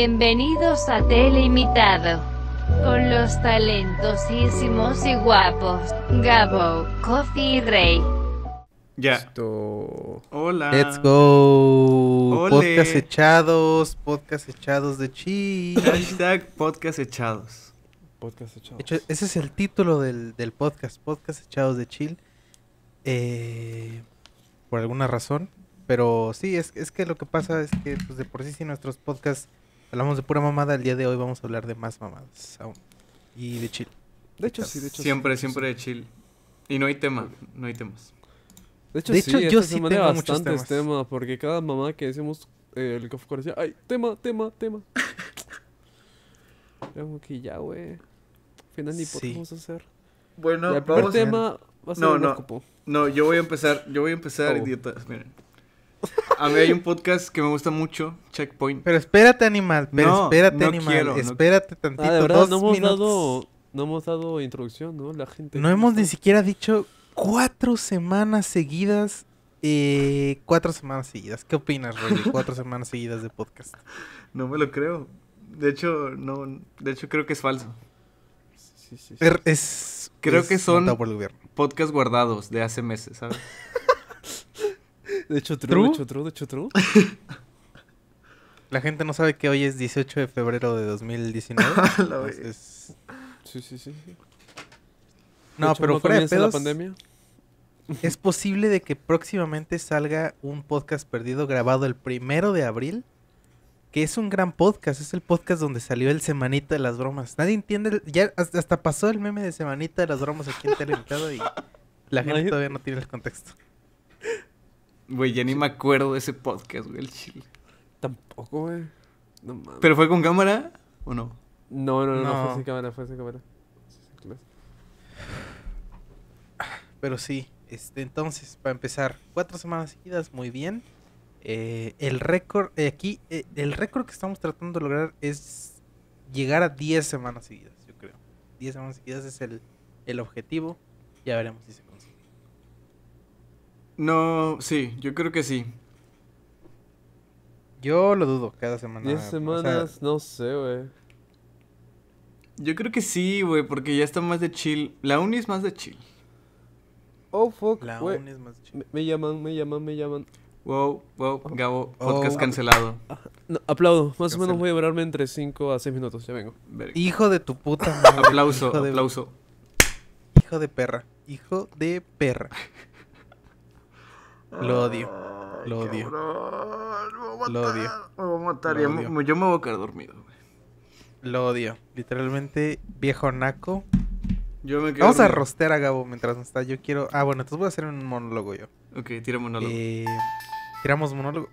Bienvenidos a Teleimitado. Con los talentosísimos y guapos, Gabo, Coffee y Rey. Ya. Esto... Hola. Let's go. Ole. Podcast echados, podcast echados de chi. Hashtag podcast echados. Podcast echado. De hecho, ese es el título del, del podcast, podcast echados de chill. Eh, por alguna razón. Pero sí, es, es que lo que pasa es que pues, de por sí si nuestros podcasts hablamos de pura mamada, el día de hoy vamos a hablar de más mamadas aún. Y de chill. De hecho, sí, de hecho. Siempre, sí, siempre de chill. Y no hay tema, no hay temas. De hecho, De sí, hecho, yo sí semana hay tengo bastantes temas. temas. Porque cada mamá que decimos, eh, el café decía, ay, tema, tema, tema. Como que ya, güey. Al final ni por Sí. qué vamos a hacer. Bueno, el primer vamos a tema va a ser No, el no. No, yo voy a empezar, yo voy a empezar, Oh. idiotas, miren. A mí hay un podcast que me gusta mucho, Checkpoint. Pero espérate, animal. Pero No, espérate, no animal. quiero, no- espérate tantito. Ah, de verdad, dos no hemos minutos. dado. No hemos dado introducción, ¿no? La gente. No hemos ni siquiera dicho cuatro semanas seguidas. Eh, cuatro semanas seguidas. ¿Qué opinas, Roy? de Cuatro semanas seguidas de podcast. No me lo creo. De hecho, no, de hecho creo que es falso. Sí, sí, sí. Er- Es, Creo es que son- montado por el gobierno. Podcast guardados de hace meses, ¿sabes? De hecho, true, ¿True? de hecho, true, de hecho, true. La gente no sabe que hoy es 18 de febrero de 2019. La vez. entonces- Sí, sí, sí. sí. No, hecho, pero fuera de la pandemia. es posible de que próximamente salga un podcast perdido grabado el primero de abril. Que es un gran podcast. Es el podcast donde salió el Semanita de las Bromas. Nadie entiende. ya hasta, hasta pasó el meme de Semanita de las Bromas aquí en Telemitado y la gente Nadie- todavía no tiene el contexto. Güey, ya ni me acuerdo de ese podcast, güey, el chile. Tampoco, güey. No mames. ¿Pero fue con cámara o no? No, no, no, no, No. fue sin cámara, fue sin cámara. Pero sí, este, entonces, para empezar, cuatro semanas seguidas, muy bien. Eh, el récord, eh, aquí, eh, el récord que estamos tratando de lograr es llegar a 10 semanas seguidas, yo creo. 10 semanas seguidas es el, el objetivo. Ya veremos si se. No, sí, yo creo que sí. Yo lo dudo cada semana. Diez o sea, semanas, no sé, güey. Yo creo que sí, güey, porque ya está más de chill. La uni es más de chill. Oh, fuck, la uni es más chill. Me, me llaman, me llaman, me llaman. Wow, wow, Gabo, podcast Oh. cancelado. No, aplaudo. Más o menos voy a durarme entre 5 a 6 minutos. Ya vengo. Verga. Hijo de tu puta madre. Aplauso, hijo de, aplauso. Hijo de perra. Hijo de perra. Lo odio. Lo odio. Lo odio. Me voy a matar. Lo odio. yo me voy a quedar dormido, güey. Lo odio. Literalmente, viejo naco. Yo me quedo Vamos a rostear a Gabo mientras no está. Yo quiero. Ah, bueno, entonces voy a hacer un monólogo yo. Ok, tira monólogo. Eh, tiramos monólogo.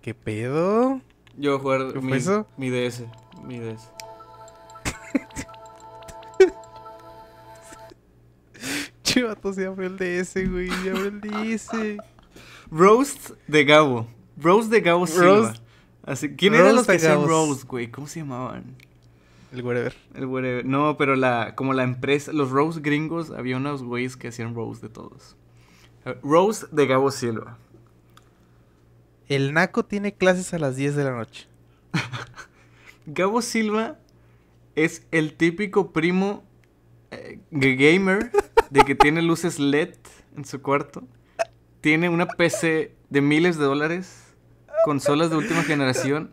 ¿Qué pedo? Yo voy a jugar ¿qué mi, fue eso? mi DS. Mi DS. Chivato se abrió el DS, güey. Se abrió el DS. Roast de Gabo. Roast de Gabo Silva. Roast- Así, ¿Quién eran los que hacían roast, güey? ¿Cómo se llamaban? El whatever. El whatever. No, pero la, como la empresa, los roast gringos, había unos güeyes que hacían roast de todos. Roast de Gabo Silva. El naco tiene clases a las 10 de la noche. Gabo Silva es el típico primo eh, gamer de que tiene luces LED en su cuarto. Tiene una PC de miles de dólares, consolas de última generación,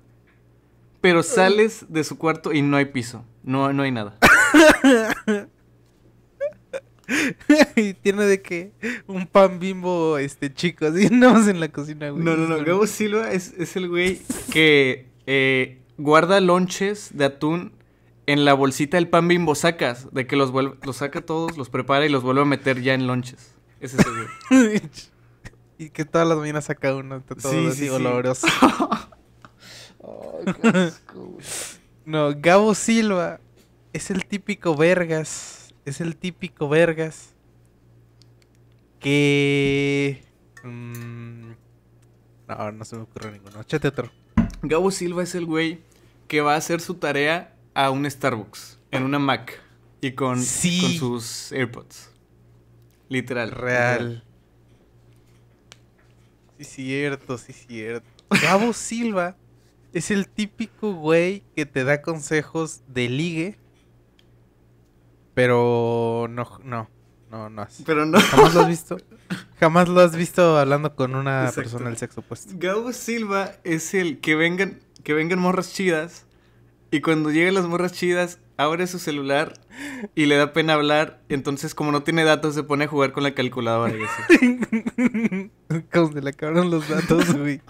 pero sales de su cuarto y no hay piso, no, no hay nada. y tiene de que un pan bimbo este chico, así andamos en la cocina, güey. No, no, no. Gabo Silva es, es el güey que eh, guarda lonches de atún en la bolsita del pan bimbo sacas. De que los, vuelve, los saca todos, los prepara y los vuelve a meter ya en lonches. Ese es el güey. y que todas las mañanas saca uno, está todo Sí, así sí, sí. oloroso. No, Gabo Silva es el típico vergas. Es el típico vergas. Que. mm, no, no se me ocurre ninguno. Échate otro. Gabo Silva es el güey que va a hacer su tarea a un Starbucks en una Mac y con, Sí. con sus AirPods. Literal. literal. Real. Sí, cierto, sí, cierto. Gabo Silva Es el típico güey que te da consejos de ligue. Pero no, no, no, no. hace. Pero no. ¿Jamás lo has visto? Jamás lo has visto hablando con una Exacto. persona del sexo opuesto. Gabo Silva es el que vengan, que vengan morras chidas. Y cuando llegan las morras chidas, abre su celular y le da pena hablar. Entonces, como no tiene datos, se pone a jugar con la calculadora y así. Como se le acabaron los datos, güey.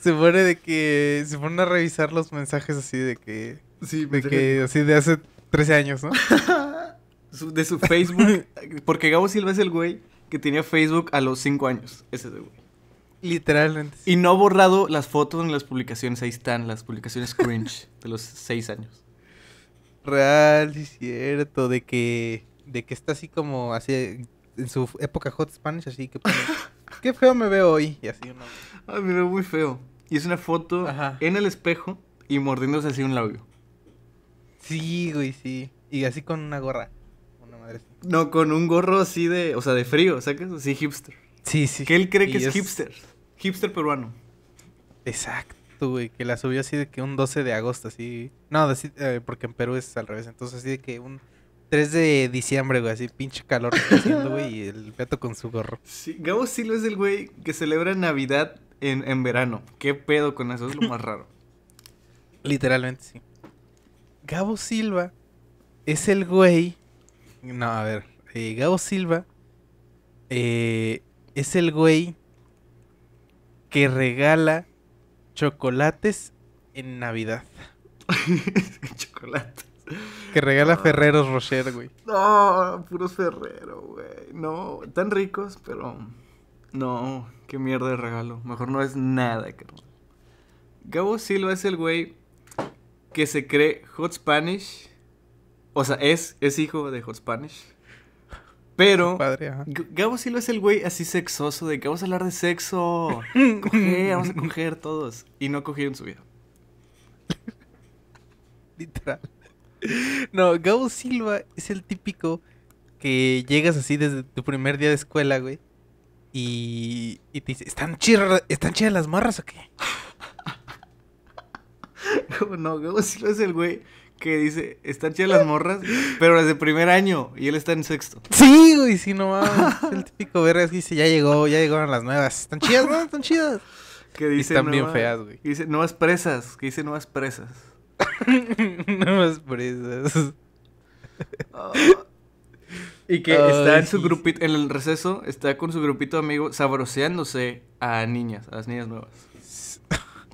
Se pone de que. Se pone a revisar los mensajes así de que. Sí, De que. Así de hace 13 años, ¿no? Su- de su Facebook. Porque Gabo Silva es el güey que tenía Facebook a los 5 años. Ese es el güey. Literalmente. Y no ha borrado las fotos en las publicaciones. Ahí están, las publicaciones cringe de los 6 años. Real, sí, cierto. De que. De que está así como. Así. En su época Hot Spanish, así que. Qué feo me veo hoy. Y así uno. Ay, me veo muy feo. Y es una foto Ajá. en el espejo y mordiéndose así un labio. Sí, güey, sí. Y así con una gorra. Una madre así. No, con un gorro así de, o sea, de frío, ¿sacas? Así hipster. Sí, sí. Que él cree Y que es, hipster. Hipster peruano. Exacto, güey. Que la subió así de que un 12 de agosto, así. No, eh, porque en Perú es al revés. Entonces, así de que un 3 de diciembre, güey. Así pinche calor que está haciendo, güey. Y el gato con su gorro. Sí, Gabo Silva es el güey que celebra Navidad en, en verano. ¿Qué pedo con eso? Es lo más raro. Literalmente, sí. Gabo Silva es el güey. No, a ver. eh, Gabo Silva eh, es el güey que regala chocolates en Navidad. Chocolate. Que regala Ferreros Rocher, güey. No, puros Ferrero, güey. No, tan ricos, pero... No, qué mierda de regalo. Mejor no es nada, carnal. Gabo Silva es el güey que se cree Hot Spanish. O sea, es, es hijo de Hot Spanish. Pero... Padre, Gabo Silva es el güey así sexoso de que vamos a hablar de sexo. Coger, vamos a coger todos. Y no cogió en su vida. Literal. No, Gabo Silva es el típico que llegas así desde tu primer día de escuela, güey. Y, y te dice, ¿están chidas, ¿están chidas las morras o qué? No, Gabo Silva es el güey que dice, están chidas las morras, pero las de primer año. Y él está en sexto. Sí, güey, sí, no mames. Es el típico verga que dice, ya llegó, ya llegaron las nuevas. ¿Están chidas, no? ¿Están chidas? Que dice están bien feas, güey. Que dice nuevas presas. Que dice nuevas presas. Nuevas presas. Y que está en su grupito, en el receso, está con su grupito de amigos sabroseándose a niñas, a las niñas nuevas.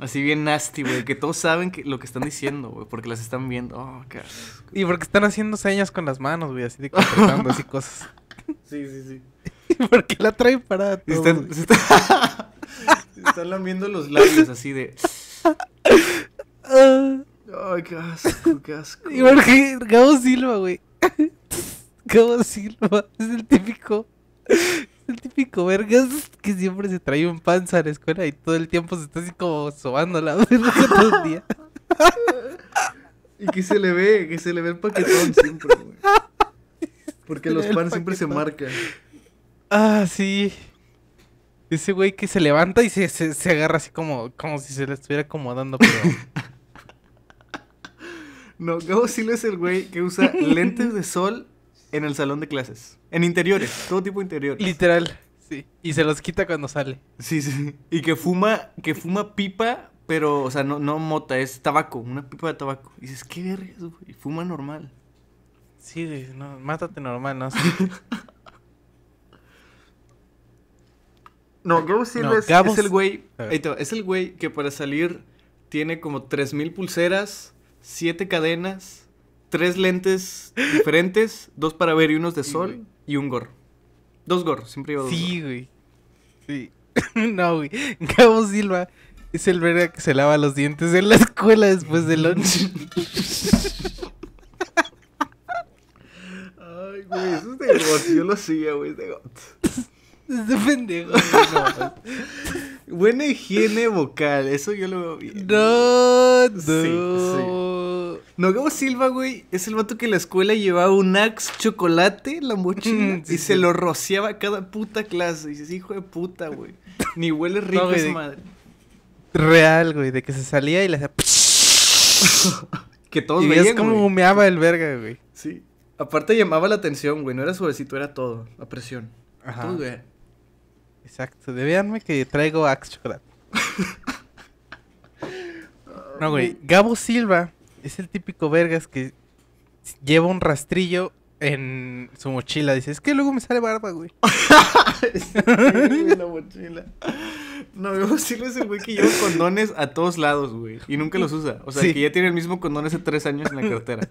Así bien nasty, güey, que todos saben que, lo que están diciendo, güey, porque las están viendo. Oh, qué asco. Y porque están haciendo señas con las manos, güey, así de que apretando así cosas. Sí, sí, sí. porque la traen parada Y todo, están, se está- se están lamiendo los labios así de. Ay, qué asco, qué asco. Y porque Gabo Silva, güey. Gabo Silva es el típico. El típico vergas que siempre se trae un panza a la escuela y todo el tiempo se está así como sobando la verga todo el día. Y que se le ve, que se le ve el paquetón siempre, güey. Porque los panes siempre se marcan. Ah, sí. Ese güey que se levanta y se, se, se agarra así como, como si se le estuviera acomodando, pero. No, Gabo Silva es el güey que usa lentes de sol en el salón de clases. En interiores, todo tipo de interiores. Literal, sí. Y se los quita cuando sale. Sí, sí. Y que fuma, que fuma pipa, pero, o sea, no, no mota, es tabaco, una pipa de tabaco. Y dices, qué vergas, güey. Fuma normal. Sí, güey, no, mátate normal, ¿no? No, Gabo Silva No, es, Gabo es el güey. Es el güey que para salir tiene como 3000 pulseras, 7 cadenas, 3 lentes diferentes, dos para ver y unos de Sí, sol güey. y un gorro. Dos gorros, siempre lleva dos Sí, güey. Sí. no, güey. Gabo Silva es el verga que se lava los dientes en la escuela después del lunch. Ay, güey, eso es de got. Yo lo hacía, güey, es de got. Ese pendejo, güey, no. Buena higiene vocal, eso yo lo veo bien. No, no. Sí, Silva, güey, es el vato que en la escuela llevaba un Axe chocolate en la mochila Mm, sí, y se lo rociaba cada puta clase. Y dices, hijo de puta, güey. Ni huele rico güey, esa de- madre. Real, güey, de que se salía y le hacía... Que todos y veían, cómo güey. humeaba el verga, güey. Sí. Aparte llamaba la atención, güey. No era suavecito, era todo. La presión. Ajá. Todos veían. Exacto. De véanme que traigo Axe Chocolate. no, güey. Gabo Silva es el típico vergas que lleva un rastrillo en su mochila. Dice, es que luego me sale barba, güey. Sí, güey, la mochila. No, Gabo Silva es el güey que lleva condones a todos lados, güey. Y nunca los usa. O sea, Sí. que ya tiene el mismo condón hace tres años en la cartera.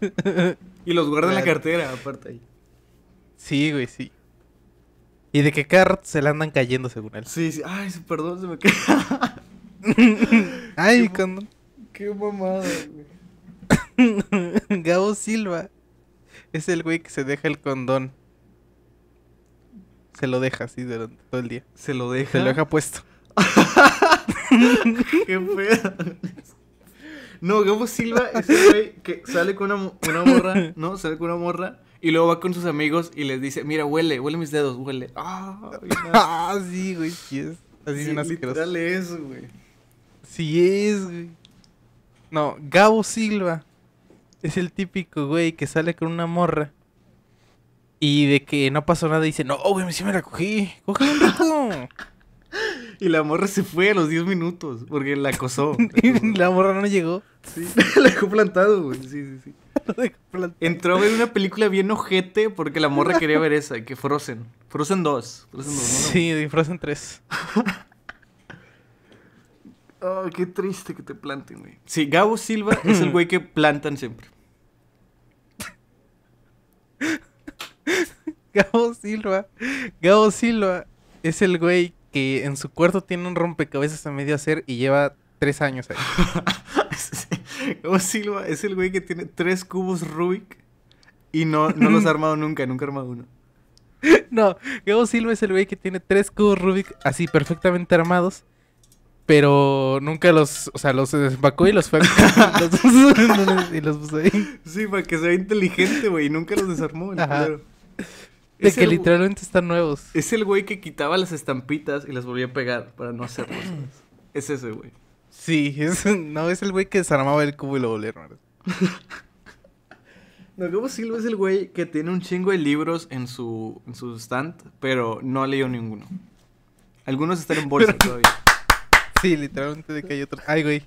Y los guarda en la cartera, aparte ahí. Sí, güey, sí. Y de que cada rato se le andan cayendo, según él. Sí, sí. Ay, perdón, se me queda. Ay, Qué cuando... Qué mamada, güey. Gabo Silva es el güey que se deja el condón. Se lo deja así durante todo el día. Se lo deja. Se lo deja puesto. Qué feo. No, Gabo Silva es el güey que sale con una, una morra, ¿no? Sale con una morra y luego va con sus amigos y les dice, mira, huele, huele mis dedos, huele. Ah. Ah, sí, güey, sí es. Así Sí, literal eso, güey. Sí es, güey. No, Gabo Silva es el típico güey que sale con una morra y de que no pasó nada dice, no, güey, sí me la cogí. Cógela un rato. Y la morra se fue a los 10 minutos porque la acosó. Y la morra no llegó. Sí, la dejó plantado, güey. Sí, sí, sí. Entró a ver una película bien ojete porque la morra quería ver esa, que Frozen. Frozen 2. Frozen 2, ¿no? Sí, de Frozen 3. Ay, qué triste que te planten, güey. Sí, Gabo Silva es el güey que plantan siempre. Gabo Silva. Gabo Silva es el güey que en su cuarto tiene un rompecabezas a medio hacer y lleva tres años ahí. Gabo Silva es el güey que tiene tres cubos Rubik y no, no los ha armado nunca, nunca ha armado uno. No, Gabo Silva es el güey que tiene tres cubos Rubik así perfectamente armados. Pero nunca los, o sea, los desempacó y los fue a- los y los puso ahí. Sí, para que sea inteligente, güey, y nunca los desarmó. De Es que el- literalmente están nuevos. Es el güey que quitaba las estampitas y las volvía a pegar para no hacerlos. ¿sabes? Es ese güey. Sí, es, no, es el güey que desarmaba el cubo y lo armar. No, Gabo Silva es el güey que tiene un chingo de libros en su, en su stand, pero no ha leído ninguno. Algunos están en bolsa todavía. Sí, literalmente de que hay otro. Ay, güey.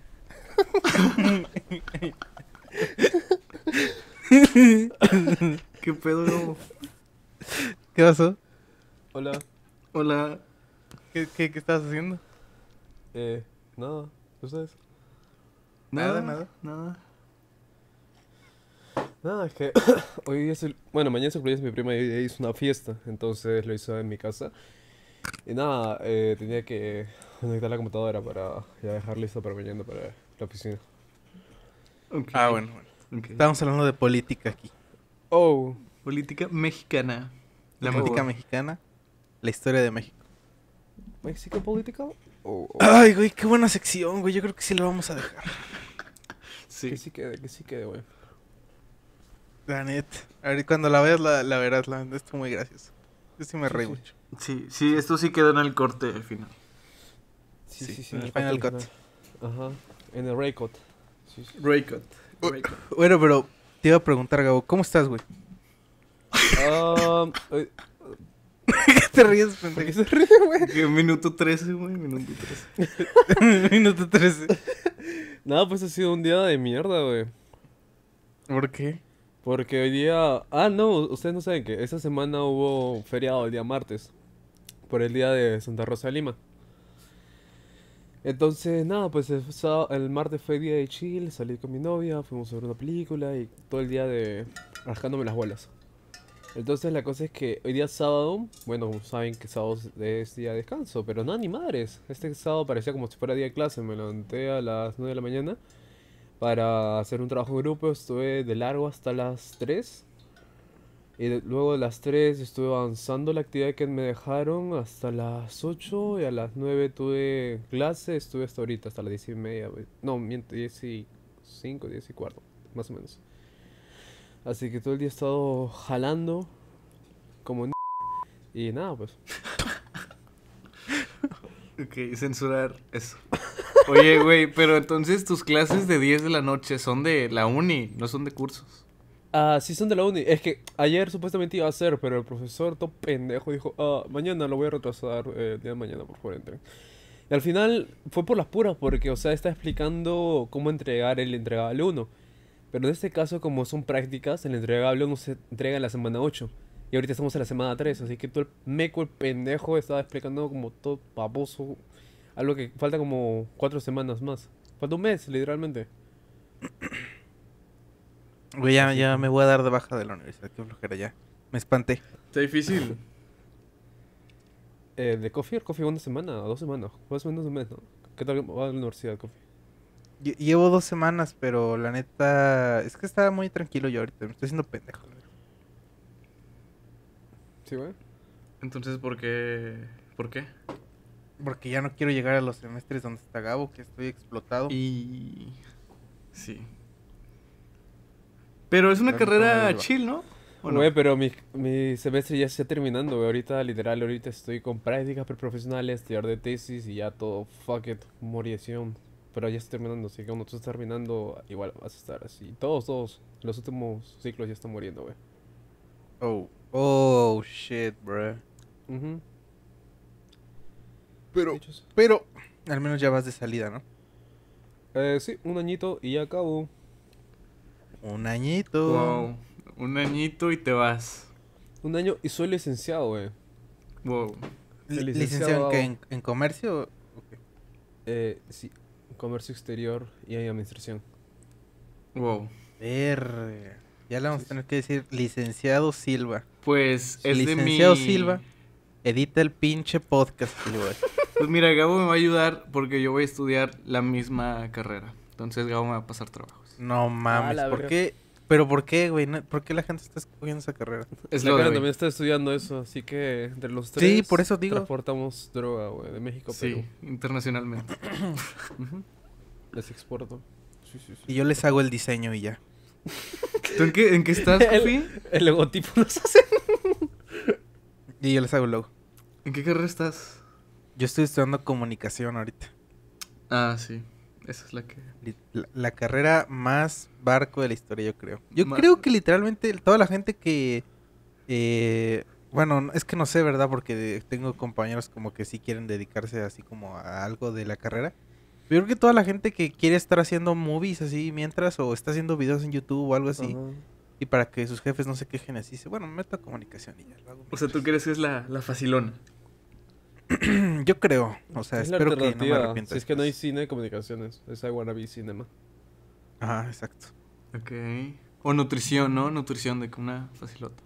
¿Qué pedo, Gabo? ¿Qué pasó? Hola. Hola. ¿Qué, qué, qué estabas haciendo? Eh, nada. ¿Ustedes? Nada, nada. Nada. Nada, es que hoy día es el... Bueno, mañana es el cumpleaños de mi prima y ella hizo una fiesta, entonces lo hizo en mi casa. Y nada, eh, tenía que conectar la computadora para ya dejar lista para mañana para la oficina. Ok. Ah, bueno, bueno. Ok. Estábamos hablando de política aquí. Oh, Política mexicana. La Oh. política mexicana, la historia de México. Mexican Political? Oh, oh. Ay, güey, qué buena sección, güey. Yo creo que sí lo vamos a dejar. Sí. Que sí quede, que sí quede, güey. La neta. A ver, cuando la veas, la, la verás. La está muy gracioso. Yo sí me reí sí. mucho. Sí, sí, esto sí quedó en el corte al final. Sí, Sí, sí, sí. en el corte Final al Cut. Ajá, en el Ray Cut. Sí, sí. Raycut. Bueno, pero te iba a preguntar, Gabo, ¿cómo estás, güey? Ah, eh, ¿Qué te ríes, ¿Por qué pendejo? se ríe, güey? Minuto 13, güey, minuto 13. Minuto 13. Nada, pues ha sido un día de mierda, güey. ¿Por qué? Porque hoy día... Ah, no, ustedes no saben que esta semana hubo feriado el día martes. Por el día de Santa Rosa de Lima. Entonces, nada, pues el martes fue día de chill, salí con mi novia, fuimos a ver una película y todo el día de rascándome las bolas. Entonces la cosa es que hoy día sábado, bueno, saben que sábado es día de descanso, pero no, ni madres. Este sábado parecía como si fuera día de clase, me levanté a las 9 de la mañana para hacer un trabajo en grupo, estuve de largo hasta las 3. Y luego de las 3 estuve avanzando la actividad que me dejaron hasta las 8 y a las 9 tuve clase, estuve hasta ahorita, hasta las 10 y media. No, miento, 10 y 5, 10 y cuarto, más o menos. Así que todo el día he estado jalando como un y nada, pues. Ok, censurar eso. Oye, güey, pero entonces tus clases de 10 de la noche son de la uni, no son de cursos. Ah, sí son de la uni. Es que ayer supuestamente iba a ser, pero el profesor todo pendejo dijo, ah, mañana lo voy a retrasar, eh, el día de mañana, por favor, entren. Y al final fue por las puras, porque, o sea, está explicando cómo entregar el entregable 1. Pero en este caso, como son prácticas, el entregable 1 se entrega en la semana 8. Y ahorita estamos en la semana 3, así que todo el meco, el pendejo, estaba explicando como todo baboso. Algo que falta como 4 semanas más. Falta un mes, literalmente. Güey, ya, ya me voy a dar de baja de la universidad. Qué flojera ya. Me espanté. Está difícil. Eh, ¿De Coffee? ¿El Coffee una semana? ¿Dos semanas? Más o menos un mes, ¿no? ¿Qué tal va a la universidad, Coffee? Lle- Llevo dos semanas, pero la neta. Es que estaba muy tranquilo yo ahorita. Me estoy haciendo pendejo. ¿Sí, güey? Entonces, ¿por qué? ¿Por qué? Porque ya no quiero llegar a los semestres donde está Gabo, que estoy explotado. Y... Sí. Pero es una carrera chill, ¿no? ¿O no? Güey, pero mi, mi semestre ya está terminando, güey. Ahorita, literal, ahorita estoy con prácticas preprofesionales, estudiar de tesis y ya todo, fuck it, morición. Pero ya está terminando, así que cuando tú estás terminando, igual vas a estar así. Todos, todos, los últimos ciclos ya están muriendo, güey. Oh. Oh, shit, bro. Ujú. Pero, pero, al menos ya vas de salida, ¿no? Eh, sí, un añito y ya acabo. Un añito. Wow. Un añito y te vas. Un año y soy licenciado, güey. Wow. ¿Licenciado en, qué? licenciado- ¿En, en comercio? ¿O qué? Eh, sí, comercio exterior y administración. Wow. Verga. Ya le vamos a tener que decir licenciado Silva. Pues es de mi... licenciado Silva. Edita el pinche podcast. Pues mira, Gabo me va a ayudar porque yo voy a estudiar la misma carrera. Entonces Gabo me va a pasar trabajos. No mames, ¿por verga. qué? ¿Pero por qué, güey? ¿Por qué la gente está escogiendo esa carrera? Es La de cara también está estudiando eso, así que entre los Sí, tres por eso digo. transportamos droga, güey, de México a Perú. Sí, internacionalmente. Ujú. Les exporto. Sí, sí, sí. Y yo les hago el diseño y ya. ¿Tú en qué, en qué estás, El-? El logotipo nos hace. Y yo les hago el logo. ¿En qué carrera estás? Yo estoy estudiando comunicación ahorita. Ah, sí. Esa es la que... La, la carrera más barco de la historia, yo creo. Yo Ma- creo que literalmente toda la gente que... eh, bueno, no- es que no sé, ¿verdad? Porque tengo compañeros como que sí quieren dedicarse así como a algo de la carrera. Yo creo que toda la gente que quiere estar haciendo movies así mientras o está haciendo videos en YouTube o algo así. Y para que sus jefes no se quejen así, dice, bueno, me meto a comunicación y ya lo hago. O sea, ¿tú crees que es la, la facilona? Yo creo, o sea, es espero que no me arrepienta. si es que no hay cine de comunicaciones, es I wanna be cinema. Ajá, exacto. Ok. O nutrición, ¿no? Nutrición de que una facilota.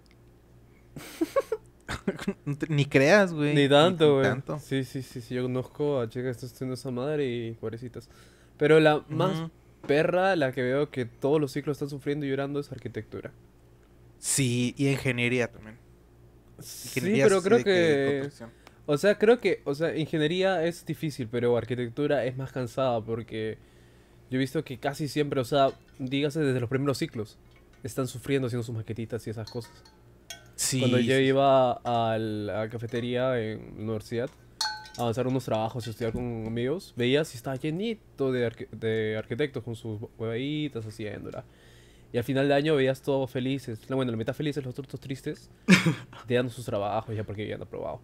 Ni creas, güey. Ni tanto, güey. Sí, sí, sí, sí, yo conozco a chicas que están estudiando esa madre y pobrecitas. Pero la más perra, la que veo que todos los ciclos están sufriendo y llorando es arquitectura. Sí, y ingeniería también. Sí, Ingeniería pero así creo que... O sea, creo que, o sea, ingeniería es difícil, pero arquitectura es más cansada porque yo he visto que casi siempre, o sea, dígase desde los primeros ciclos, están sufriendo haciendo sus maquetitas y esas cosas. Sí. Cuando yo iba a la cafetería en la universidad a avanzar unos trabajos y estudiar con amigos, veía si estaba llenito de, de arquitectos con sus huevitas haciéndola. Y al final de año veías todos felices, bueno, la mitad felices, los otros tristes, dando sus trabajos ya porque habían aprobado.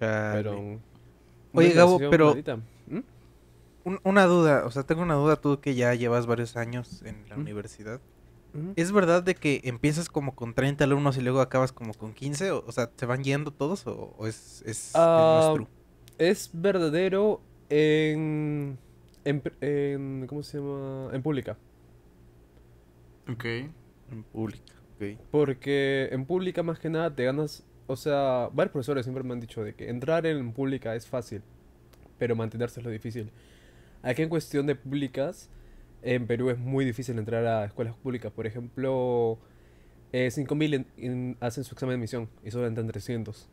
Chale. Pero. Oye, una Gabo, pero-. ¿Mm? Un- una duda, o sea, tengo una duda tú que ya llevas varios años en la ¿Mm? universidad. Ujú. ¿Es verdad de que empiezas como con 30 alumnos y luego acabas como con 15? O, o sea, ¿se van yendo todos o, o es, es, Ah, es nuestro? Es verdadero en, en. en- ¿Cómo se llama? En pública. Ok. En pública, ok. Porque en pública más que nada te ganas, o sea, varios profesores siempre me han dicho de que entrar en pública es fácil, pero mantenerse es lo difícil. Aquí en cuestión de públicas, en Perú es muy difícil entrar a escuelas públicas. Por ejemplo, eh, 5000 en- en- hacen su examen de admisión y solo entran 300.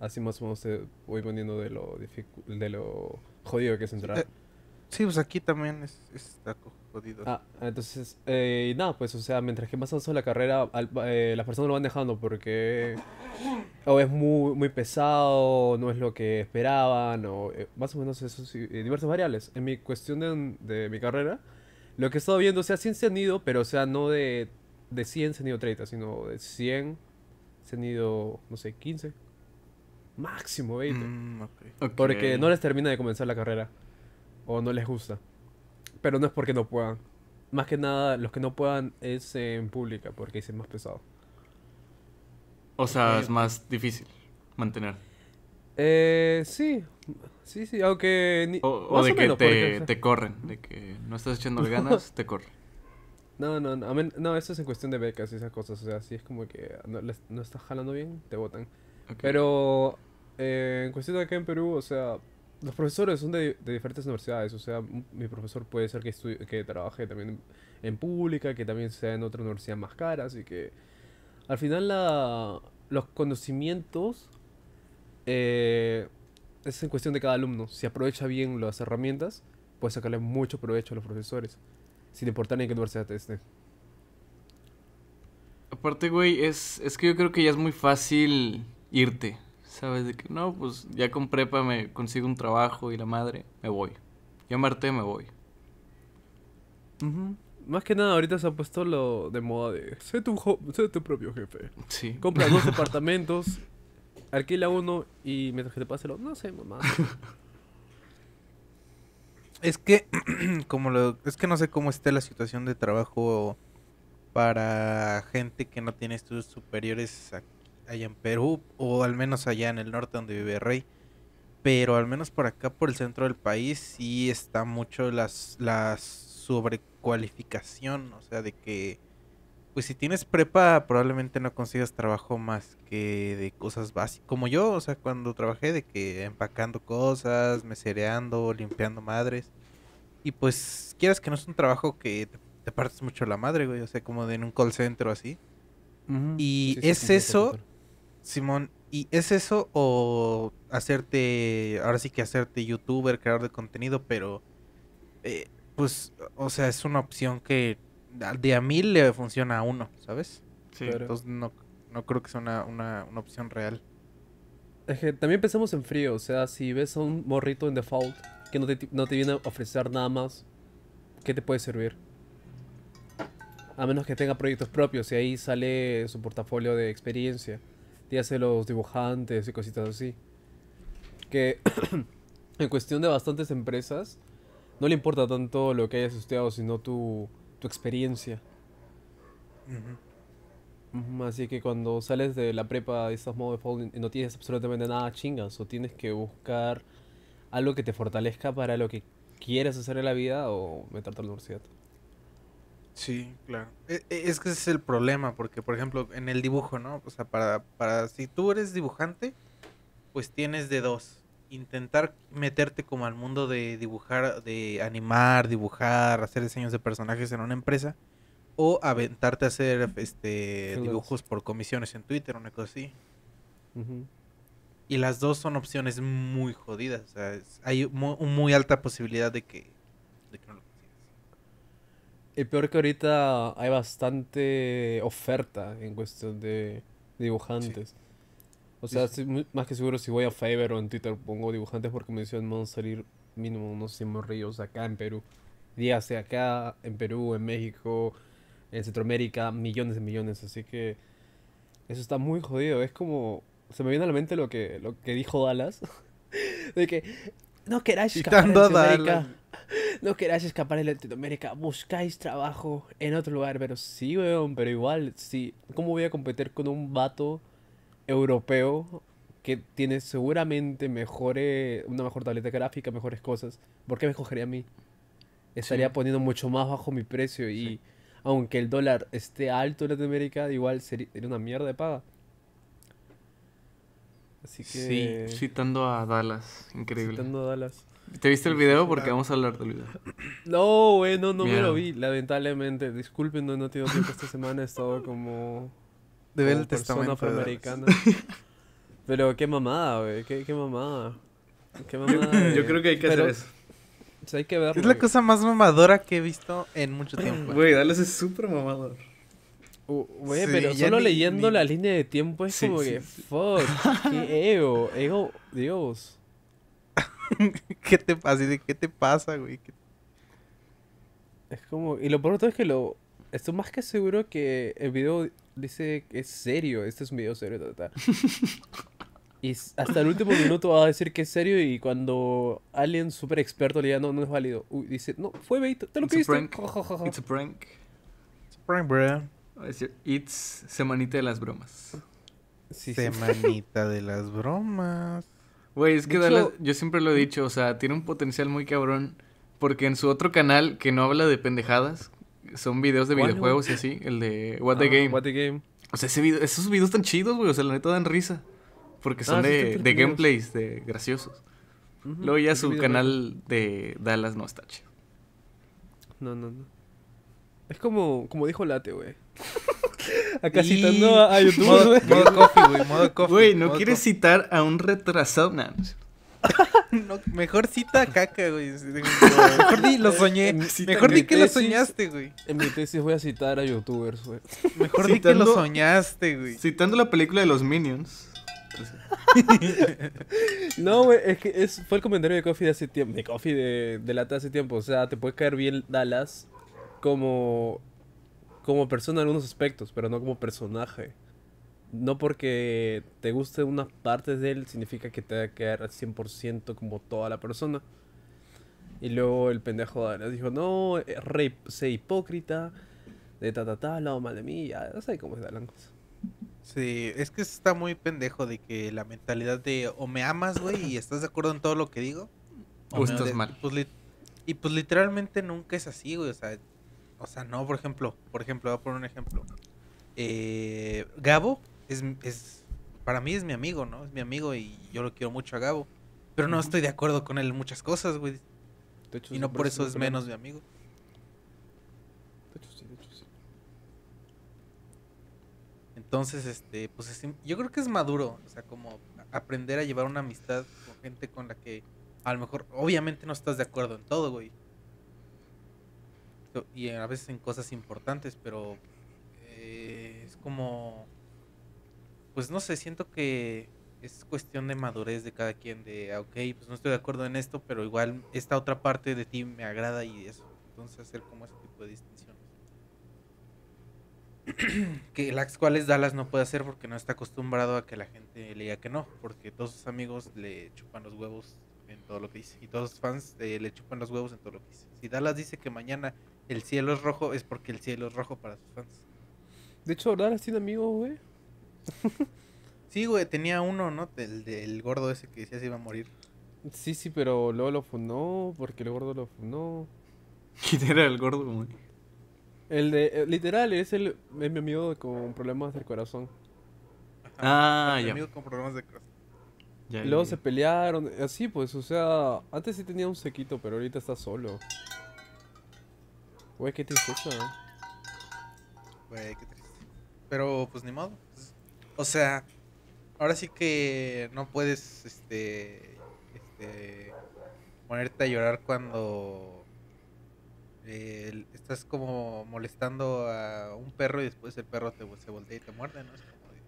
Así más o menos voy poniendo de lo, de lo jodido que es entrar. Sí, pues aquí también es, está jodido. Ah, entonces, eh, nada, pues, o sea, mientras que más avanza la carrera, al- eh, las personas lo van dejando porque o es muy, muy pesado, no es lo que esperaban, o eh, más o menos eso, sí, eh, diversas variables. En mi cuestión de, de mi carrera, lo que he estado viendo, o sea, 100 se han ido, pero, o sea, no de, de 100 se han ido 30, sino de 100 se han ido, no sé, 15. Máximo 20. Mm, ok. Ok. Porque no les termina de comenzar la carrera. O no les gusta. Pero no es porque no puedan. Más que nada, los que no puedan es en pública, porque es más pesado. O sea, es más difícil mantener. Eh, sí. Sí, sí, aunque... ni- O, de o que menos, te, porque, o sea, te corren, de que no estás echándole ganas, te corren. No, no, no, no, eso es en cuestión de becas y esas cosas. O sea, si es como que no, les- no estás jalando bien, te votan. Pero eh, en cuestión de acá en Perú, o sea, los profesores son de, de diferentes universidades. O sea, mi profesor puede ser que, estudie- que trabaje también en, en pública, que también sea en otra universidad más cara. Así que al final la, los conocimientos eh, es en cuestión de cada alumno. Si aprovecha bien las herramientas, puede sacarle mucho provecho a los profesores. Sin importar en qué universidad esté. Aparte, güey, es, es que yo creo que ya es muy fácil irte. ¿Sabes? De que no, pues ya con prepa me consigo un trabajo y la madre, me voy. Ya me harté, me voy. Más que nada, ahorita se ha puesto lo de moda de sé tu, sé tu propio jefe. Sí. Compra dos departamentos, alquila uno y mientras que te pase lo. No sé, mamá. Es que, como lo, es que no sé cómo esté la situación de trabajo para gente que no tiene estudios superiores aquí- allá en Perú o al menos allá en el norte donde vive Rey. Pero al menos por acá, por el centro del país, sí está mucho las, la sobrecualificación. O sea, de que, pues si tienes prepa, probablemente no consigas trabajo más que de cosas básicas. Como yo, o sea, cuando trabajé de que empacando cosas, mesereando, limpiando madres. Y pues, quieras que no es un trabajo que te, te partes mucho la madre, güey. O sea, como de en un call center o así. Y Sí, sí, es sí, eso, Simón, ¿y es eso o hacerte, ahora sí que hacerte youtuber, creador de contenido, pero, eh, pues, o sea, es una opción que a- de a mil le funciona a uno, ¿sabes? Sí. Entonces no, no creo que sea una, una, una opción real. Es que también pensamos en frío, o sea, si ves a un morrito en default que no te, no te viene a ofrecer nada más, ¿qué te puede servir? A menos que tenga proyectos propios y ahí sale su portafolio de experiencia. Y hace los dibujantes y cositas así. Que en cuestión de bastantes empresas, no le importa tanto lo que hayas estudiado, sino tu, tu experiencia. Así que cuando sales de la prepa y estás modo default y no tienes absolutamente nada chingas, o tienes que buscar algo que te fortalezca para lo que quieres hacer en la vida o meterte a la universidad. Sí, claro. E- e- Es que ese es el problema, porque por ejemplo, en el dibujo, ¿no? O sea, para, para si tú eres dibujante, pues tienes de dos. Intentar meterte como al mundo de dibujar, de animar, dibujar, hacer diseños de personajes en una empresa. O aventarte a hacer este dibujos por comisiones en Twitter, una cosa así. Y las dos son opciones muy jodidas. O sea, es- hay mu- una muy alta posibilidad de que. Y peor que ahorita hay bastante oferta en cuestión de dibujantes. O sea, sí. más que seguro si voy a Fiverr o en Twitter pongo dibujantes por comisión van a salir mínimo unos 100 morrillos acá en Perú. Dígase acá en Perú, en México, en Centroamérica, millones de millones. Así que eso está muy jodido. Es como... Se me viene a la mente lo que, lo que dijo Dallas. De que no queráis escapar. Dallas. No queráis escapar de Latinoamérica, buscáis trabajo en otro lugar, pero sí, weón, pero igual, sí. ¿Cómo voy a competir con un vato europeo que tiene seguramente mejores, una mejor tableta gráfica, mejores cosas? ¿Por qué me escogería a mí? Estaría Sí. poniendo mucho más bajo mi precio y Sí. aunque el dólar esté alto en Latinoamérica, igual sería, una mierda de paga. Así Sí. Citando a Dallas, increíble. citando a Dallas. ¿Te viste el video? Porque vamos a hablar del video. No, güey, no, no me lo vi, lamentablemente. Disculpen, no, no he tenido tiempo esta semana, he estado como, De ver el persona testamento. afroamericana. Pero qué mamada, güey, qué, qué mamada. Qué mamada. Yo de- creo que hay que pero- hacer eso. O sea, hay que verlo. Es la güey. cosa más mamadora que he visto en mucho tiempo. Güey, Dallas es súper mamador. Güey, Sí, pero solo ni- leyendo ni- la línea de tiempo es Sí, como sí, que, sí. fuck, qué ego, ego, Dios. ¿Qué te pasa? ¿De qué te pasa, güey? ¿Qué- Es como, y lo peor de todo es que lo, estoy más que seguro que el video dice que es serio, este es un video serio, ta, ta. Y hasta el último minuto va a decir que es serio y cuando alguien súper experto le diga, no, no es válido, uy, dice, no, fue bait, te lo It's a creíste. prank. Ja, ja. It's a prank. It's a prank, bro. Va a decir, It's semanita de las bromas. Sí, sí. Semanita de las bromas. Güey, es que Dallas, yo siempre lo he dicho, o sea, tiene un potencial muy cabrón. Porque en su otro canal, que no habla de pendejadas, son videos de ¿Cuál, videojuegos y así, el de What the Ah, Game. What the Game. O sea, ese video- esos videos están chidos, güey, o sea, la neta dan risa. Porque son Ah, sí, de, de gameplays, de graciosos. Luego ya su canal de Dallas no está chido. No, no, no. Es como, como dijo Late, güey. Acá Y- citando a, a YouTube, Modo, coffee, güey. Modo coffee. Güey, ¿no quieres coffee. citar a un retrasado? Nah, no sé. No, mejor cita a caca, güey. Mejor di lo soñé. Cita Mejor di que lo soñaste, güey. En mi tesis voy a citar a youtubers, güey. Mejor di que lo Citando- soñaste, güey. Citando la película de los Minions. No, güey, es que es, fue el comentario de Coffee de hace tiempo. De Coffee de, de Lata hace tiempo. O sea, te puede caer bien Dallas como, como persona en algunos aspectos, pero no como personaje. No porque te guste una parte de él significa que te va a quedar al 100% como toda la persona. Y luego el pendejo dijo, no, eh, re, sé hipócrita, de ta ta ta, hablado mal de mí, ya, no sé cómo es Dallas. Sí, es que está muy pendejo de que la mentalidad de o me amas, güey, y estás de acuerdo en todo lo que digo. O me estás mal. Pues, y pues literalmente nunca es así, güey. O sea, o sea, no, por ejemplo, por ejemplo, voy a poner un ejemplo. Eh, Gabo es, es, para mí es mi amigo, ¿no? Es mi amigo y yo lo quiero mucho a Gabo. Pero no estoy de acuerdo con él en muchas cosas, güey. De hecho, Y no por eso es no menos mi amigo. De hecho, sí, de hecho, sí. Entonces, este, pues es- yo creo que es maduro, o sea, como aprender a llevar una amistad con gente con la que a lo mejor, obviamente no estás de acuerdo en todo, güey. Y a veces en cosas importantes, pero eh, es como, pues no sé, siento que es cuestión de madurez de cada quien, de, ah, ok, pues no estoy de acuerdo en esto, pero igual esta otra parte de ti me agrada y eso. Entonces hacer como ese tipo de distinciones que las cuales Dallas no puede hacer porque no está acostumbrado a que la gente le diga que no, porque todos sus amigos le chupan los huevos en todo lo que dice y todos sus fans eh, le chupan los huevos en todo lo que dice. Si Dallas dice que mañana el cielo es rojo es porque el cielo es rojo para sus fans. De hecho, Dallas tiene amigos, güey. Sí, güey, tenía uno, ¿no? Del, del gordo ese que decía se iba a morir. Sí, sí, pero luego lo funó porque el gordo lo funó. ¿Quién era el gordo, güey? El de, eh, literal, es el es mi amigo con problemas del corazón. Ah, Mi ya. amigo con problemas de corazón. Ya, luego ya, se pelearon, así pues, o sea, antes sí tenía un sequito, pero ahorita está solo. Güey, qué tristeza. Güey, qué triste. Pero pues ni modo. O sea, ahora sí que no puedes este este ponerte a llorar cuando eh, estás como molestando a un perro y después el perro te se voltea y te muerde, ¿no? Es como de,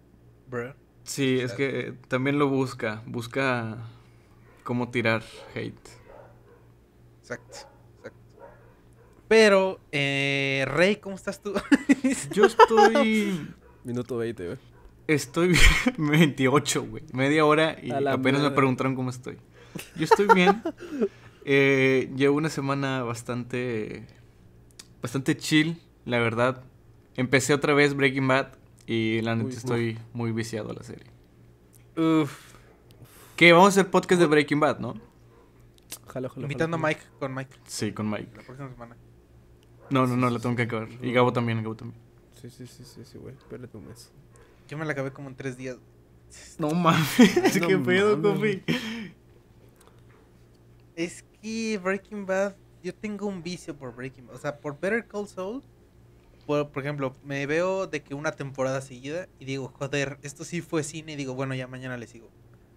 "Bruh". Sí, es que también lo busca. Busca cómo tirar hate. Exacto. Pero, eh, Rey, ¿cómo estás tú? Yo estoy. Minuto 20, güey. Estoy bien. 28, güey. Media hora y apenas me preguntaron cómo estoy. Yo estoy bien. Eh, llevo una semana bastante. Bastante chill, la verdad. Empecé otra vez Breaking Bad y la neta Uy, estoy muy viciado a la serie. Uf. Que vamos a hacer podcast de Breaking Bad, ¿no? Jalo, jalo, Invitando a. Mike con Mike Sí, con Mike. la próxima semana. No, no, no, la tengo que acabar. Y Gabo también, Gabo también. Sí, sí, sí, sí, sí, güey. Espérate un mes. Yo me la acabé como en tres días. No mames, No qué pedo. Coffee. Es que Breaking Bad, yo tengo un vicio por Breaking Bad. O sea, por Better Call Saul, por, por ejemplo, me veo de que una temporada seguida y digo, joder, esto sí fue cine y digo, bueno, ya mañana le sigo.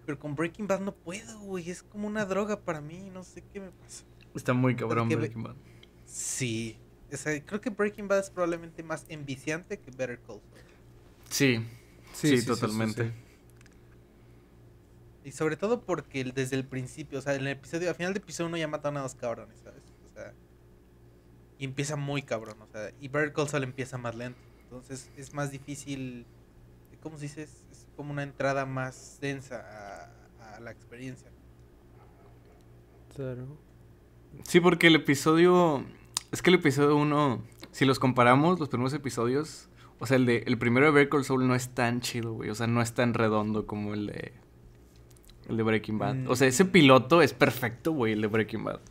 Pero con Breaking Bad no puedo, güey. Es como una droga para mí, no sé qué me pasa. Está muy cabrón Breaking Bad. Sí. O sea, creo que Breaking Bad es probablemente más enviciante que Better Call Saul. Sí, sí, Sí, sí, sí, totalmente. sí, sí. Y sobre todo porque desde el principio, o sea, en el episodio, al final del episodio uno ya mataron a dos cabrones, ¿sabes? O sea, y empieza muy cabrón, o sea, y Better Call Saul empieza más lento. Entonces es más difícil, ¿cómo se dice? Es, es como una entrada más densa a, a la experiencia. Claro. Sí, porque el episodio. Es que el episodio 1, si los comparamos, los primeros episodios. O sea, el de el primero de Better Call Saul no es tan chido, güey. O sea, no es tan redondo como el de. El de Breaking Bad. O sea, ese Mm. piloto es perfecto, güey, el de Breaking Bad.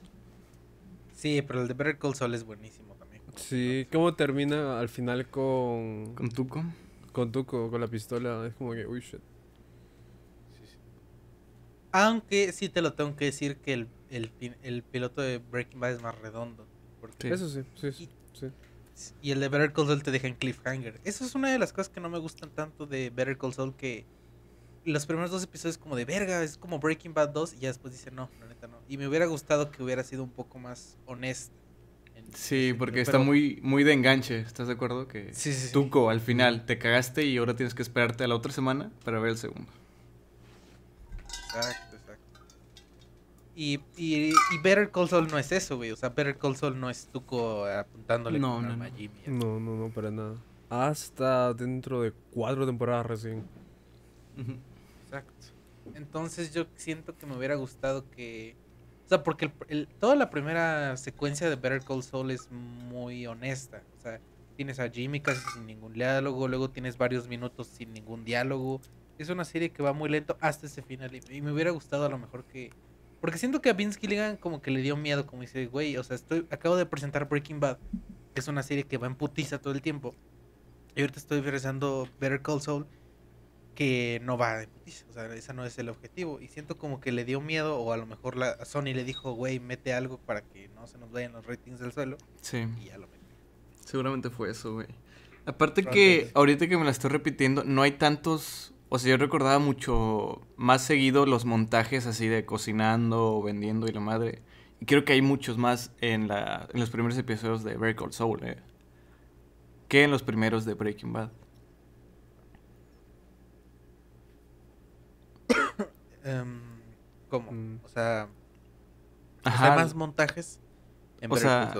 Sí, pero el de Better Call Saul es buenísimo también. Sí, ¿cómo termina al final con, ¿Con Tuco? con Tuco, con la pistola? Es como que, uy, shit. Aunque sí te lo tengo que decir que el, el, pin- el piloto de Breaking Bad es más redondo. Porque. Eso sí, sí, sí. sí. Y el de Better Call Saul te deja en cliffhanger. Eso es una de las cosas que no me gustan tanto de Better Call Saul que los primeros dos episodios como de verga, es como Breaking Bad 2 y ya después dice no, la neta no. Y me hubiera gustado que hubiera sido un poco más honesta. en- Sí, porque pero- está muy, muy de enganche. ¿Estás de acuerdo? Que Sí, sí, sí. Tuco, al final, te cagaste y ahora tienes que esperarte a la otra semana para ver el segundo. Exacto. Y, y, y Better Call Saul no es eso, güey. O sea, Better Call Saul no es Tuco apuntándole No, con un no, arma no. a Jimmy. No, no, no, para nada. Hasta dentro de cuatro temporadas recién. Exacto. Entonces yo siento que me hubiera gustado que... O sea, porque el- el- toda la primera secuencia de Better Call Saul es muy honesta. O sea, tienes a Jimmy casi sin ningún diálogo, luego tienes varios minutos sin ningún diálogo. Es una serie que va muy lento hasta ese final. Y, y me hubiera gustado a lo mejor que... Porque siento que a Vince Gilligan como que le dio miedo, como dice, güey, o sea, estoy, acabo de presentar Breaking Bad, que es una serie que va en putiza todo el tiempo. Y ahorita estoy regresando Better Call Saul, que no va de putiza, o sea, ese no es el objetivo. Y siento como que le dio miedo, o a lo mejor la a Sony le dijo, güey, mete algo para que no se nos vayan los ratings del suelo, Sí. y ya lo metió. Seguramente fue eso, güey. Aparte que ahorita que me la estoy repitiendo, no hay tantos... O sea, yo recordaba mucho más seguido los montajes así de cocinando o vendiendo y la madre. Y creo que hay muchos más en, la, en los primeros episodios de Breaking Call Soul, eh. Que en los primeros de Breaking Bad. Em, ¿Cómo? Mm. O sea, Ajá. sea, más montajes en O sea.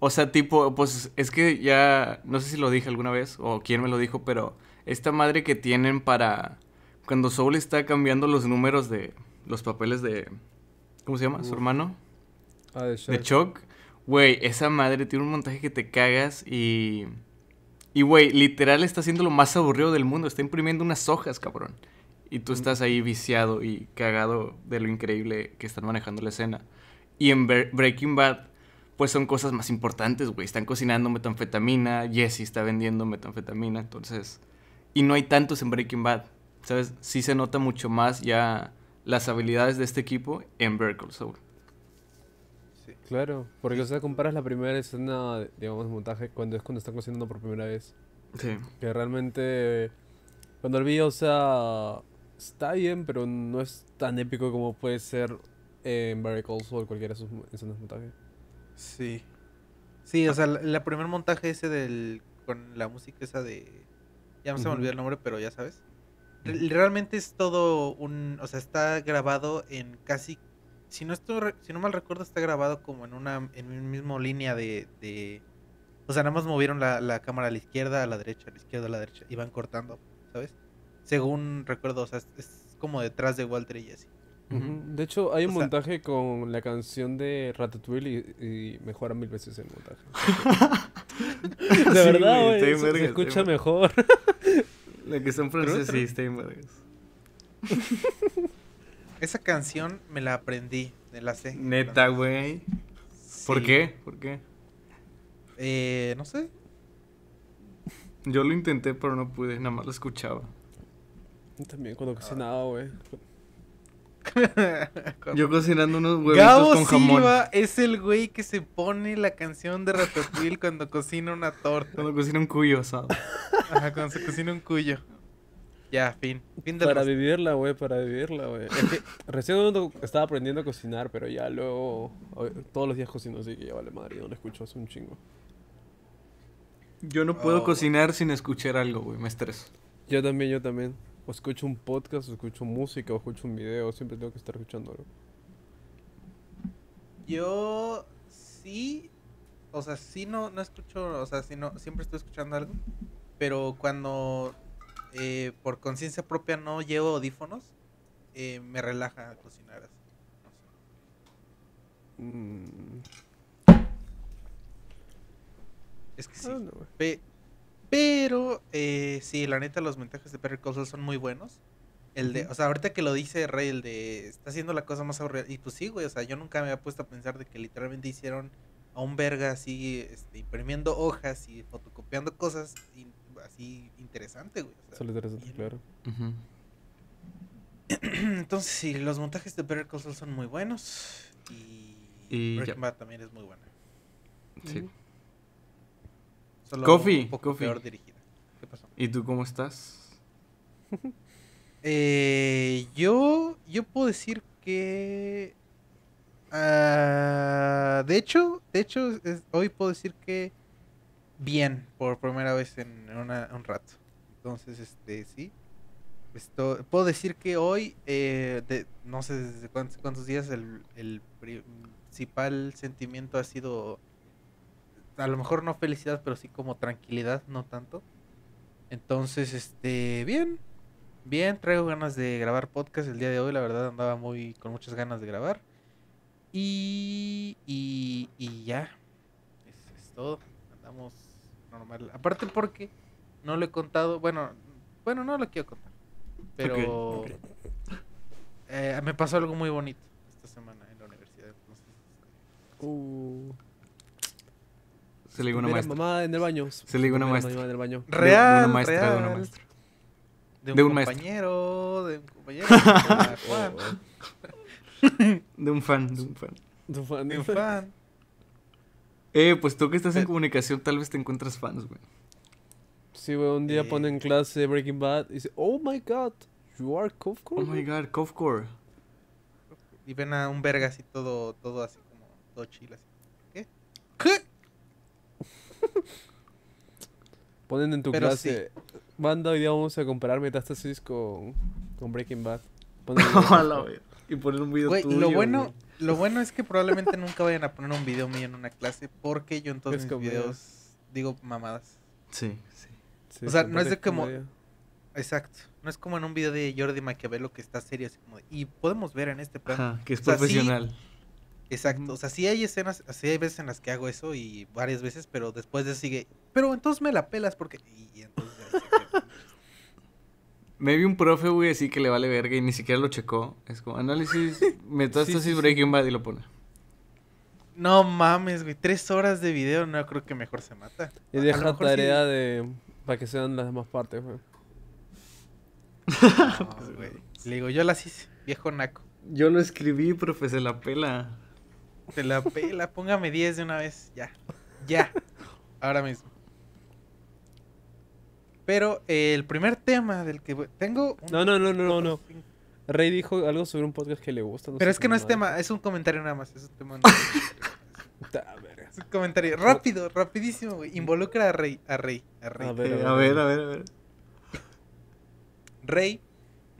O sea, tipo, pues es que ya, no sé si lo dije alguna vez o quién me lo dijo, pero esta madre que tienen para cuando Soul está cambiando los números de los papeles de, ¿cómo se llama? Su hermano, Ah, de de Chuck. Chuck. Güey, esa madre tiene un montaje que te cagas y... Y, güey, literal está haciendo lo más aburrido del mundo. Está imprimiendo unas hojas, cabrón. Y tú estás ahí viciado y cagado de lo increíble que están manejando la escena. Y en Bre- Breaking Bad, pues son cosas más importantes, güey. Están cocinando metanfetamina, Jesse está vendiendo metanfetamina, entonces... Y no hay tantos en Breaking Bad, ¿sabes? Sí se nota mucho más ya las habilidades de este equipo en Better Call Saul. Sí. Claro, porque o sea, comparas la primera escena, digamos, de montaje cuando es cuando están cocinando por primera vez. Sí. Que realmente, cuando el vi, o sea, está bien, pero no es tan épico como puede ser en Barry Calls o cualquiera de sus escenas de montaje. Sí. Sí, o sea, la, la primer montaje ese del con la música esa de ya no se me olvidó el nombre, pero ya sabes. Re- Realmente es todo un, o sea, está grabado en casi si no estoy si no mal recuerdo está grabado como en una en un mismo línea de, de o sea, nada más movieron la, la cámara a la izquierda, a la derecha, a la izquierda, a la derecha y van cortando, ¿sabes? Según recuerdo, o sea, es, es como detrás de Walter y Jesse. De hecho, hay un O sea- montaje con la canción de Ratatouille y, y mejora mil veces el montaje. de Sí, verdad, güey, Se, escucha mejor. La que en francés sí está. Esa canción me la aprendí, me la sé. Neta, güey. ¿Por qué? ¿Por qué? Eh, no sé. Yo lo intenté, pero no pude, nada más lo escuchaba. También cuando cocinaba, güey. Yo cocinando unos huevitos Gabo con jamón. Silva es el güey que se pone la canción de Ratatouille cuando cocina una torta. Cuando cocino un cuyo asado. Ajá, cuando se cocina un cuyo. Ya, fin. Fin del Para vivirla, güey, para vivirla, güey. Es que recién uno estaba aprendiendo a cocinar, pero ya luego todos los días cocino, así que ya vale madre, yo no lo escucho hace un chingo. Yo no puedo Oh. cocinar sin escuchar algo, güey. Me estreso. Yo también, yo también. O escucho un podcast, o escucho música, o escucho un video, siempre tengo que estar escuchando algo. Yo sí, o sea, sí no, no escucho, o sea, sí no, siempre estoy escuchando algo, pero cuando eh, por conciencia propia no llevo audífonos, eh, me relaja cocinar así. no sé. Mm, Es que sí. ah, no, pero, eh, sí, la neta, los mensajes de Perry Cosell son muy buenos. El de, o sea, ahorita que lo dice Rey, el de, está haciendo la cosa más aburrida. Y pues sí, güey, o sea, yo nunca me había puesto a pensar de que literalmente hicieron a un verga así, este, imprimiendo hojas y fotocopiando cosas in- así interesante, güey. o sea, Eso es lo interesante, bien. claro. Entonces, sí, los montajes de Better Call Saul son muy buenos. Y, Y Breaking ya. Bad también es muy buena. Sí. Solo Coffee, un poco coffee. peor dirigida. ¿Qué pasó? ¿Y tú cómo estás? Eh, yo, yo puedo decir que... ah, de hecho, de hecho, es- hoy puedo decir que bien por primera vez en una- un rato. Entonces, este, sí. Esto, puedo decir que hoy, eh, de, no sé desde cuántos, cuántos días, el, el principal sentimiento ha sido, a lo mejor no felicidad, pero sí como tranquilidad, no tanto. Entonces, este, bien, bien, traigo ganas de grabar podcast el día de hoy, la verdad andaba muy con muchas ganas de grabar. Y, y, y ya, eso es todo, andamos normal. Aparte porque no lo he contado, bueno, bueno, no lo quiero contar, pero eh, me pasó algo muy bonito esta semana en la universidad. Entonces, Uh, Se le digo una maestra. mamá en el baño. Se le digo una maestra. mamá en el baño. De- real, de una maestra, real, de una maestra. de un, De un maestro. compañero, de un compañero, de un fan, de un fan. De un fan. Eh, pues tú que estás en Pe- comunicación, tal vez te encuentras fans, güey. Sí, güey, un día Eh. pone en clase Breaking Bad y dice, oh my god, you are Kofko. Oh my god, Cofcore. Y ven a un verga así todo, todo así como todo chill así. ¿Qué? ¿Qué? Ponen en tu Pero clase, banda, hoy día vamos a comparar Metástasis con, con Breaking Bad. Ponen. Y poner un video Güey, tuyo. lo bueno, güey. lo bueno es que probablemente nunca vayan a poner un video mío en una clase porque yo en todos Es mis comedia. videos digo mamadas. Sí, sí. Sí, o sea, no es de como- comedia. Exacto. No es como en un video de Jordi Maquiavelo que está serio así como de, y podemos ver en este plan. Ajá, que es O sea, sí, profesional. Exacto, o sea, sí hay escenas, sí hay veces en las que hago eso y varias veces, pero después de sigue, pero entonces me la pelas porque... Y, y entonces. Me vi un profe, güey, así que le vale verga y ni siquiera lo checó. Es como análisis, metástasis, Sí, sí, sí. Breaking Bad y lo pone. No mames, güey, tres horas de video, no creo que mejor se mata. Y deja sí- tarea de... para que sean las demás partes, güey. No, güey. Le digo, yo las hice, viejo naco. Yo lo escribí, profe, se la pela. Se la pela, póngame 10 de una vez, ya, ya, ahora mismo. Pero eh, el primer tema del que tengo... un- No, no, no, no, no, no. Rey dijo algo sobre un podcast que le gusta. Pero es que no es madre. tema, es un comentario nada más, es un tema... Es un comentario rápido, rapidísimo, güey. Involucra a Rey, a Rey, a Rey. A ver, Eh, a ver, a ver, a ver. Rey,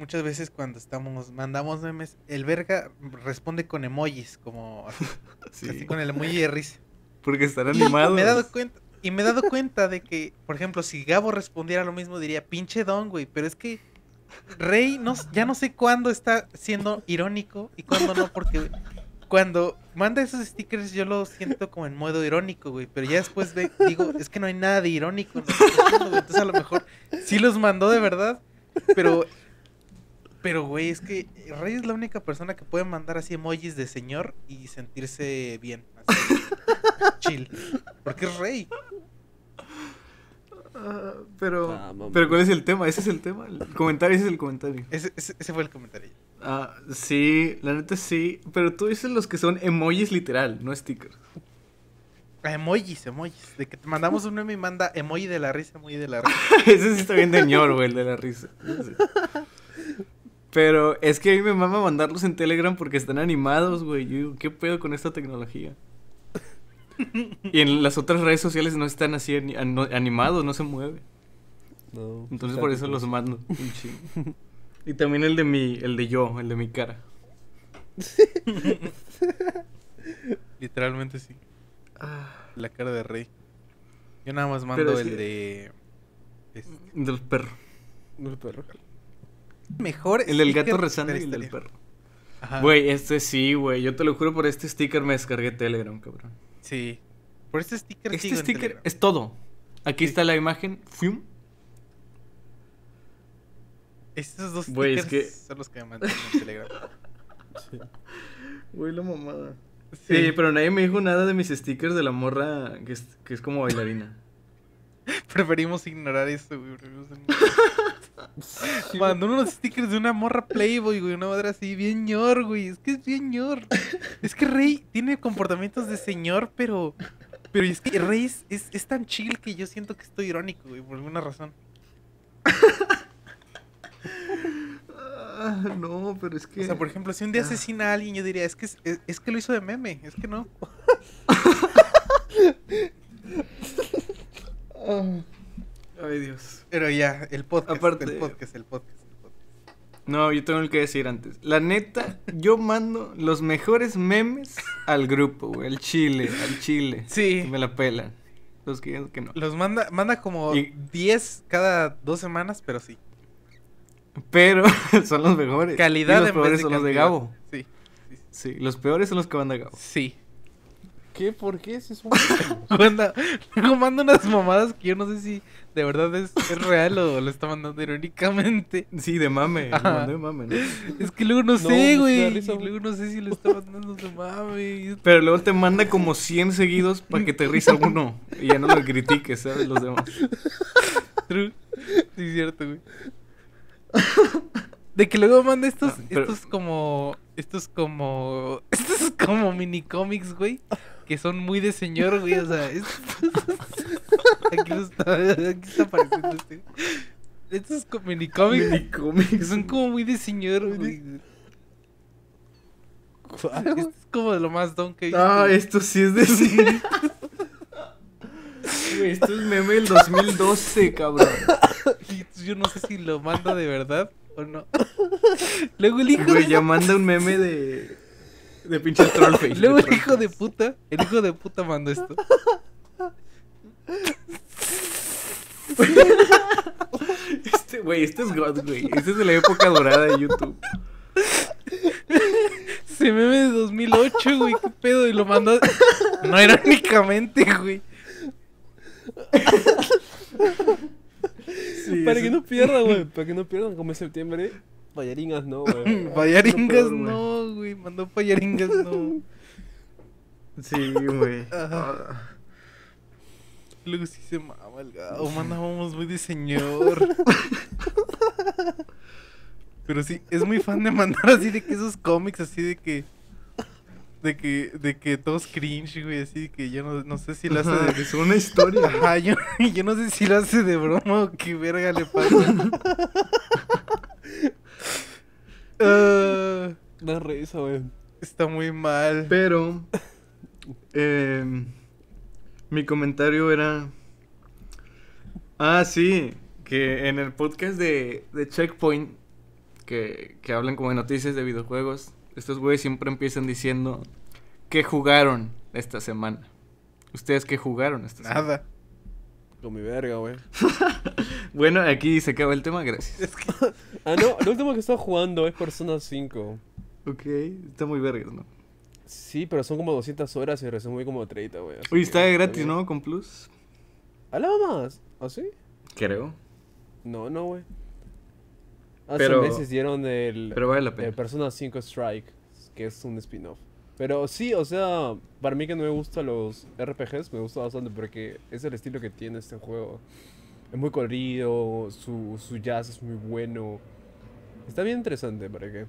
muchas veces cuando estamos, mandamos memes, el verga responde con emojis, como así, Sí, así con el emoji de risa. porque están Y animados. me he dado cuenta, y me he dado cuenta de que, por ejemplo, si Gabo respondiera lo mismo, diría pinche don, güey. Pero es que Rey no, ya no sé cuándo está siendo irónico y cuándo no, porque cuando manda esos stickers yo lo siento como en modo irónico, güey. Pero ya después ve- digo, es que no hay nada de irónico. Entonces a lo mejor sí los mandó de verdad, pero. Pero, güey, es que Rey es la única persona que puede mandar así emojis de señor y sentirse bien. así, chill. Porque es Rey. Ah, pero, Ah, pero ¿cuál es el tema? Ese es el tema. El comentario ese es el comentario. Ese, ese, ese fue el comentario. Ah, sí, la neta sí. Pero tú dices los que son emojis literal, no stickers. Emojis, emojis. De que te mandamos un meme y manda emoji de la risa, emoji de la risa. Ese sí está bien de ñor, güey, el de la risa. Pero es que a mí me mama mandarlos en Telegram porque están animados, güey. Yo digo, ¿qué pedo con esta tecnología? Y en las otras redes sociales no están así animados, no se mueve. No, Entonces por eso los mando. un chingo. Y también el de mi, el de yo, el de mi cara. Literalmente sí. La cara de rey. Yo nada más mando el que- de. es- Del perro. No el perro. Mejor. El del gato de rezando la y el del perro. Ajá. Güey, este sí, güey. Yo te lo juro por este sticker me descargué Telegram, cabrón. Sí. Por este sticker Este sticker es todo. Aquí Sí. está la imagen. Fium. Estos dos Güey, es stickers que- son los que me mantienen en Telegram. Sí. Güey, la mamada. Sí. Sí, pero nadie me dijo nada de mis stickers de la morra que es, que es como bailarina. Preferimos ignorar esto, güey. preferimos ignorar. Sí, Mandó unos stickers de una morra Playboy, güey. Una madre así, bien ñor, güey. Es que es bien ñor. Es que Rey tiene comportamientos de señor, pero. Pero es que Rey es, es, es tan chill que yo siento que estoy irónico, güey, por alguna razón. Ah, no, pero es que. O sea, por ejemplo, si un día asesina a alguien, yo diría, es que, es, que lo hizo de meme. Es que no. Ay, Dios. Pero ya, el podcast. Aparte- El podcast, el podcast. el podcast. No, yo tengo el que decir antes. La neta, yo mando los mejores memes al grupo, güey. Al chile, al chile. Sí. Me la pelan. Los que no. Los manda, manda como Y- 10 cada dos semanas, pero sí. Pero son los mejores. Calidad Y los peores son los de. Gabo. Sí. Sí. Sí, los peores son los que van de Gabo. sí. ¿Qué? ¿Por qué? Si es un... Luego manda unas mamadas que yo no sé si de verdad es, es real o lo está mandando irónicamente. Sí, de mame. lo Ajá. mandé de mame, ¿no? Es que luego no No, sé, güey. luego no sé si lo está mandando de mame. Pero luego te manda como 100 seguidos para que te risa uno. Y ya no lo critiques, ¿sabes? Los demás. True. Sí, es cierto, güey. De que luego manda estos, Ah, pero- estos como, estos como, estos como mini cómics, güey, que son muy de señor, güey, o sea, es... aquí, está, aquí está apareciendo este. Estos co- mini cómics Mini cómics. que son como muy de señor, güey. Este es como de lo más don que he visto. Ah, esto sí es de sí. Güey, esto es meme del 2012, cabrón. Y Yo no sé si lo manda de verdad o no. Luego el hijo Güey, de ya manda un meme de. De pinche trollface. Luego el hijo de puta, el hijo de puta mandó esto. Este, güey, este es God, güey. Este es de la época dorada de YouTube. Se meme de 2008, güey, qué pedo, y lo mandó no irónicamente, güey. Sí, Para que no pierdan, güey. Para que no pierdan como en septiembre. Ballaringas, no, güey. Payaringas no, güey, mandó payaringas no. Sí, güey. Luego sí se mama el gato, mandábamos muy de señor. Pero sí, es muy fan de mandar así de que esos cómics así de que de que de que todos cringe, güey, así de que yo no, no sé si lo hace Ajá, de Es una historia. Ajá, yo, yo no sé si lo hace de broma o qué verga le pasa. Da risa, güey. está muy mal. Pero. em, mi comentario era. Ah, sí. Que en el podcast de, de Checkpoint. Que, que hablan como de noticias de videojuegos. Estos güeyes siempre empiezan diciendo. ¿Qué jugaron esta semana? ¿Ustedes qué jugaron esta semana? Nada. Con mi verga, güey. Bueno, aquí se acaba el tema, gracias. Es que Ah, no, lo último que estaba jugando es Persona 5. Ok, está muy vergas, ¿no? Sí, pero son como 200 horas y recién muy como 30, güey. Uy, que está gratis. ¿no? Con Plus. ¿Alaba más? ¿Ah, sí? Creo. No, no, güey. Hace Pero- meses dieron el, Pero vale la el pena. Persona 5 Strike, que es un spin-off. Pero sí, o sea, para mí que no me gustan los RPGs, me gusta bastante porque es el estilo que tiene este juego. Es muy colorido, su, su jazz es muy bueno. Está bien interesante, ¿para qué?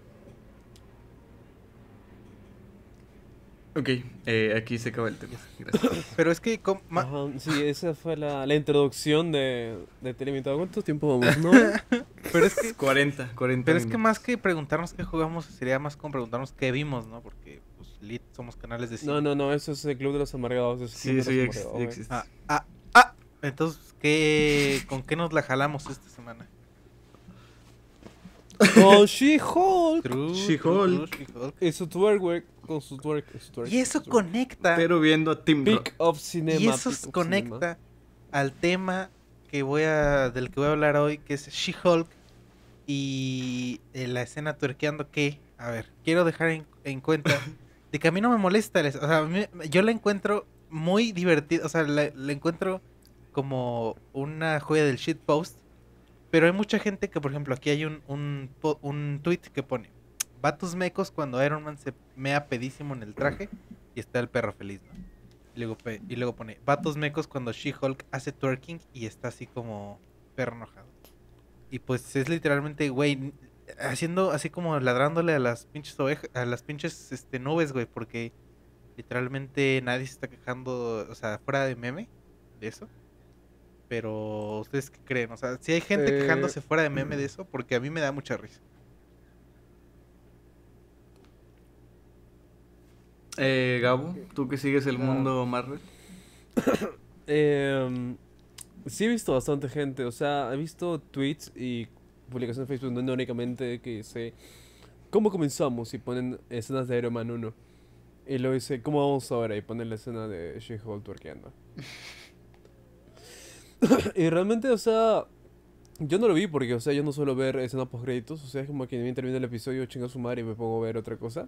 Ok, eh, aquí se acaba el tema. Gracias. Pero es que... Ajá, sí, esa fue la, la introducción de, de Telemitado. ¿Cuánto tiempo vamos, no? pero es que... 40, 40 Pero es que más que preguntarnos qué jugamos, sería más como preguntarnos qué vimos, ¿no? Porque, pues, lit, somos canales de cine. No, no, no, eso es el Club de los Amargados. es Sí, Club eso de ya, los ex- ya existe. Ah, ah, ah. Entonces, ¿qué, ¿con qué nos la jalamos esta semana? Con She-Hulk. True, She-Hulk. She-Hulk. Y su twerk, güey. Con su twerk. su twerk, Y eso twerk. conecta. Pero viendo a Tim. Peak of Cinema. y eso conecta al tema que voy a, del que voy a hablar hoy, que es She-Hulk. Y eh, la escena tuerqueando que, a ver, quiero dejar en, en cuenta de que a mí no me molesta. O sea, a mí- yo la encuentro muy divertida. O sea, la, la encuentro como una joya del shitpost. Pero hay mucha gente que, por ejemplo, aquí hay un, un, un tweet que pone: Vatos mecos cuando Iron Man se mea pedísimo en el traje y está el perro feliz, ¿no? Y luego, y luego pone: Vatos mecos cuando She-Hulk hace twerking y está así como perro enojado. Y pues es literalmente, güey, haciendo así como ladrándole a las pinches ovejas, a las pinches este, nubes, güey, porque literalmente nadie se está quejando, o sea, fuera de meme de eso. Pero, ¿ustedes qué creen? O sea, si hay gente Eh, quejándose fuera de meme de eso, porque a mí me da mucha risa. Eh, Gabo, tú que sigues el mundo Marvel. Eh, sí he visto bastante gente, o sea, he visto tweets y publicaciones de Facebook no únicamente que dice ¿Cómo comenzamos? y ponen escenas de Iron Man 1. Y luego dice ¿Cómo vamos ahora? y ponen la escena de She-Hulk twerkeando. y realmente, o sea, yo no lo vi porque, o sea, yo no suelo ver escenas post créditos, o sea, es como que me termina el episodio, chinga su madre y me pongo a ver otra cosa.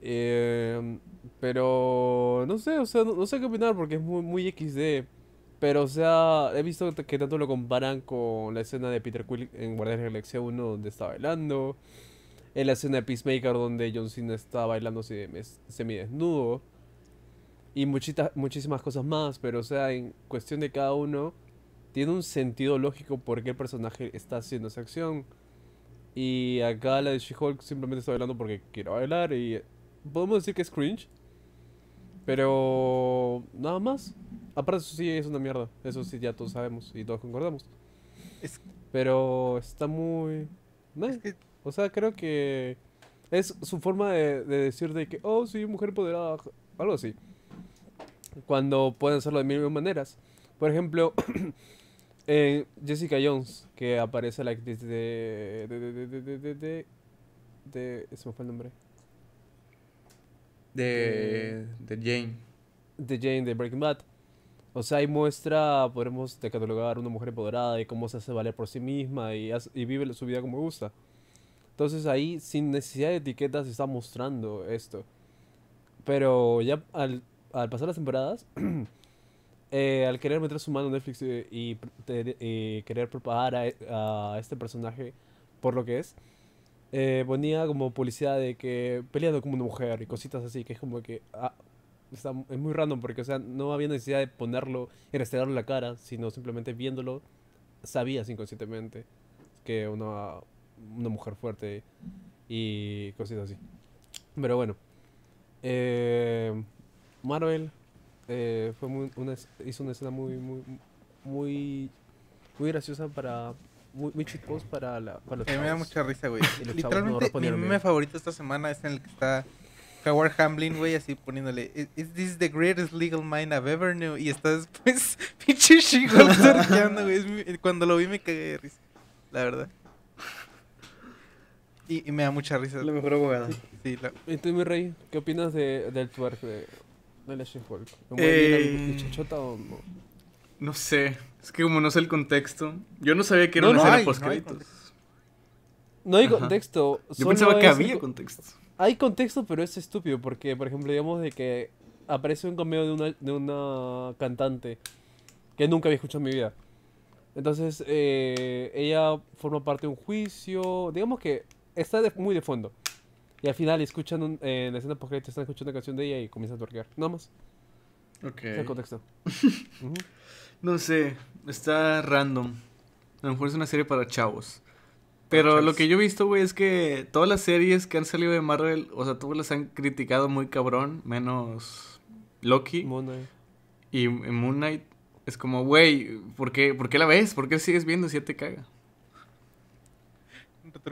Eh, pero no sé, o sea, no, sé qué opinar porque es muy, muy XD. Pero, o sea, he visto que tanto lo comparan con la escena de Peter Quill en Guardianes de la Galaxia 1 donde está bailando. En la escena de Peacemaker donde John Cena está bailando semi- semidesnudo. Y muchita- muchísimas cosas más. Pero, o sea, en cuestión de cada uno, tiene un sentido lógico por qué el personaje está haciendo esa acción. Y acá la de She-Hulk simplemente está bailando porque quiere bailar y podemos decir que es cringe. Pero nada más. Aparte eso sí es una mierda. Eso sí ya todos sabemos y todos concordamos. Es, Pero está muy... es que O sea, creo que es su forma de, de decir de que, oh, sí, mujer empoderada, algo así. Cuando pueden hacerlo de mil maneras. Por ejemplo, en Jessica Jones, que aparece la actriz de... de, de, de, de, de, de, de- de- se me fue el nombre. De, de Jane. de Jane de Breaking Bad. O sea, ahí muestra, podemos catalogar una mujer empoderada y cómo se hace valer por sí misma y, hace- y vive su vida como gusta. Entonces ahí, sin necesidad de etiquetas, está mostrando esto. Pero ya al, al pasar las temporadas, eh, al querer meter su mano en Netflix eh, y, querer propagar a, e- a este personaje por lo que es, eh, ponía como publicidad de que peleando como una mujer y cositas así, que es como que ah, está, es muy random porque, o sea, no había necesidad de ponerlo y restregarlo la cara, sino simplemente viéndolo, sabías inconscientemente que una, una mujer fuerte y cositas así. Pero bueno, eh, Marvel eh, fue muy, una, hizo una escena muy, muy, muy, muy graciosa para, muy, muy post para, la, para los a mí me da mucha risa, güey. Chavos no Literalmente, mi meme favorito esta semana es en el que está Howard Hamlin, güey, así poniéndole, "Is- is this the greatest legal mind I've ever knew? Y está después, pinche She-Hulk surfeando, güey. Cuando lo vi me cagué de risa, la verdad. Y, y me da mucha risa. La mejor abogada. Sí, la- ¿Y tú, mi rey, qué opinas de, del twerk de, Eh, chachota o no? No sé. Es que como no sé el contexto. Yo no sabía que era No, una no escena hay, no Ajá. contexto. Yo solo pensaba que había contexto. Hay contexto, pero es estúpido porque, por ejemplo, digamos de que aparece un cameo de una, de una cantante que nunca había escuchado en mi vida. Entonces, eh, ella forma parte de un juicio. Digamos que está de- muy de fondo. Y al final escuchan un- eh, en la escena post están escuchando una canción de ella y comienzan a twerkear. Nada más. Ok. Ese es el contexto. No sé. Está random. A lo mejor es una serie para chavos. Pero lo que yo he visto, güey, es que todas las series que han salido de Marvel, o sea, todas las han criticado muy cabrón, menos Loki Moon Knight. y, y Moon Knight. Es como, güey, ¿por qué, ¿por qué la ves? ¿Por qué sigues viendo si ya te caga?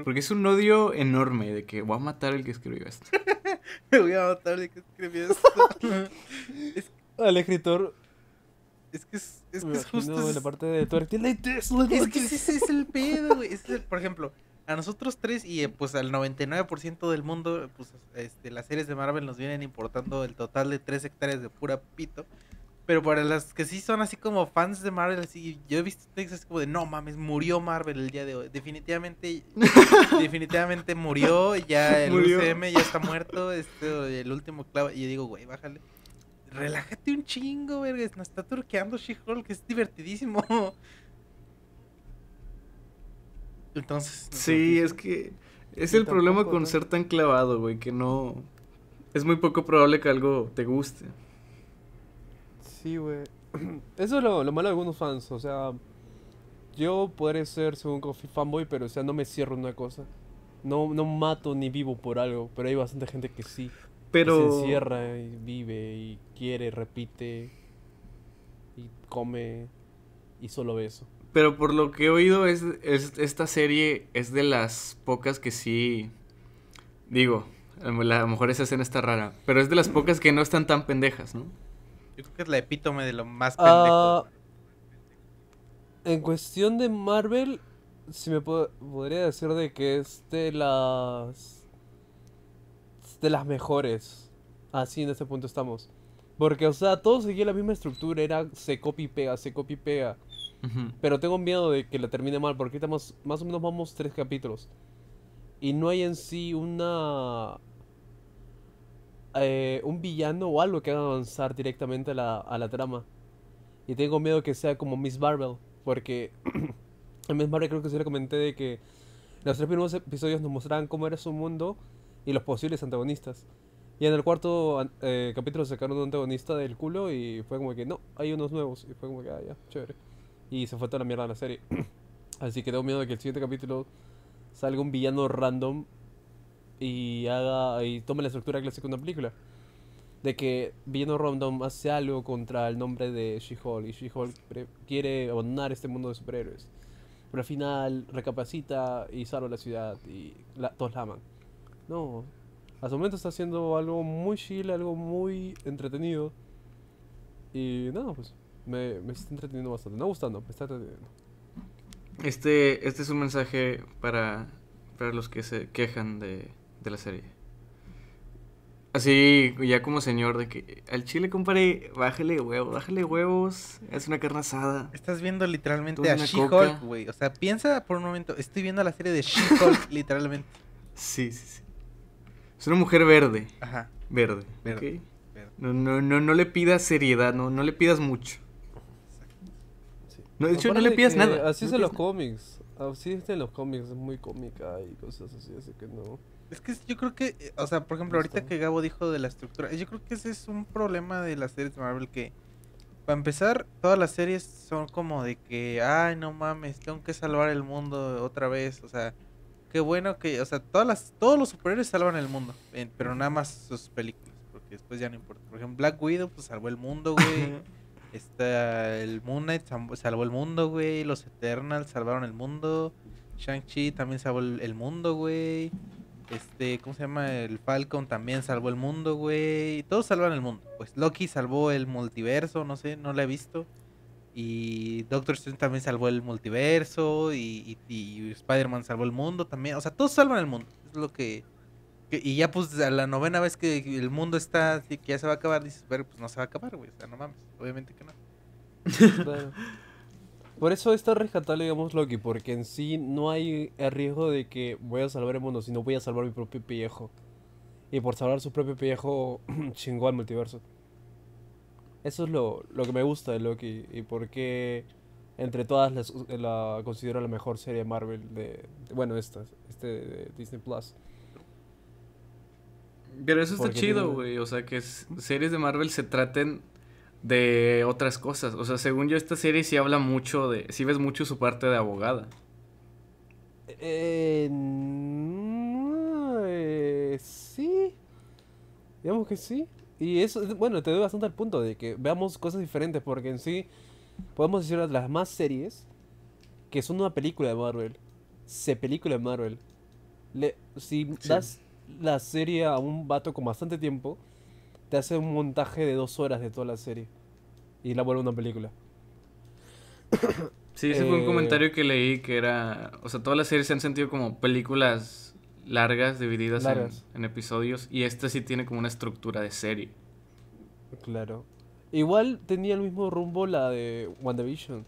Porque es un odio enorme de que voy a matar al que escribió esto. Me voy a matar de que escribí esto. es, Al escritor. es que es, es, que es justo. en la Es, parte de this, es que ese es el pedo, güey. Es el- por ejemplo, a nosotros tres y eh, pues al 99% del mundo, pues este, las series de Marvel nos vienen importando el total de 3 hectáreas de pura pito. Pero para las que sí son así como fans de Marvel, así, yo he visto textos así como de no mames, murió Marvel el día de hoy. Definitivamente, definitivamente murió, ya el Murió. UCM ya está muerto, este, el último clavo. Y yo digo, güey, bájale. Relájate un chingo, verga. Nos está turqueando She-Hulk, es divertidísimo. Entonces. Sí, es que es el problema con ¿no? ser tan clavado, güey, que no... Es muy poco probable que algo te guste. Sí, güey. Eso es lo, lo malo de algunos fans. O sea, yo podré ser, según Coffee fanboy, pero o sea, no me cierro en una cosa. No, no mato ni vivo por algo, pero hay bastante gente que sí. que Pero... se encierra y vive y quiere, repite y come y solo ve eso. Pero por lo que he oído, es, es- esta serie es de las pocas que sí. Digo, a lo mejor esa escena está rara. Pero es de las pocas que no están tan pendejas, ¿no? Yo creo que es la epítome de lo más pendejo. Ah, en cuestión de Marvel, si me po- podría decir de que es de las de las mejores. Así en este punto estamos. Porque, o sea, todo seguía la misma estructura, era se copia y pega, se copia y pega. Pero tengo miedo de que la termine mal, porque ahorita más, más o menos vamos tres capítulos. Y no hay en sí una... eh, un villano o algo que haga avanzar directamente a la, la trama. Y tengo miedo que sea como Miss Marvel, porque en Miss Marvel creo que se le comenté de que los tres primeros episodios nos mostraban cómo era su mundo y los posibles antagonistas. Y en el cuarto eh, capítulo sacaron un antagonista del culo y fue como que no, hay unos nuevos. Y fue como que, ah, ya, chévere. Y se fue toda la mierda de la serie. Así que tengo miedo de que el siguiente capítulo salga un villano random y haga y tome la estructura clásica de una película. De que villano random hace algo contra el nombre de She-Hulk y She-Hulk quiere abandonar este mundo de superhéroes. Pero al final recapacita y salva la ciudad y la- todos la aman. No, hasta el momento está haciendo algo muy chill, algo muy entretenido. Y nada, pues me, me está entreteniendo bastante. No gustando, me está entreteniendo. Este, este es un mensaje para, para los que se quejan de, de la serie. Así, ya como señor, de que al chile, compadre, bájale huevos, bájale huevos, es una carne asada. Estás viendo literalmente a She-Hulk, güey. O sea, piensa por un momento. Estoy viendo la serie de She-Hulk, literalmente. Sí, sí, sí. Es una mujer verde, Ajá. verde, Verde. No, no, no, no le pidas seriedad, no, no le pidas mucho. Sí. No, de hecho, no le pidas nada. Así no es en los cómics. Así es en los cómics, es muy cómica y cosas así, así que no. Es que yo creo que, eh, o sea, por ejemplo, ahorita que Gabo dijo de la estructura, yo creo que ese es un problema de las series de Marvel que, para empezar, todas las series son como de que, ay, no mames, tengo que salvar el mundo otra vez, o sea, qué bueno que, o sea, todas las, todos los superhéroes salvan el mundo, eh, pero nada más sus películas, porque después ya no importa. Por ejemplo, Black Widow, pues salvó el mundo, güey. Está el Moon Knight salvó el mundo, güey. Los Eternals salvaron el mundo. Shang-Chi también salvó el mundo, güey. Este, ¿cómo se llama? El Falcon también salvó el mundo, güey. Todos salvan el mundo. Pues Loki salvó el multiverso, no sé, no lo he visto. Y Doctor Strange también salvó el multiverso. Y, y- y Spider-Man salvó el mundo también. O sea, todos salvan el mundo. Es lo que, que- Y ya, pues, a la novena vez que el mundo está así, que ya se va a acabar, dices, pero pues no se va a acabar, güey. O sea, no mames. Obviamente que no. Claro. Por eso está rescatable, digamos, Loki, porque en sí no hay el riesgo de que voy a salvar el mundo, sino voy a salvar mi propio pellejo. Y por salvar su propio pellejo, chingó al multiverso. Eso es lo, lo que me gusta de Loki y por qué entre todas las- la considero la mejor serie de Marvel de, de- bueno, esta, este de Disney Plus. Pero eso está chido, tiene- güey. O sea, que series de Marvel se traten de otras cosas. O sea, según yo, esta serie sí habla mucho de. Sí ves mucho su parte de abogada. Eh, eh, sí. Digamos que sí. Y eso, es- bueno, te doy bastante al punto de que veamos cosas diferentes, porque en sí podemos decir de las más series que son una película de Marvel. Se película de Marvel. Le, si Sí. das la serie a un vato con bastante tiempo, te hace un montaje de dos horas de toda la serie. Y la vuelve una película. Sí, ese fue un Eh, comentario que leí que era, o sea, todas las series se han sentido como películas largas, divididas en- episodios, y esta sí tiene como una estructura de serie. Claro. Igual tenía el mismo rumbo la de WandaVision.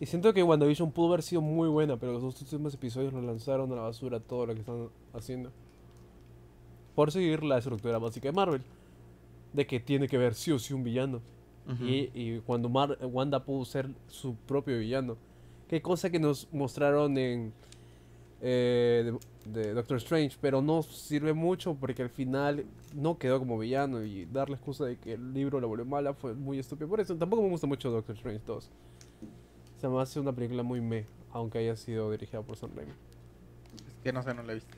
Y siento que WandaVision pudo haber sido muy buena, pero los dos últimos episodios lo lanzaron a la basura todo lo que están haciendo. Por seguir la estructura básica de Marvel. De que tiene que haber sí o sí un villano. Ujú. y, y cuando Mar- Wanda pudo ser su propio villano. Qué cosa que nos mostraron en eh, de, de Doctor Strange, pero no sirve mucho porque al final no quedó como villano y dar la excusa de que el libro lo volvió mala fue muy estúpido. Por eso tampoco me gusta mucho Doctor Strange 2. Se me hace una película muy meh, aunque haya sido dirigida por Sam Raimi. Es que no sé, no la he visto.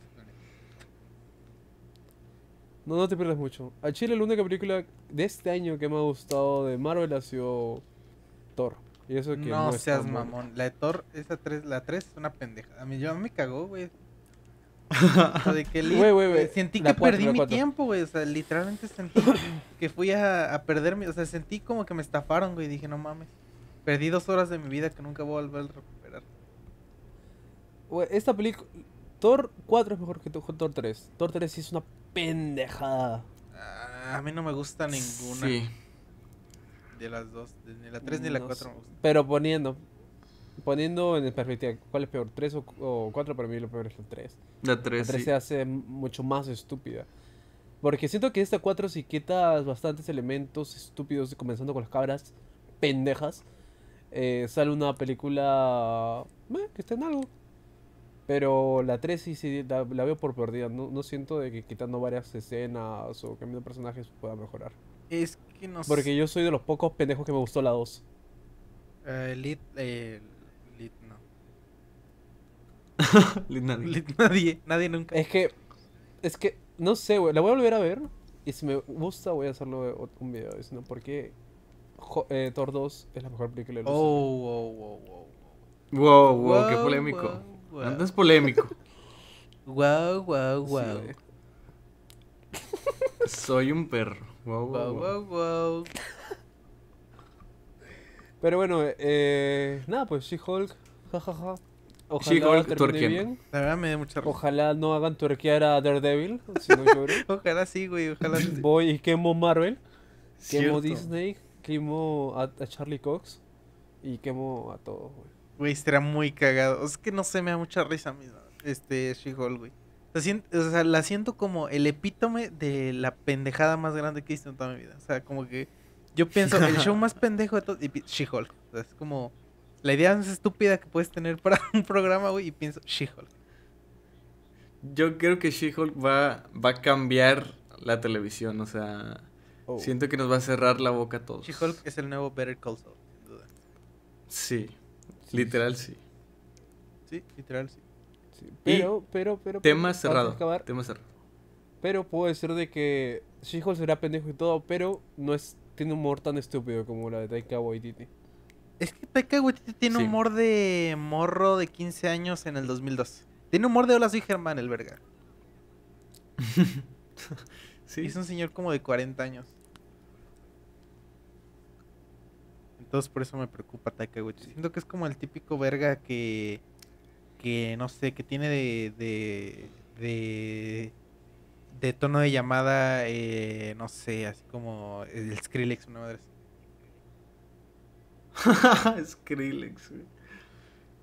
No, no te pierdas mucho. A Chile la única película de este año que me ha gustado de Marvel ha sido Thor. Y eso que No, seas mamón. La de Thor, esa 3, la 3 es una pendeja. A mí yo me cagó, güey. O sea, de que Güey, güey, güey. Sentí La que cuatro, perdí mi cuatro. tiempo, güey. O sea, literalmente sentí que fui a, a perder mi... O sea, sentí como que me estafaron, güey. Dije, no mames. Perdí dos horas de mi vida que nunca voy a volver a recuperar. Güey, Esta película. Thor 4 es mejor que Thor Thor 3. Thor 3 sí es una pendejada. Ah, a mí no me gusta ninguna Sí. de las dos. de- Ni la 3 ni la No 4 sé. me gusta. Pero poniendo. Poniendo en perspectiva, ¿cuál es peor? ¿3 o, 4? Para mí lo peor es la 3. La La 3, 3 sí. se hace mucho más estúpida. Porque siento que esta 4 si quitas bastantes elementos estúpidos, comenzando con las cabras pendejas, eh, sale una película meh, que está en algo. Pero la 3 sí, sí la, la veo por perdida. No, no siento de que quitando varias escenas o cambiando personajes pueda mejorar. Es que no sé. Porque yo soy de los pocos pendejos que me gustó la 2. Eh, Lit, eh, Lit, no. Linda. Lit, nadie, nadie nunca. Es que, es que, no sé, güey, la voy a volver a ver. Y si me gusta, voy a hacerlo un video diciendo por qué Jo- eh, Thor 2 es la mejor película de los Oh, oh, oh. Wow, wow, qué Wow, polémico. wow, wow. Andas polémico. Wow, wow, Sí, wow. güey. Soy un perro. Wow, wow, Wow, wow. wow, wow. Pero bueno, eh, nada, pues She-Hulk, jajaja. Ojalá She-Hulk termine bien. La verdad me da mucha risa. Ojalá no hagan tuerquear a Daredevil, si no lloro. Ojalá sí, güey, ojalá sí. Voy y quemo Marvel, Cierto. quemo Disney, quemo a, a Charlie Cox y quemo a todos, güey. Güey, será muy cagado. Es que no sé, me da mucha risa a mí, este She-Hulk, güey. O sea, sien- o sea, la siento como el epítome de la pendejada más grande que he visto en toda mi vida. O sea, como que yo pienso, el show más pendejo de todo, She-Hulk. O sea, es como la idea más estúpida que puedes tener para un programa, güey, y pienso, She-Hulk. Yo creo que She-Hulk va, va a cambiar la televisión. O sea, Oh. siento que nos va a cerrar la boca a todos. She-Hulk es el nuevo Better Call Saul, sin duda. Sí, literal sí. Sí, literal, sí. sí. Pero, pero, pero. Tema pero, de cerrado. acabar, Tema cerrado. Pero puedo decir de que She-Hulk será pendejo y todo, pero no es tiene un humor tan estúpido como la de Taika Waititi. Es que Taika Waititi tiene Sí. humor de morro de 15 años en el 2002. Tiene humor de Hola, soy Germán, el verga. Sí. Es un señor como de 40 años. Entonces por eso me preocupa Taika Waititi. Siento que es como el típico verga que... Que no sé, que tiene de... De, de, de tono de llamada, eh, no sé, así como el Skrillex, una madre así. Skrillex, güey.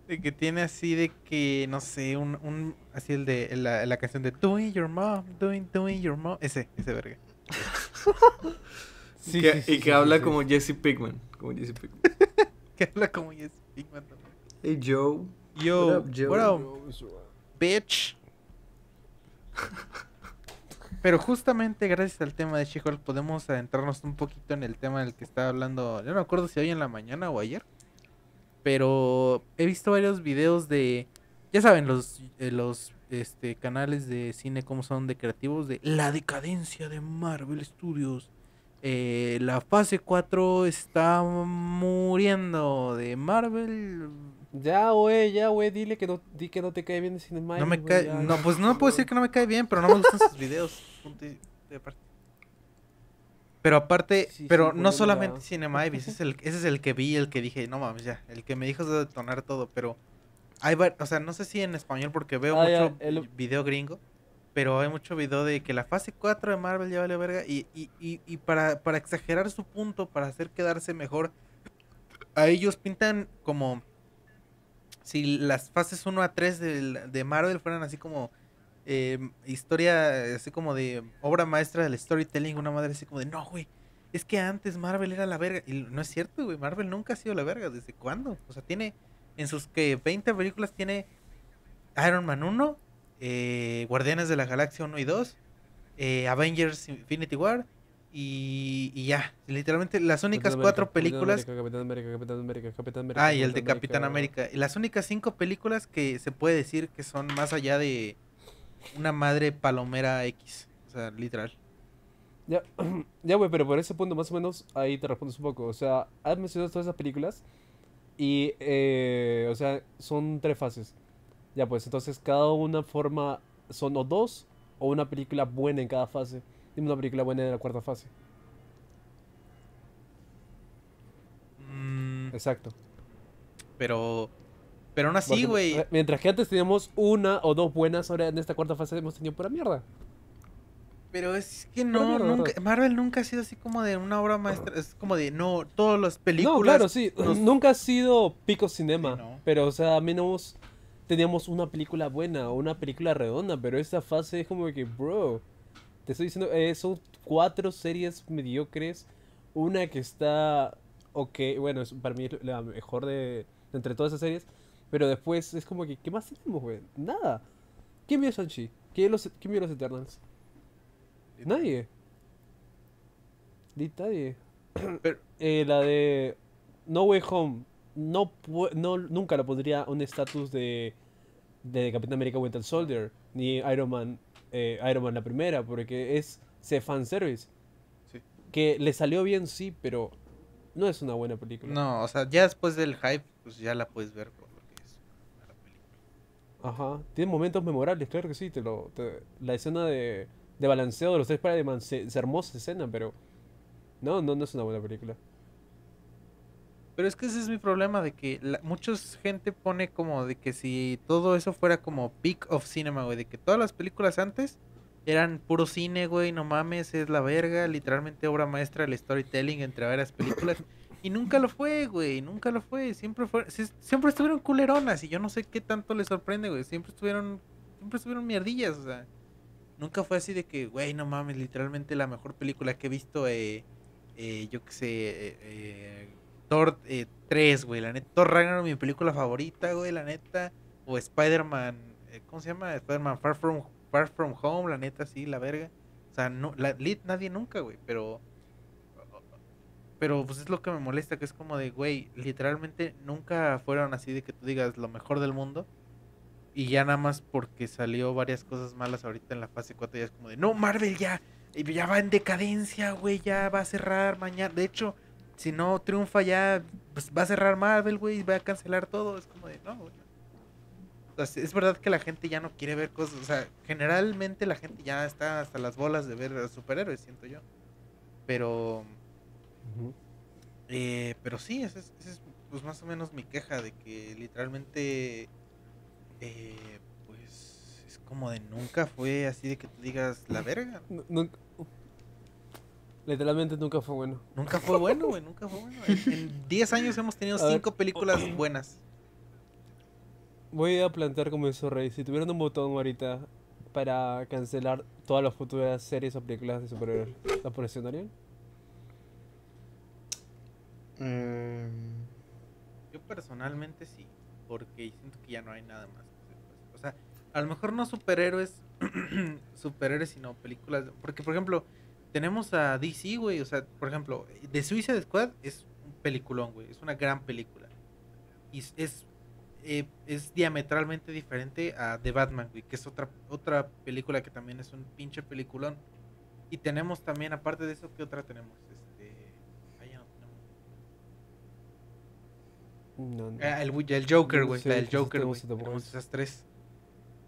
De que tiene así de que, no sé, un, un así el de la, la canción de Doing Your Mom, Doing, Doing Your Mom. Ese, ese verga. Sí, Que- sí, sí, y sí, que habla como Jesse Pinkman. Como Jesse Pinkman. Que habla como Jesse Pinkman también. Hey Joe. Yo, What up, Joe? what up, bitch. Pero justamente gracias al tema de She-Hulk podemos adentrarnos un poquito en el tema del que estaba hablando. Yo no me acuerdo si hoy en la mañana o ayer. Pero he visto varios videos de ya saben, los, eh, los este, canales de cine como son de creativos de la decadencia de Marvel Studios. Eh, la fase 4 está muriendo de Marvel. Ya, güey, ya, güey, dile que no, di que no te cae bien el Cinema. No me cae, no, pues no puedo decir que no me cae bien, pero no me gustan sus videos. de. Pero aparte, Sí, sí, pero no solamente la- Cinema ese es el, ese es el que vi, el que dije, no mames, ya, el que me dijo de detonar todo, pero hay, o sea, no sé si en español porque veo Ah, ya, mucho el- video gringo, pero hay mucho video de que la fase 4 de Marvel ya vale verga y, y, y, y para, para exagerar su punto, para hacer quedarse mejor, a ellos pintan como si las fases 1 a 3 del- de Marvel fueran así como eh, historia, así como de obra maestra del storytelling, una madre así como de, no, güey, es que antes Marvel era la verga. Y no es cierto, güey, Marvel nunca ha sido la verga. ¿Desde cuándo? O sea, tiene, en sus que 20 películas tiene Iron Man 1, eh, Guardianes de la Galaxia 1 y 2, eh, Avengers Infinity War y, y ya. Literalmente las únicas cuatro películas... Capitán América, Capitán América, Capitán América. Ah, y el de Capitán América. Las únicas cinco películas que se puede decir que son más allá de una madre palomera X. O sea, literal. Ya, ya, güey, pero por ese punto más o menos ahí te respondes un poco. O sea, has mencionado todas esas películas y, eh, o sea, son tres fases. Ya, pues entonces cada una forma, son o dos o una película buena en cada fase. Dime una película buena en la cuarta fase. Mm, Exacto. pero. Pero aún así, güey. Mientras que antes teníamos una o dos buenas, ahora en esta cuarta fase hemos tenido pura mierda. Pero es que no, mierda, nunca, ¿verdad? Marvel nunca ha sido así como de una obra maestra. Es como de, no, todas las películas. No, claro, sí. Nunca ha sido pico cinema. Sí, no. Pero, o sea, al menos teníamos una película buena o una película redonda. Pero esta fase es como que, bro. Te estoy diciendo, eh, son cuatro series mediocres. Una que está. Ok, bueno, es para mí es la mejor de, de entre todas esas series. Pero después es como que, ¿qué más tenemos, güey? Nada. ¿Quién vio Shang-Chi? ¿Quién, los- ¿Quién vio los Eternals? Nadie. Nadie. Eh, la de No Way Home. No, no nunca la pondría un estatus de, de Capitán América Winter Soldier. Ni Iron Man, eh, Iron Man la primera. Porque es se fanservice. Sí. Que le salió bien, sí, pero no es una buena película. No, o sea, ya después del hype, pues ya la puedes ver por lo que es la película. Ajá. Tiene momentos memorables, claro que sí. Te lo, te- la escena de, de balanceo de los tres Spider-Man es hermosa escena, pero no, no, no es una buena película. Pero es que ese es mi problema de que la, mucha gente pone como de que si todo eso fuera como peak of cinema, güey, de que todas las películas antes eran puro cine, güey, no mames, es la verga, literalmente obra maestra del storytelling entre varias películas. Y nunca lo fue, güey, nunca lo fue, siempre fue, si- siempre estuvieron culeronas y yo no sé qué tanto les sorprende, güey, siempre estuvieron, siempre estuvieron mierdillas, o sea, nunca fue así de que, güey, no mames, literalmente la mejor película que he visto, eh, eh, yo qué sé, eh, eh, Thor eh, 3, güey, la neta, Thor Ragnarok, mi película favorita, güey, la neta, o Spider-Man, eh, ¿cómo se llama? Spider-Man Far From, Far From Home, la neta, sí, la verga, o sea, no, la, lit, nadie nunca, güey, pero... Pero pues es lo que me molesta, que es como de, güey, literalmente nunca fueron así de que tú digas lo mejor del mundo. Y ya nada más porque salió varias cosas malas ahorita en la fase 4 ya es como de, no, Marvel ya, ya va en decadencia, güey, ya va a cerrar mañana. De hecho, si no triunfa ya, pues va a cerrar Marvel, güey, y va a cancelar todo. Es como de, no, güey. O sea, sí, es verdad que la gente ya no quiere ver cosas, o sea, generalmente la gente ya está hasta las bolas de ver a superhéroes, siento yo. Pero... Eh, pero sí, esa es, esa es, pues más o menos mi queja de que literalmente eh, pues es como de nunca fue así de que tú digas la verga. Nunca- Literalmente nunca fue bueno. Nunca fue bueno, güey, nunca fue bueno. En- En 10 años hemos tenido A ver. cinco películas buenas. Voy a plantear como eso, Rey. Si tuvieran un botón ahorita para cancelar todas las futuras series o películas de superhéroes, ¿la presionarían? Mm, Yo personalmente sí, porque siento que ya no hay nada más. pues. O sea, a lo mejor no superhéroes, superhéroes, sino películas. Porque, por ejemplo, tenemos a DC, güey. O sea, por ejemplo, The Suicide Squad es un peliculón, güey. Es una gran película. Y es- es eh, es diametralmente diferente a The Batman, güey, que es otra, otra película que también es un pinche peliculón. Y tenemos también, aparte de eso, ¿qué otra tenemos? Este. ah, ya no tenemos. No, no. Ah, el, el Joker, güey. Sí, la del Joker, güey. Tenemos esas tres.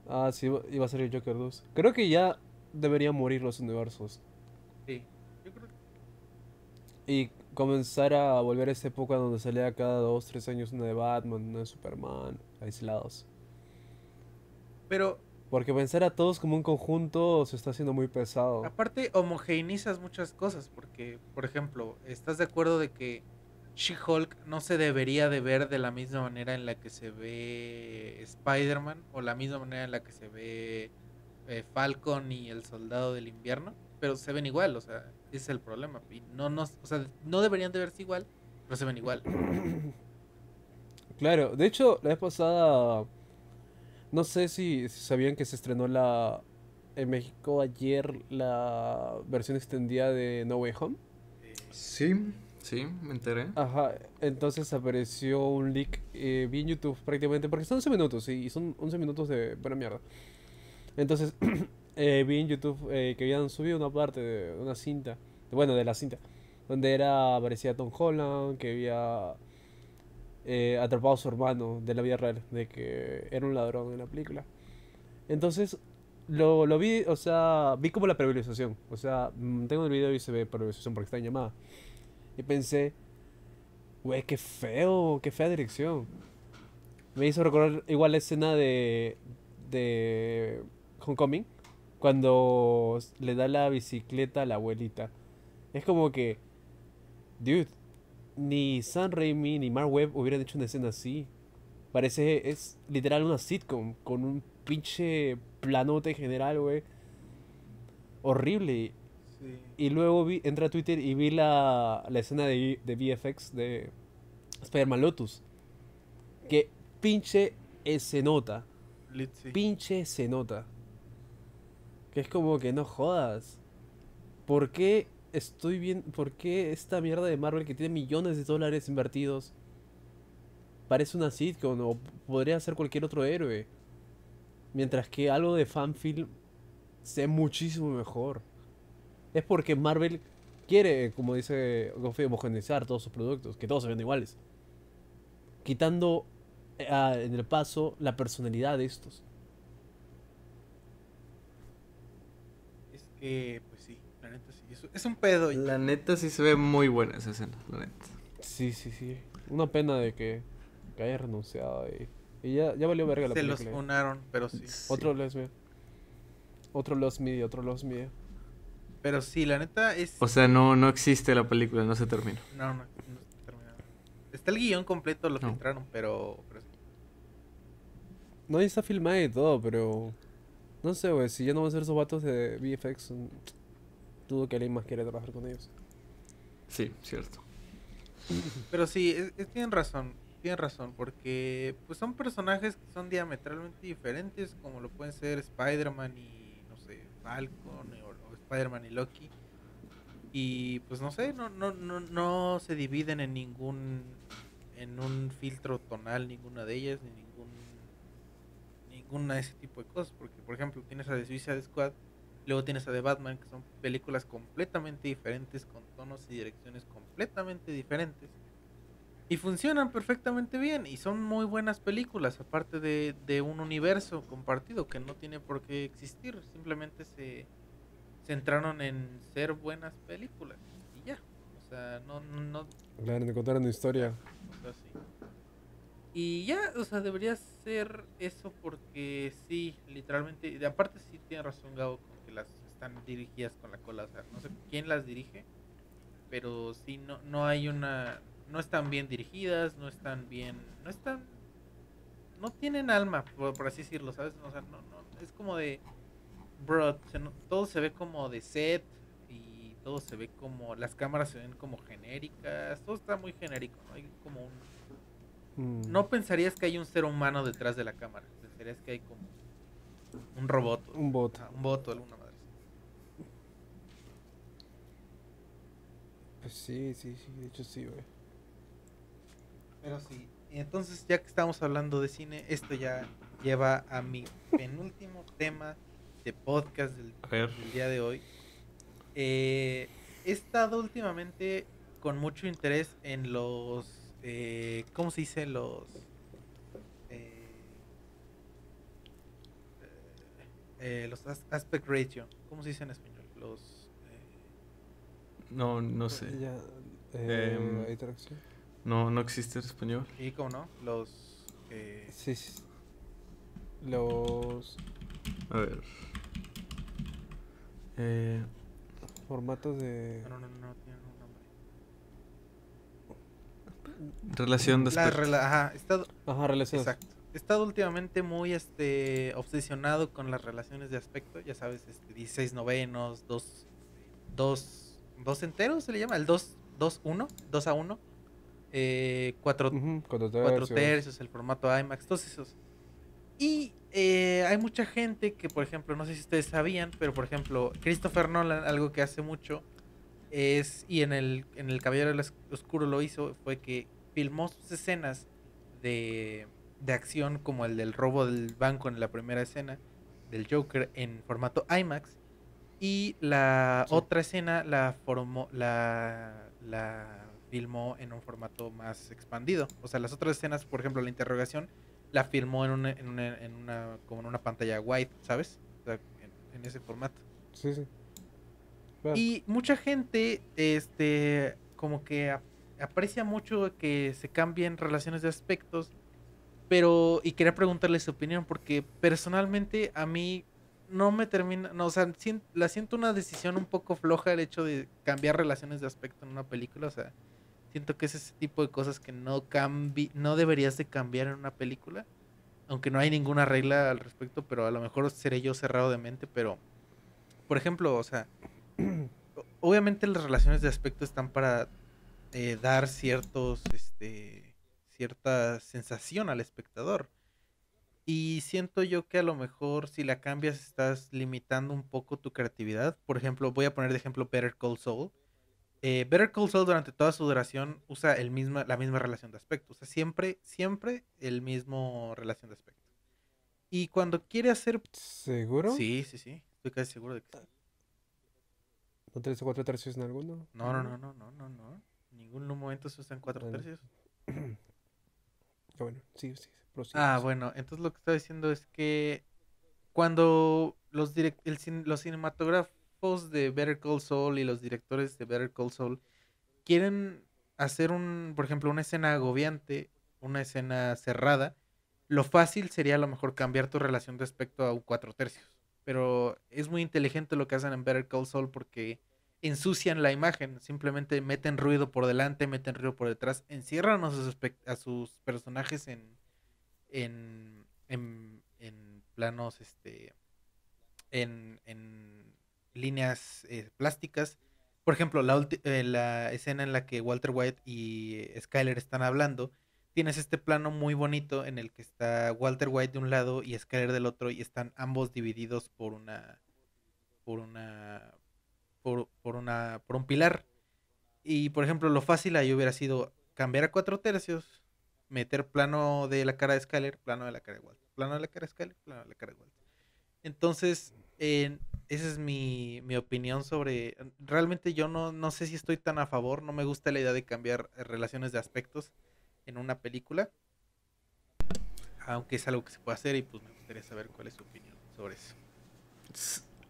Ah, sí, iba a ser el Joker 2. Creo que ya deberían morir los universos. Sí. Yo creo que Y comenzar a volver a esa época donde salía cada dos, tres años una de Batman, una de Superman, aislados. Pero Porque pensar a todos como un conjunto se está haciendo muy pesado. aparte homogeneizas muchas cosas. Porque, por ejemplo, ¿estás de acuerdo de que She-Hulk no se debería de ver de la misma manera en la que se ve Spider-Man? O la misma manera en la que se ve eh, Falcon y el Soldado del Invierno. Pero se ven igual, o sea, ese es el problema. Y no, no, o sea, no deberían de verse igual, pero se ven igual. Claro, de hecho, la vez pasada, no sé si, si sabían que se estrenó la en México ayer la versión extendida de No Way Home. Sí, sí, me enteré. Ajá, entonces apareció un leak, eh, vi en YouTube prácticamente, porque son 11 minutos, sí, y son 11 minutos de buena mierda. Entonces, eh, vi en YouTube eh, que habían subido una parte de una cinta, bueno, de la cinta, donde era, aparecía Tom Holland, que había eh, atrapado a su hermano de la vida real, de que era un ladrón en la película. Entonces, lo, lo vi, o sea, vi como la previsualización, o sea, mm, tengo el video y se ve previsualización porque está en llamada. Y pensé, güey, qué feo, qué fea dirección. Me hizo recordar igual la escena de, de Homecoming, cuando le da la bicicleta a la abuelita. Es como que, dude, ni Sam Raimi ni Mark Webb hubieran hecho una escena así. Parece, es literal una sitcom, con un pinche planote general, güey. Horrible. sí. Y luego vi, entré a Twitter y vi la, la escena de, de VFX de Spider-Man Lotus. Que pinche se nota. Pinche se nota. Que es como que no jodas. ¿Por qué estoy bien? ¿Por qué esta mierda de Marvel que tiene millones de dólares invertidos parece una sitcom o podría ser cualquier otro héroe? Mientras que algo de fanfilm sea muchísimo mejor. Es porque Marvel quiere, como dice Goffy, homogeneizar todos sus productos, que todos se ven iguales. Quitando eh, ah, en el paso la personalidad de estos. Que, pues sí, la neta sí. Es, es un pedo. La neta sí se ve muy buena esa escena, la neta. Sí, sí, sí. Una pena de que, que haya renunciado y, y ya, ya valió verga la se los película. unaron, pero sí. Otro Lost Media. Otro Lost Media, otro Lost Media. Pero sí, la neta es. O sea, no, no existe la película, no se termina. No, no, no está terminado. Está el guion completo, lo No. filtraron, pero, pero sí. No, ya está filmada y todo, pero... No sé, güey, si ya no van a ser esos vatos de VFX, mm, dudo que alguien más quiera trabajar con ellos. Sí, cierto. Pero sí, es- es- tienen razón, tienen razón, porque pues son personajes que son diametralmente diferentes, como lo pueden ser Spider-Man y, no sé, Falcon o, o Spider-Man y Loki. Y pues no sé, no, no, no, no se dividen en ningún, en un filtro tonal ninguna de ellas, ni ningún, ninguna de ese tipo de cosas, porque por ejemplo tienes a The Suicide Squad, luego tienes a The Batman, que son películas completamente diferentes, con tonos y direcciones completamente diferentes. Y funcionan perfectamente bien y son muy buenas películas, aparte de, de un universo compartido que no tiene por qué existir, simplemente se centraron en ser buenas películas y ya. O sea, no, no, no una historia. o sea, sí. Y ya, o sea, debería ser eso porque sí, literalmente, y aparte sí tiene razón Gabo con que las están dirigidas con la cola, o sea, no sé quién las dirige, pero sí, no, no hay una, no están bien dirigidas, no están bien, no están, no tienen alma, por, así decirlo, ¿sabes? O sea, no, no, es como de, bro, se no- todo se ve como de set y todo se ve como, las cámaras se ven como genéricas, todo está muy genérico, ¿no? Hay como un, Mm. no pensarías que hay un ser humano detrás de la cámara. Pensarías que hay como un robot. Un bot. ah, un bot o alguna madre. Pues sí, sí, sí, de hecho sí, güey. Pero sí. entonces ya que estamos hablando de cine, esto ya lleva a mi penúltimo tema de podcast del día de hoy. Eh, he estado últimamente con mucho interés en los, eh, ¿cómo se dice? Los... eh, eh, los as- aspect ratio, ¿cómo se dice en español? Los... eh, No, no sé. Ya, eh, Em, ¿Hay traducción? No, no existe en español. sí, ¿cómo no? Los... eh, Sí, sí. Los A ver. Eh, formatos de... no, no, no, no, tienen un nombre. Relación de La aspecto. rela- ajá, he estado, Ajá, relaciones. exacto. He estado últimamente muy este obsesionado con las relaciones de aspecto, ya sabes, este 16 novenos, 2 dos, dos enteros se le llama, el 2 2 1, 2 a 1. Eh, 4 Ujú, cuatro cuatro tercios. tercios, el formato IMAX, todos esos. Y eh, hay mucha gente que, por ejemplo, no sé si ustedes sabían, pero por ejemplo, Christopher Nolan, algo que hace mucho es, y en el, en el Caballero del Oscuro lo hizo, fue que filmó sus escenas de, de acción, como el del robo del banco en la primera escena, del Joker, en formato IMAX. Y la Sí. otra escena la formó, la, la filmó en un formato más expandido. O sea, las otras escenas, por ejemplo, la interrogación, la filmó en una, en una, en una como en una pantalla wide, ¿sabes? O sea, en, en ese formato. Sí, sí. Y mucha gente, este, como que ap- aprecia mucho que se cambien relaciones de aspectos, pero, y quería preguntarle su opinión, porque personalmente a mí no me termina, no, o sea, la siento una decisión un poco floja el hecho de cambiar relaciones de aspecto en una película, o sea, siento que es ese tipo de cosas que no cambi no deberías de cambiar en una película, aunque no hay ninguna regla al respecto, pero a lo mejor seré yo cerrado de mente, pero, por ejemplo, o sea, obviamente las relaciones de aspecto están para eh, dar ciertos, este, cierta sensación al espectador. Y siento yo que a lo mejor si la cambias estás limitando un poco tu creatividad. Por ejemplo, voy a poner de ejemplo Better Call Saul. Eh, Better Call Saul durante toda su duración usa el misma, la misma relación de aspecto. O sea, siempre, siempre el mismo relación de aspecto. Y cuando quiere hacer... ¿Seguro? Sí, sí, sí. Estoy casi seguro de que sí. ¿No tres o cuatro tercios en alguno? No, no, no, no, no, no, no. En ningún momento se usan cuatro Bueno. tercios. Ah, bueno, sí, sí. prosigue, Ah, bueno, entonces lo que estaba diciendo es que cuando los, direc- el cin- los cinematógrafos de Better Call Saul y los directores de Better Call Saul quieren hacer un, por ejemplo, una escena agobiante, una escena cerrada, lo fácil sería a lo mejor cambiar tu relación de aspecto a un cuatro tercios. Pero es muy inteligente lo que hacen en Better Call Saul porque ensucian la imagen, simplemente meten ruido por delante, meten ruido por detrás, encierran a sus, personajes en, en, en, planos, este, en, en líneas eh, plásticas. Por ejemplo, la, eh, la escena en la que Walter White y Skyler están hablando, tienes este plano muy bonito en el que está Walter White de un lado y Skyler del otro y están ambos divididos por una por una por, por una por un pilar. Y por ejemplo, lo fácil ahí hubiera sido cambiar a cuatro tercios, meter plano de la cara de Skyler, plano de la cara de Walter, plano de la cara de Skyler, plano de la cara de Walter. Entonces, en- esa es mi, mi opinión sobre... Realmente yo no, no sé si estoy tan a favor, no me gusta la idea de cambiar eh, relaciones de aspectos en una película. Aunque es algo que se puede hacer y pues me gustaría saber cuál es su opinión sobre eso.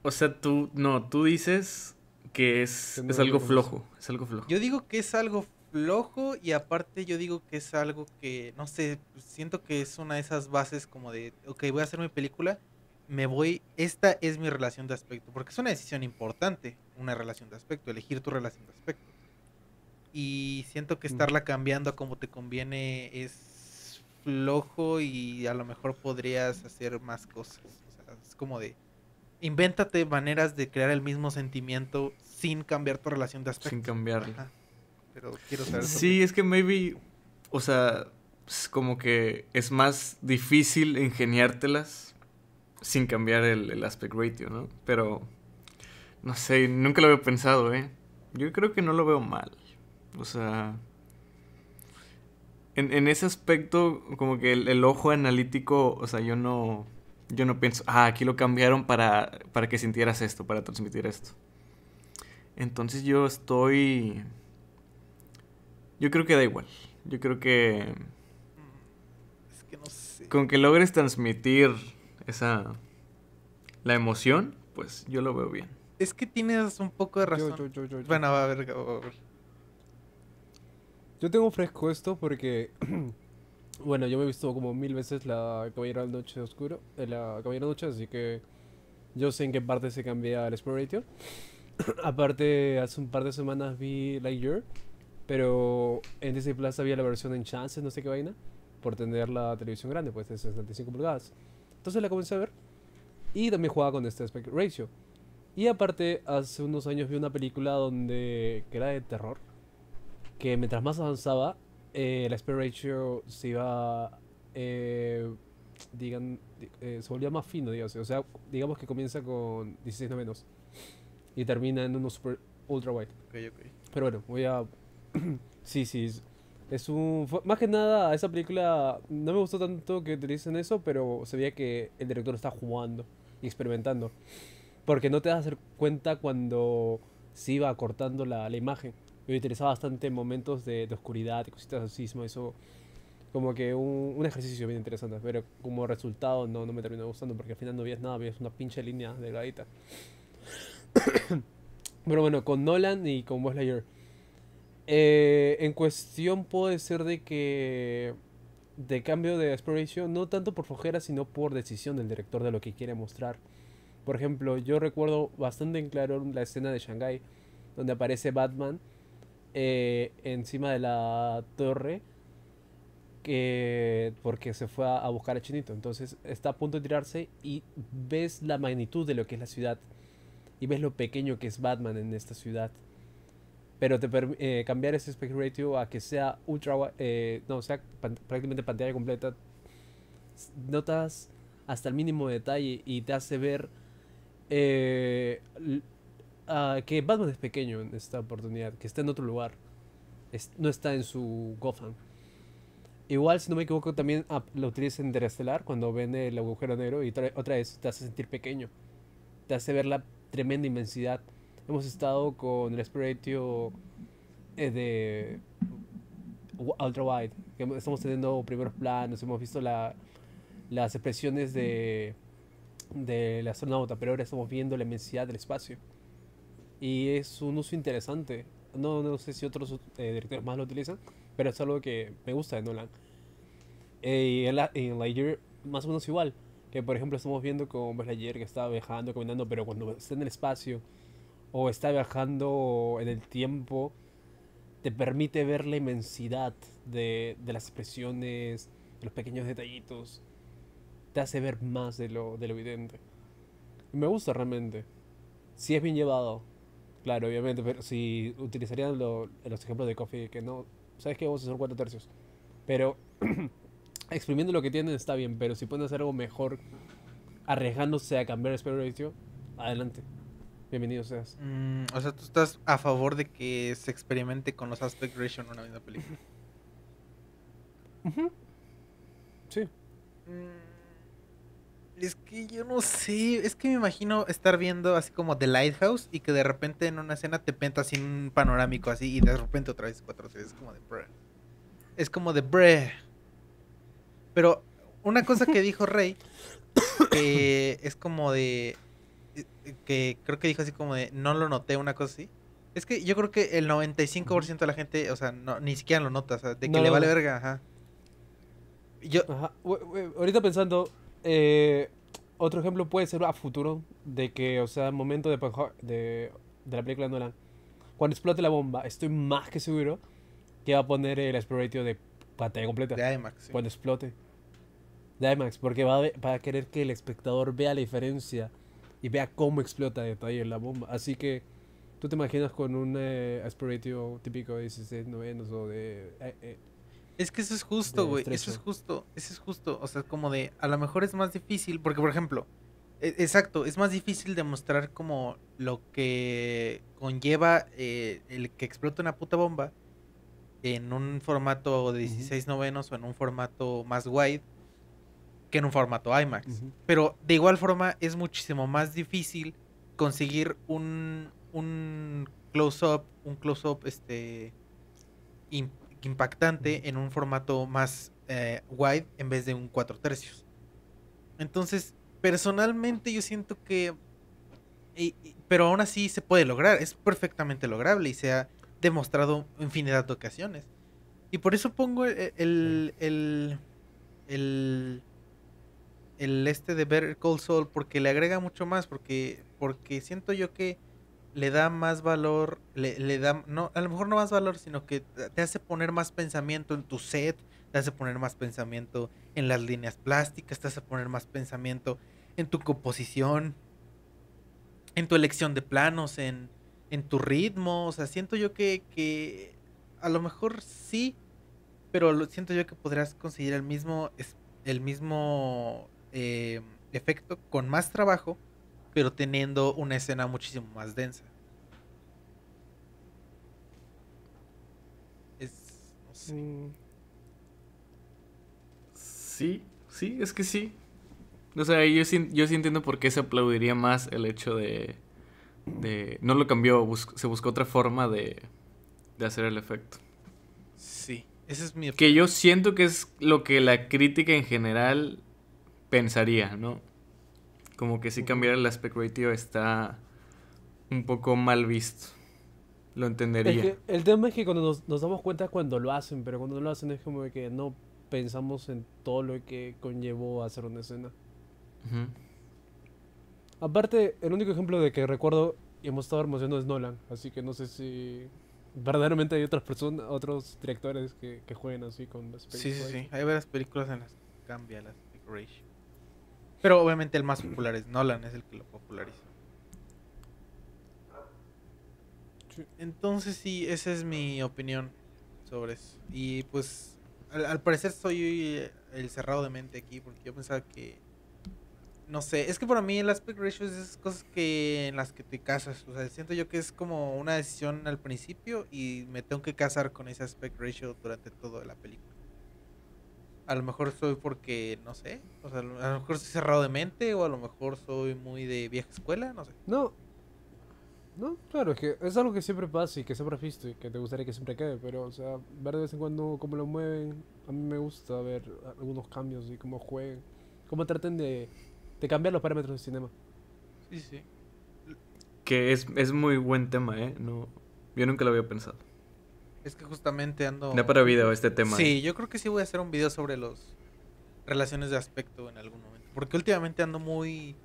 O sea, tú, no, tú dices que es, Que no es algo flojo. Es algo flojo. Yo digo que es algo flojo y aparte yo digo que es algo que, no sé, pues, siento que es una de esas bases como de, ok, voy a hacer mi película, me voy, esta es mi relación de aspecto, porque es una decisión importante, una relación de aspecto, elegir tu relación de aspecto. Y siento que estarla cambiando a como te conviene es flojo y a lo mejor podrías hacer más cosas. O sea, es como de, invéntate maneras de crear el mismo sentimiento sin cambiar tu relación de aspecto. Sin cambiarlo. Ajá. Pero quiero saber. Sí, es que maybe, o sea, es como que es más difícil ingeniártelas sin cambiar el, el aspect ratio, ¿no? Pero, no sé, nunca lo había pensado, ¿eh? Yo creo que no lo veo mal. O sea, en, en ese aspecto, como que el, el ojo analítico, o sea, yo no, yo no pienso, ah, aquí lo cambiaron para, para que sintieras esto, para transmitir esto. Entonces yo estoy... Yo creo que da igual. Yo creo que Es que no sé. con que logres transmitir esa... la emoción, pues yo lo veo bien. Es que tienes un poco de razón. Yo, yo, yo, yo, yo. Bueno, va a ver, a ver. Yo tengo fresco esto porque, bueno, yo me he visto como mil veces la Caballero de Noche Oscuro, eh, la la Noche, así que yo sé en qué parte se cambia el Exploration. Aparte, hace un par de semanas vi Lightyear, pero en Disney Plus había la versión en chances, no sé qué vaina, por tener la televisión grande, pues de 65 pulgadas. Entonces la comencé a ver y también jugaba con este aspect ratio. Y aparte, hace unos años vi una película donde que era de terror, que mientras más avanzaba, eh, el aspect ratio se iba, eh, digan, di- eh, se volvía más fino, digamos. O sea, digamos que comienza con 16 novenos y termina en uno super ultra wide. Ok, ok. Pero bueno, voy a... sí, sí. es- Es un... Más que nada, esa película no me gustó tanto que utilicen eso, pero se veía que el director está jugando y experimentando. Porque no te das cuenta cuando se iba cortando la, la imagen. Y utilizaba bastante en momentos de, de oscuridad y cositas se me hizo como que un, un ejercicio bien interesante. Pero como resultado no, no me terminó gustando porque al final no veías nada, veías una pinche línea delgadita. Pero bueno, con Nolan y con Lightyear. Eh, en cuestión puede ser de que de cambio de exploration, no tanto por flojera, sino por decisión del director de lo que quiere mostrar. Por ejemplo, yo recuerdo bastante en claro la escena de Shanghai, donde aparece Batman eh, encima de la torre, que porque se fue a, buscar a Chinito. Entonces está a punto de tirarse y ves la magnitud de lo que es la ciudad y ves lo pequeño que es Batman en esta ciudad. Pero te eh, cambiar ese aspect ratio a que sea ultra, eh, no, sea pan- prácticamente pantalla completa, notas hasta el mínimo detalle y te hace ver eh, ah, que Batman es pequeño en esta oportunidad, que está en otro lugar, es- no está en su Gotham. Igual, si no me equivoco, también ah, lo utiliza en Interestelar cuando ven el agujero negro y tra- otra vez te hace sentir pequeño te hace ver la tremenda inmensidad. Hemos estado con el Spiritio eh, de Ultra Wide, que estamos teniendo primeros planos, hemos visto la, las expresiones de del astronauta, pero ahora estamos viendo la inmensidad del espacio. Y es un uso interesante. No, no sé si otros eh, directores más lo utilizan, pero es algo que me gusta de Nolan. Eh, y en, la, en Lightyear más o menos igual. Que por ejemplo estamos viendo con Buzz Lightyear que está viajando, caminando, pero cuando está en el espacio o está viajando en el tiempo, te permite ver la inmensidad de, de las expresiones, de los pequeños detallitos. Te hace ver más de lo, de lo evidente. Y me gusta realmente. Si es bien llevado, claro, obviamente, pero si utilizarían lo- los ejemplos de Coffee, que no, sabes que vamos a hacer cuatro tercios. Pero exprimiendo lo que tienen está bien, pero si pueden hacer algo mejor, arriesgándose a cambiar el aspect ratio, adelante. Bienvenido seas. Mm, o sea, tú estás a favor de que se experimente con los aspect ratio en una misma película. Sí. Mm, Es que yo no sé, es que me imagino estar viendo así como The Lighthouse y que de repente en una escena te penta así un panorámico así y de repente otra vez cuatro veces. Es como de bruh. Es como de bruh. Pero una cosa que dijo Rey, que es como de. eh, que creo que dijo así como de. No lo noté, una cosa así. Es que yo creo que el 95% de la gente, o sea, no, ni siquiera lo nota, o sea, de que No, le vale verga, ajá. Yo, Ajá. Ahorita pensando, eh, otro ejemplo puede ser a futuro de que, o sea, momento de, de, de la película Nolan, cuando explote la bomba, estoy más que seguro que va a poner el exploratio de pantalla completa. de IMAX. sí. cuando explote. De IMAX, porque va a, va a querer que el espectador vea la diferencia y vea cómo explota de detalle la bomba. Así que tú te imaginas con un eh, aspiratio típico de 16 novenos o de... eh, eh, Es que eso es justo, güey. Eso es justo. Eso es justo. O sea, como de. A lo mejor es más difícil. Porque, por ejemplo. e- Exacto. Es más difícil demostrar como lo que conlleva eh, el que explota una puta bomba. en un formato de 16 novenos o en un formato más wide que en un formato IMAX. Pero de igual forma es muchísimo más difícil conseguir un, un close-up, un close-up este, impactante en un formato más eh, wide en vez de un 4 tercios. Entonces, personalmente yo siento que... y- y- pero aún así se puede lograr, es perfectamente lograble y se ha demostrado infinidad de ocasiones. Y por eso pongo el, el, el, el, el este de Better Call Saul porque le agrega mucho más, porque, porque siento yo que le da más valor, le, le da, no, a lo mejor no más valor, sino que te hace poner más pensamiento en tu set, te hace poner más pensamiento en las líneas plásticas, te hace poner más pensamiento en tu composición, en tu elección de planos, en, en tu ritmo. O sea, siento yo que, que a lo mejor sí, pero lo, siento yo que podrás conseguir el mismo, el mismo eh, efecto con más trabajo, pero teniendo una escena muchísimo más densa. Es, no sé. Sí, sí, es que sí. O sea, yo sí, yo sí entiendo por qué se aplaudiría más el hecho de... de no lo cambió, bus- se buscó otra forma de, de hacer el efecto. Sí, ese es mi Que yo siento que es lo que la crítica en general pensaría, ¿no? Como que si cambiar el aspect ratio está un poco mal visto. Lo Es entendería. que el tema es que cuando nos, nos damos cuenta es cuando lo hacen, pero cuando no lo hacen es como de que no pensamos en todo lo que conllevó hacer una escena. Aparte, el único ejemplo de que recuerdo y hemos estado emocionados es Nolan, así que no sé si verdaderamente hay otras personas, otros directores que, que jueguen así con las Sí, sí, películas. sí. Hay varias películas en las que cambia la aspect ratio. Pero obviamente el más popular es Nolan, es el que lo populariza. Sí. Entonces sí, esa es mi opinión sobre eso. Y pues al, al parecer soy el cerrado de mente aquí porque yo pensaba que... No sé, es que para mí el aspect ratio es esas cosas que en las que te casas. O sea, siento yo que es como una decisión al principio y me tengo que casar con ese aspect ratio durante toda la película. A lo mejor soy porque, no sé, o sea, a lo mejor soy cerrado de mente o a lo mejor soy muy de vieja escuela, no sé. No. No, claro, es que es algo que siempre pasa y que siempre has visto y que te gustaría que siempre quede, pero, o sea, ver de vez en cuando cómo lo mueven, a mí me gusta ver algunos cambios y cómo jueguen, cómo traten de, de cambiar los parámetros del cinema. Sí, sí. Que es, es muy buen tema, ¿eh? No, yo nunca lo había pensado. Es que justamente ando... Da para video este tema. Sí, yo creo que sí voy a hacer un video sobre los relaciones de aspecto en algún momento. Porque últimamente ando muy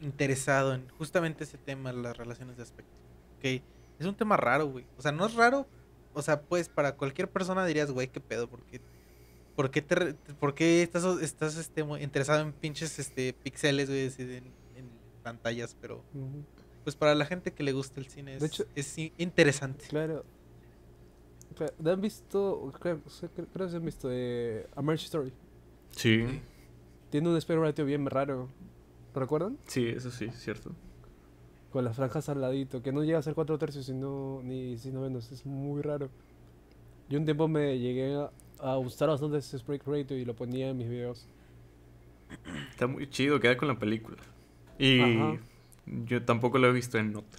interesado en justamente ese tema, las relaciones de aspecto. Que es un tema raro, güey. O sea, no es raro. O sea, pues para cualquier persona dirías, güey, qué pedo, porque ¿Por qué, te, por qué estás, estás este, muy interesado en pinches este, pixeles, güey, en, en pantallas? Pero, Ujú. pues para la gente que le gusta el cine es, De hecho- es interesante. Claro. Claro, ¿no ¿Han visto? Creo, creo que se han visto de A Marriage Story. Sí, Tiene un aspect ratio bien raro. ¿Recuerdan? sí, eso sí, cierto. Con las franjas al ladito, que no llega a ser cuatro tercios sino ni sino menos, es muy raro. Yo un tiempo me llegué a, a gustar bastante ese aspect ratio y lo ponía en mis videos. Está muy chido, queda con la película. Y Ajá. yo tampoco lo he visto en Nota.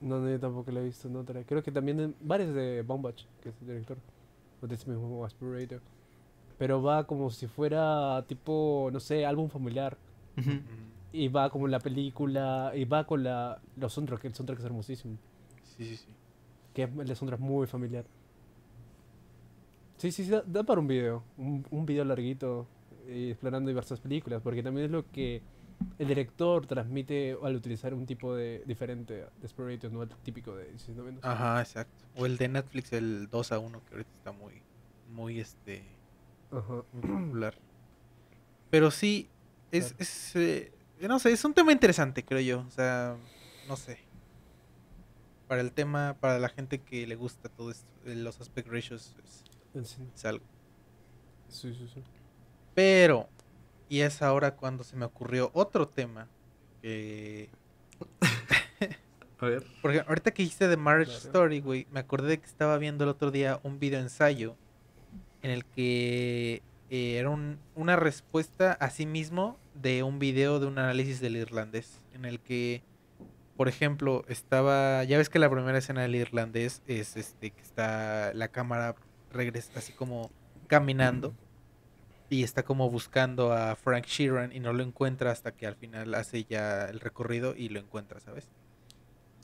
No, no, yo tampoco lo he visto en otra. Creo que también en varios de Baumbach, que es el director, o de ese mismo aspect ratio. Pero va como si fuera tipo, no sé, álbum familiar. Ujú. Mm, Y va como la película, y va con la, los soundtracks, que el soundtrack es hermosísimo. Sí, sí, sí. Que es- el soundtrack es muy familiar. Sí, sí, sí, da, da para un video. Un, un video larguito eh, explorando diversas películas, porque también es lo que el director transmite al utilizar un tipo de diferente de Aspirator, no el típico de 16 novenos. Ajá, exacto. O el de Netflix, el 2 a 1, que ahorita está muy, muy, este, Ajá. muy popular. Pero sí, es, Claro. es eh, no sé, es un tema interesante, creo yo. O sea, no sé. Para el tema, para la gente que le gusta todo esto, eh, los aspect ratios es, cine. es algo. Sí, sí, sí. Pero, y es ahora cuando se me ocurrió otro tema que... A ver. Porque ahorita que dijiste de Marriage Claro. Story, güey, me acordé de que estaba viendo el otro día un video ensayo en el que eh, era un- una respuesta a sí mismo de un video de un análisis del irlandés. En el que, por ejemplo, estaba. Ya ves que la primera escena del irlandés es este que está la cámara regresa así como caminando. Y está como buscando a Frank Sheeran y no lo encuentra hasta que al final hace ya el recorrido y lo encuentra, ¿sabes?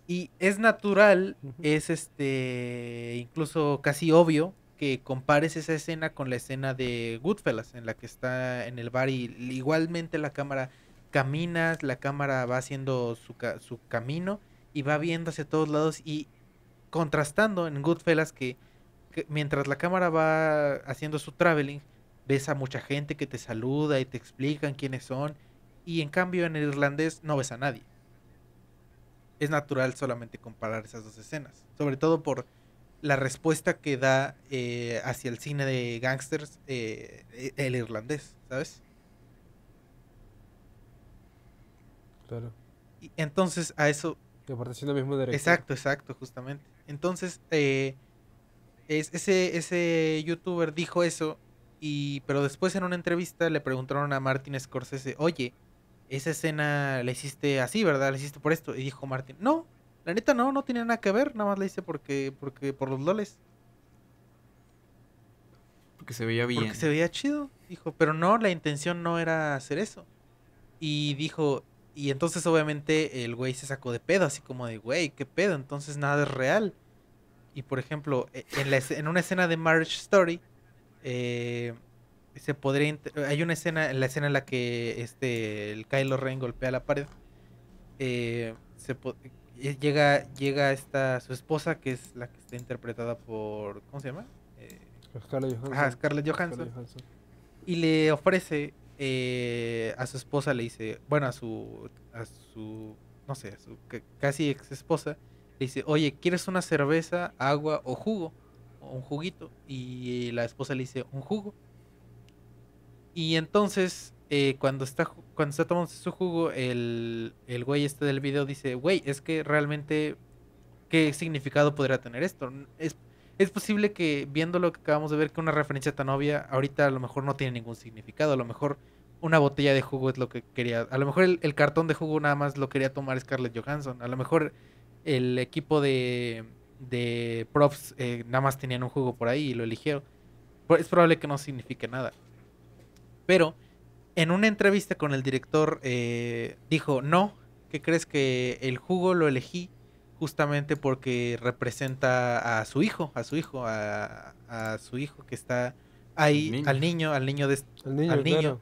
Y es natural, es este incluso casi obvio que compares esa escena con la escena de Goodfellas, en la que está en el bar y igualmente la cámara camina, la cámara va haciendo su, ca- su camino y va viendo hacia todos lados y contrastando en Goodfellas que, que mientras la cámara va haciendo su traveling, ves a mucha gente que te saluda y te explican quiénes son y en cambio en el irlandés no ves a nadie es natural solamente comparar esas dos escenas. Sobre todo por la respuesta que da eh, hacia el cine de gangsters eh, eh, el irlandés, ¿sabes? Claro. Y entonces a eso... Aparte siendo el mismo director. Exacto, exacto, justamente. Entonces, eh, es, ese, ese youtuber dijo eso, y, pero después en una entrevista le preguntaron a Martin Scorsese, oye, esa escena la hiciste así, ¿verdad? La hiciste por esto. Y dijo Martin, no, la neta no, no tiene nada que ver, nada más la hice porque, porque por los loles. Porque se veía bien. Porque se veía chido, dijo, pero no, la intención no era hacer eso. Y dijo, y entonces obviamente el güey se sacó de pedo, así como de, güey, ¿qué pedo? Entonces nada es real. Y por ejemplo, e- en, la en una escena de Marriage Story, eh, se podría, hay una escena, en la escena en la que este, el Kylo Ren golpea la pared, eh, se eh, llega, llega esta, su esposa, que es la que está interpretada por, ¿cómo se llama? Eh, Scarlett Johansson. Ajá, Scarlett Johansson. Scarlett Johansson. Y le ofrece eh, a su esposa, le dice, bueno, a su, a su, no sé, a su ca- casi ex esposa, le dice, oye, ¿quieres una cerveza, agua o jugo? Un juguito. Y la esposa le dice, un jugo. Y entonces, eh, cuando está cuando está tomando su jugo, el, el güey este del video dice, güey, es que realmente, ¿qué significado podría tener esto? Es, es posible que viendo lo que acabamos de ver, que una referencia tan obvia, ahorita a lo mejor no tiene ningún significado. A lo mejor una botella de jugo es lo que quería. A lo mejor el, el cartón de jugo nada más lo quería tomar Scarlett Johansson. A lo mejor el equipo de, de props eh, nada más tenían un jugo por ahí y lo eligió. Pues Es probable que no signifique nada. Pero en una entrevista con el director eh, dijo, no, ¿qué crees que el jugo lo elegí justamente porque representa a su hijo, a su hijo, a, a su hijo que está ahí, Niño. al niño, al niño de, niño, al niño. claro.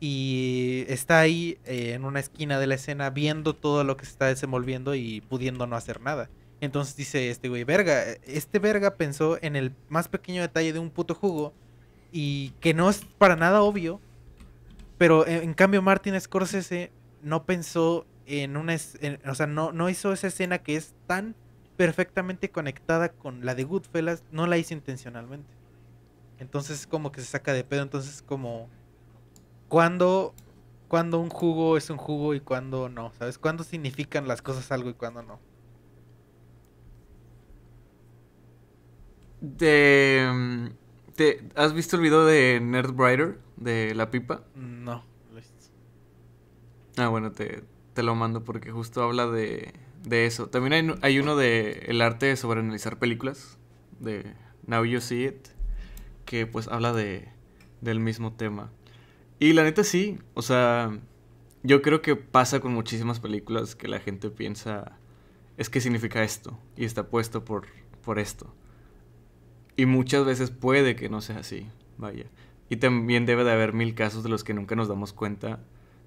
y está ahí eh, en una esquina de la escena viendo todo lo que se está desenvolviendo y pudiendo no hacer nada. Entonces dice este güey, verga, este verga pensó en el más pequeño detalle de un puto jugo y que no es para nada obvio, pero en, en cambio Martin Scorsese no pensó en una, o sea, no, no hizo esa escena que es tan perfectamente conectada con la de Goodfellas, no la hizo intencionalmente. Entonces como que se saca de pedo, entonces como cuando cuando un jugo es un jugo y cuando no, ¿sabes? ¿Cuándo significan las cosas algo y cuándo no? De, mm, te- ¿Has visto el video de Nerd Brighter? De la pipa. No. Ah, bueno, te, te lo mando porque justo habla de, de eso. También hay, hay uno de el arte sobre analizar películas, de Now You See It, que pues habla de, del mismo tema. Y la neta sí, o sea, yo creo que pasa con muchísimas películas que la gente piensa, es que significa esto, y está puesto por, por esto. Y muchas veces puede que no sea así, vaya. Y también debe de haber mil casos de los que nunca nos damos cuenta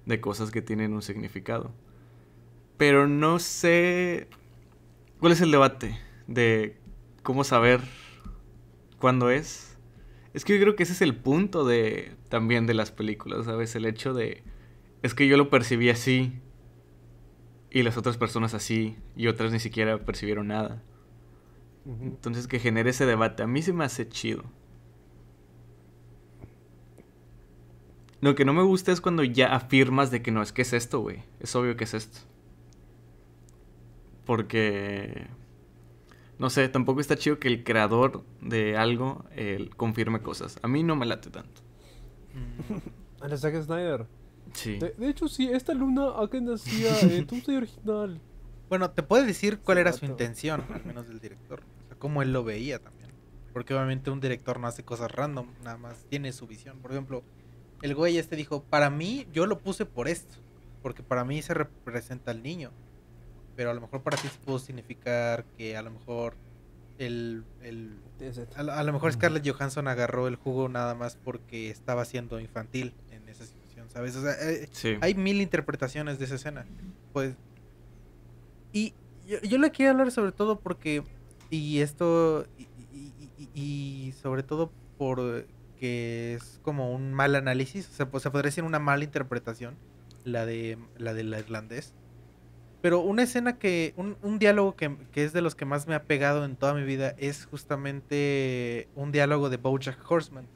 de cosas que tienen un significado. Pero no sé cuál es el debate de cómo saber cuándo es. Es que yo creo que ese es el punto de también de las películas, ¿sabes? El hecho de es que yo lo percibí así y las otras personas así y otras ni siquiera percibieron nada. Entonces que genere ese debate a mí se me hace chido. Lo que no me gusta es cuando ya afirmas de que no, es que es esto, güey. Es obvio que es esto. Porque. No sé, tampoco está chido que el creador de algo eh, confirme cosas. A mí no me late tanto. Mm, A Zack Snyder. Sí. De, de hecho, sí, esta luna acá nacía en Tuesday original. Bueno, te puede decir cuál Sí, era su intención, al menos del director. Cómo él lo veía también. Porque obviamente un director no hace cosas random, nada más tiene su visión. Por ejemplo, el güey este dijo, para mí, yo lo puse por esto. Porque para mí se representa al niño. Pero a lo mejor para ti sí pudo significar que a lo mejor el... el a, lo- a lo mejor Scarlett Johansson agarró el jugo nada más porque estaba siendo infantil en esa situación, ¿sabes? O sea, eh, Sí. hay mil interpretaciones de esa escena. Pues. Y yo, yo le quiero hablar sobre todo porque. Y esto. Y, y- sobre todo por que es como un mal análisis. O sea, pues, se podría decir una mala interpretación. La de la del irlandés. Pero una escena que. Un, un diálogo que, que es de los que más me ha pegado en toda mi vida. Es justamente un diálogo de Bojack Horseman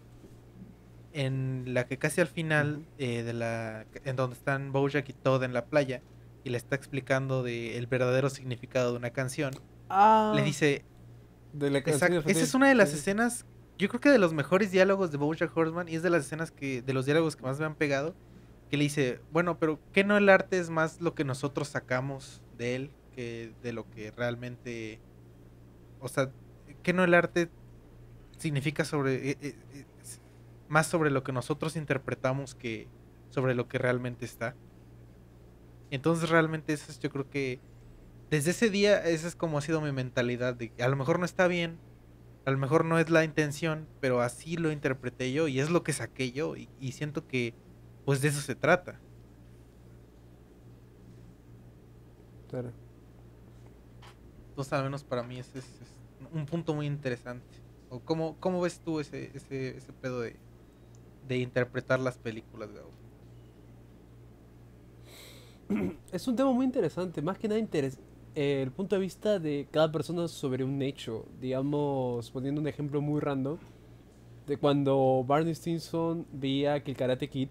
en la que casi al final eh, de la en donde están Bojack y Todd en la playa y le está explicando de el verdadero significado de una canción Ah, le dice de la canción exacto, infantil, esa es una de las sí. escenas yo creo que de los mejores diálogos de Bojack Horseman y es de las escenas que de los diálogos que más me han pegado que le dice bueno pero qué no el arte es más lo que nosotros sacamos de él que de lo que realmente o sea que no el arte significa sobre eh, eh, eh, es más sobre lo que nosotros interpretamos que sobre lo que realmente está. Entonces realmente eso es, yo creo que desde ese día esa es como ha sido mi mentalidad de que a lo mejor no está bien, a lo mejor no es la intención, pero así lo interpreté yo y es lo que saqué yo y, y siento que pues de eso se trata. Claro. Entonces al menos para mí ese es, es un punto muy interesante. ¿O cómo, cómo ves tú ese, ese, ese pedo de, de interpretar las películas, Gabo? Es un tema muy interesante, más que nada interes- eh, el punto de vista de cada persona sobre un hecho. Digamos, poniendo un ejemplo muy random, de cuando Barney Stinson veía que el Karate Kid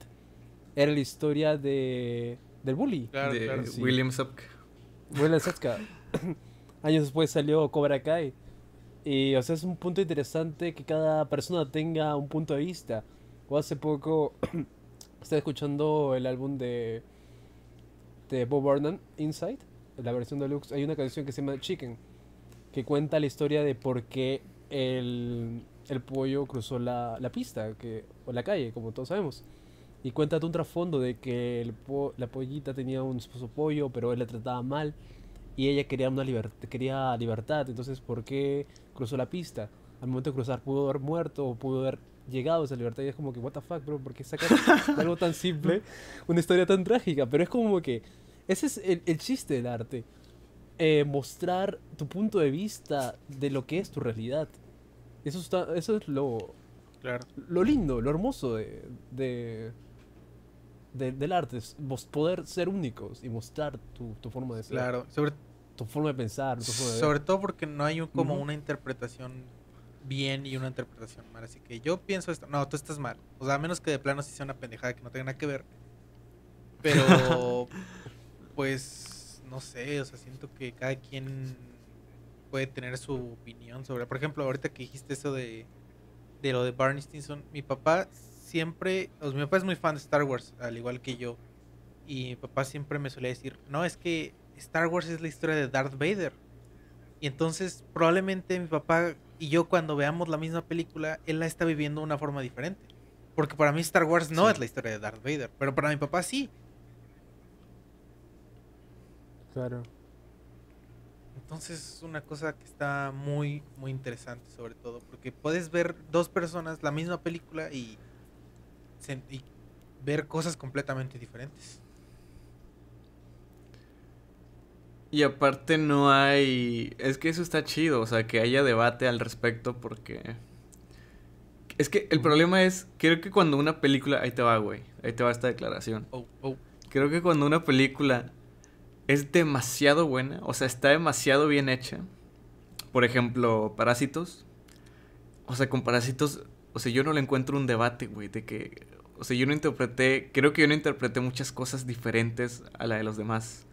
era la historia de del bully. Claro, de claro. sí. William Sapka. Will Satka. Años después salió Cobra Kai. Y, o sea, es un punto interesante que cada persona tenga un punto de vista. O hace poco estaba escuchando el álbum de, de Bob Burnham, Inside, la versión deluxe. Hay una canción que se llama Chicken, que cuenta la historia de por qué el, el pollo cruzó la, la pista, que, o la calle, como todos sabemos. Y cuenta de un trasfondo de que el po- la pollita tenía un esposo pollo, pero él la trataba mal. Y ella quería una liber- quería libertad. Entonces, ¿por qué cruzó la pista? Al momento de cruzar pudo haber muerto o pudo haber llegado a esa libertad. Y es como que, what the fuck, bro, ¿por qué sacar algo tan simple una historia tan trágica? Pero es como que ese es el, el chiste del arte. Eh, mostrar tu punto de vista de lo que es tu realidad. Eso, está, eso es lo, Claro. lo lindo, lo hermoso de, de- de- del arte, es poder ser únicos y mostrar tu, tu forma de ser, Claro. Sobre, tu forma de pensar, tu forma de sobre ver. todo porque no hay un- como una interpretación bien y una interpretación mal. Así que yo pienso esto. No, tú estás mal. O sea, a menos que de plano sí sea una pendejada que no tenga nada que ver. Pero, pues, no sé. O sea, siento que cada quien puede tener su opinión sobre. Por ejemplo, ahorita que dijiste eso de, de lo de Barney Stinson, mi papá siempre. O sea, mi papá es muy fan de Star Wars, al igual que yo. Y mi papá siempre me solía decir: No, es que Star Wars es la historia de Darth Vader. Y entonces, probablemente mi papá y yo, cuando veamos la misma película, él la está viviendo de una forma diferente. Porque para mí Star Wars no Sí. es la historia de Darth Vader, pero para mi papá sí. Claro. Entonces es una cosa que está muy, muy interesante sobre todo, porque puedes ver dos personas la misma película y, ver cosas completamente diferentes. Y aparte no hay... Es que eso está chido, o sea, que haya debate al respecto porque... Es que el problema es, creo que cuando una película... Ahí te va, güey. Ahí te va esta declaración. Oh, oh. Creo que cuando una película es demasiado buena, o sea, está demasiado bien hecha. Por ejemplo, Parásitos. O sea, con Parásitos, o sea, yo no le encuentro un debate, güey, de que... O sea, yo no interpreté, creo que yo no interpreté muchas cosas diferentes a la de los demás.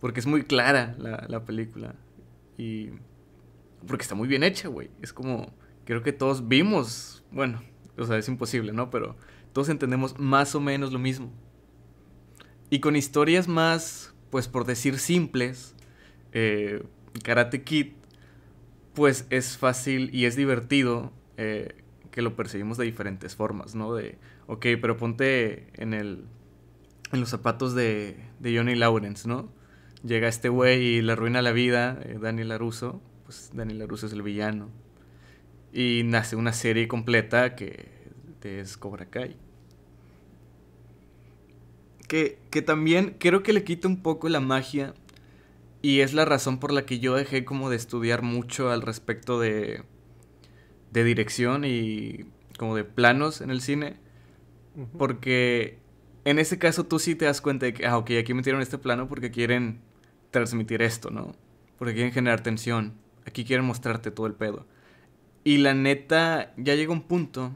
Porque es muy clara la, la película. Y. Porque está muy bien hecha, güey. Es como. Creo que todos vimos. Bueno, o sea, es imposible, ¿no? Pero todos entendemos más o menos lo mismo. Y con historias más, pues por decir simples, eh, Karate Kid, pues es fácil y es divertido eh, que lo percibimos de diferentes formas, ¿no? De, ok, pero ponte en el en los zapatos de, de Johnny Lawrence, ¿no? Llega este güey y le arruina la vida, eh, Daniel LaRusso, pues Daniel LaRusso es el villano. Y nace una serie completa que es Cobra Kai. Que, que también creo que le quita un poco la magia y es la razón por la que yo dejé como de estudiar mucho al respecto de, de dirección y como de planos en el cine. Porque en ese caso tú sí te das cuenta de que, ah, ok, aquí metieron este plano porque quieren transmitir esto, ¿no? Porque quieren generar tensión. Aquí quieren mostrarte todo el pedo. Y la neta, ya llega un punto.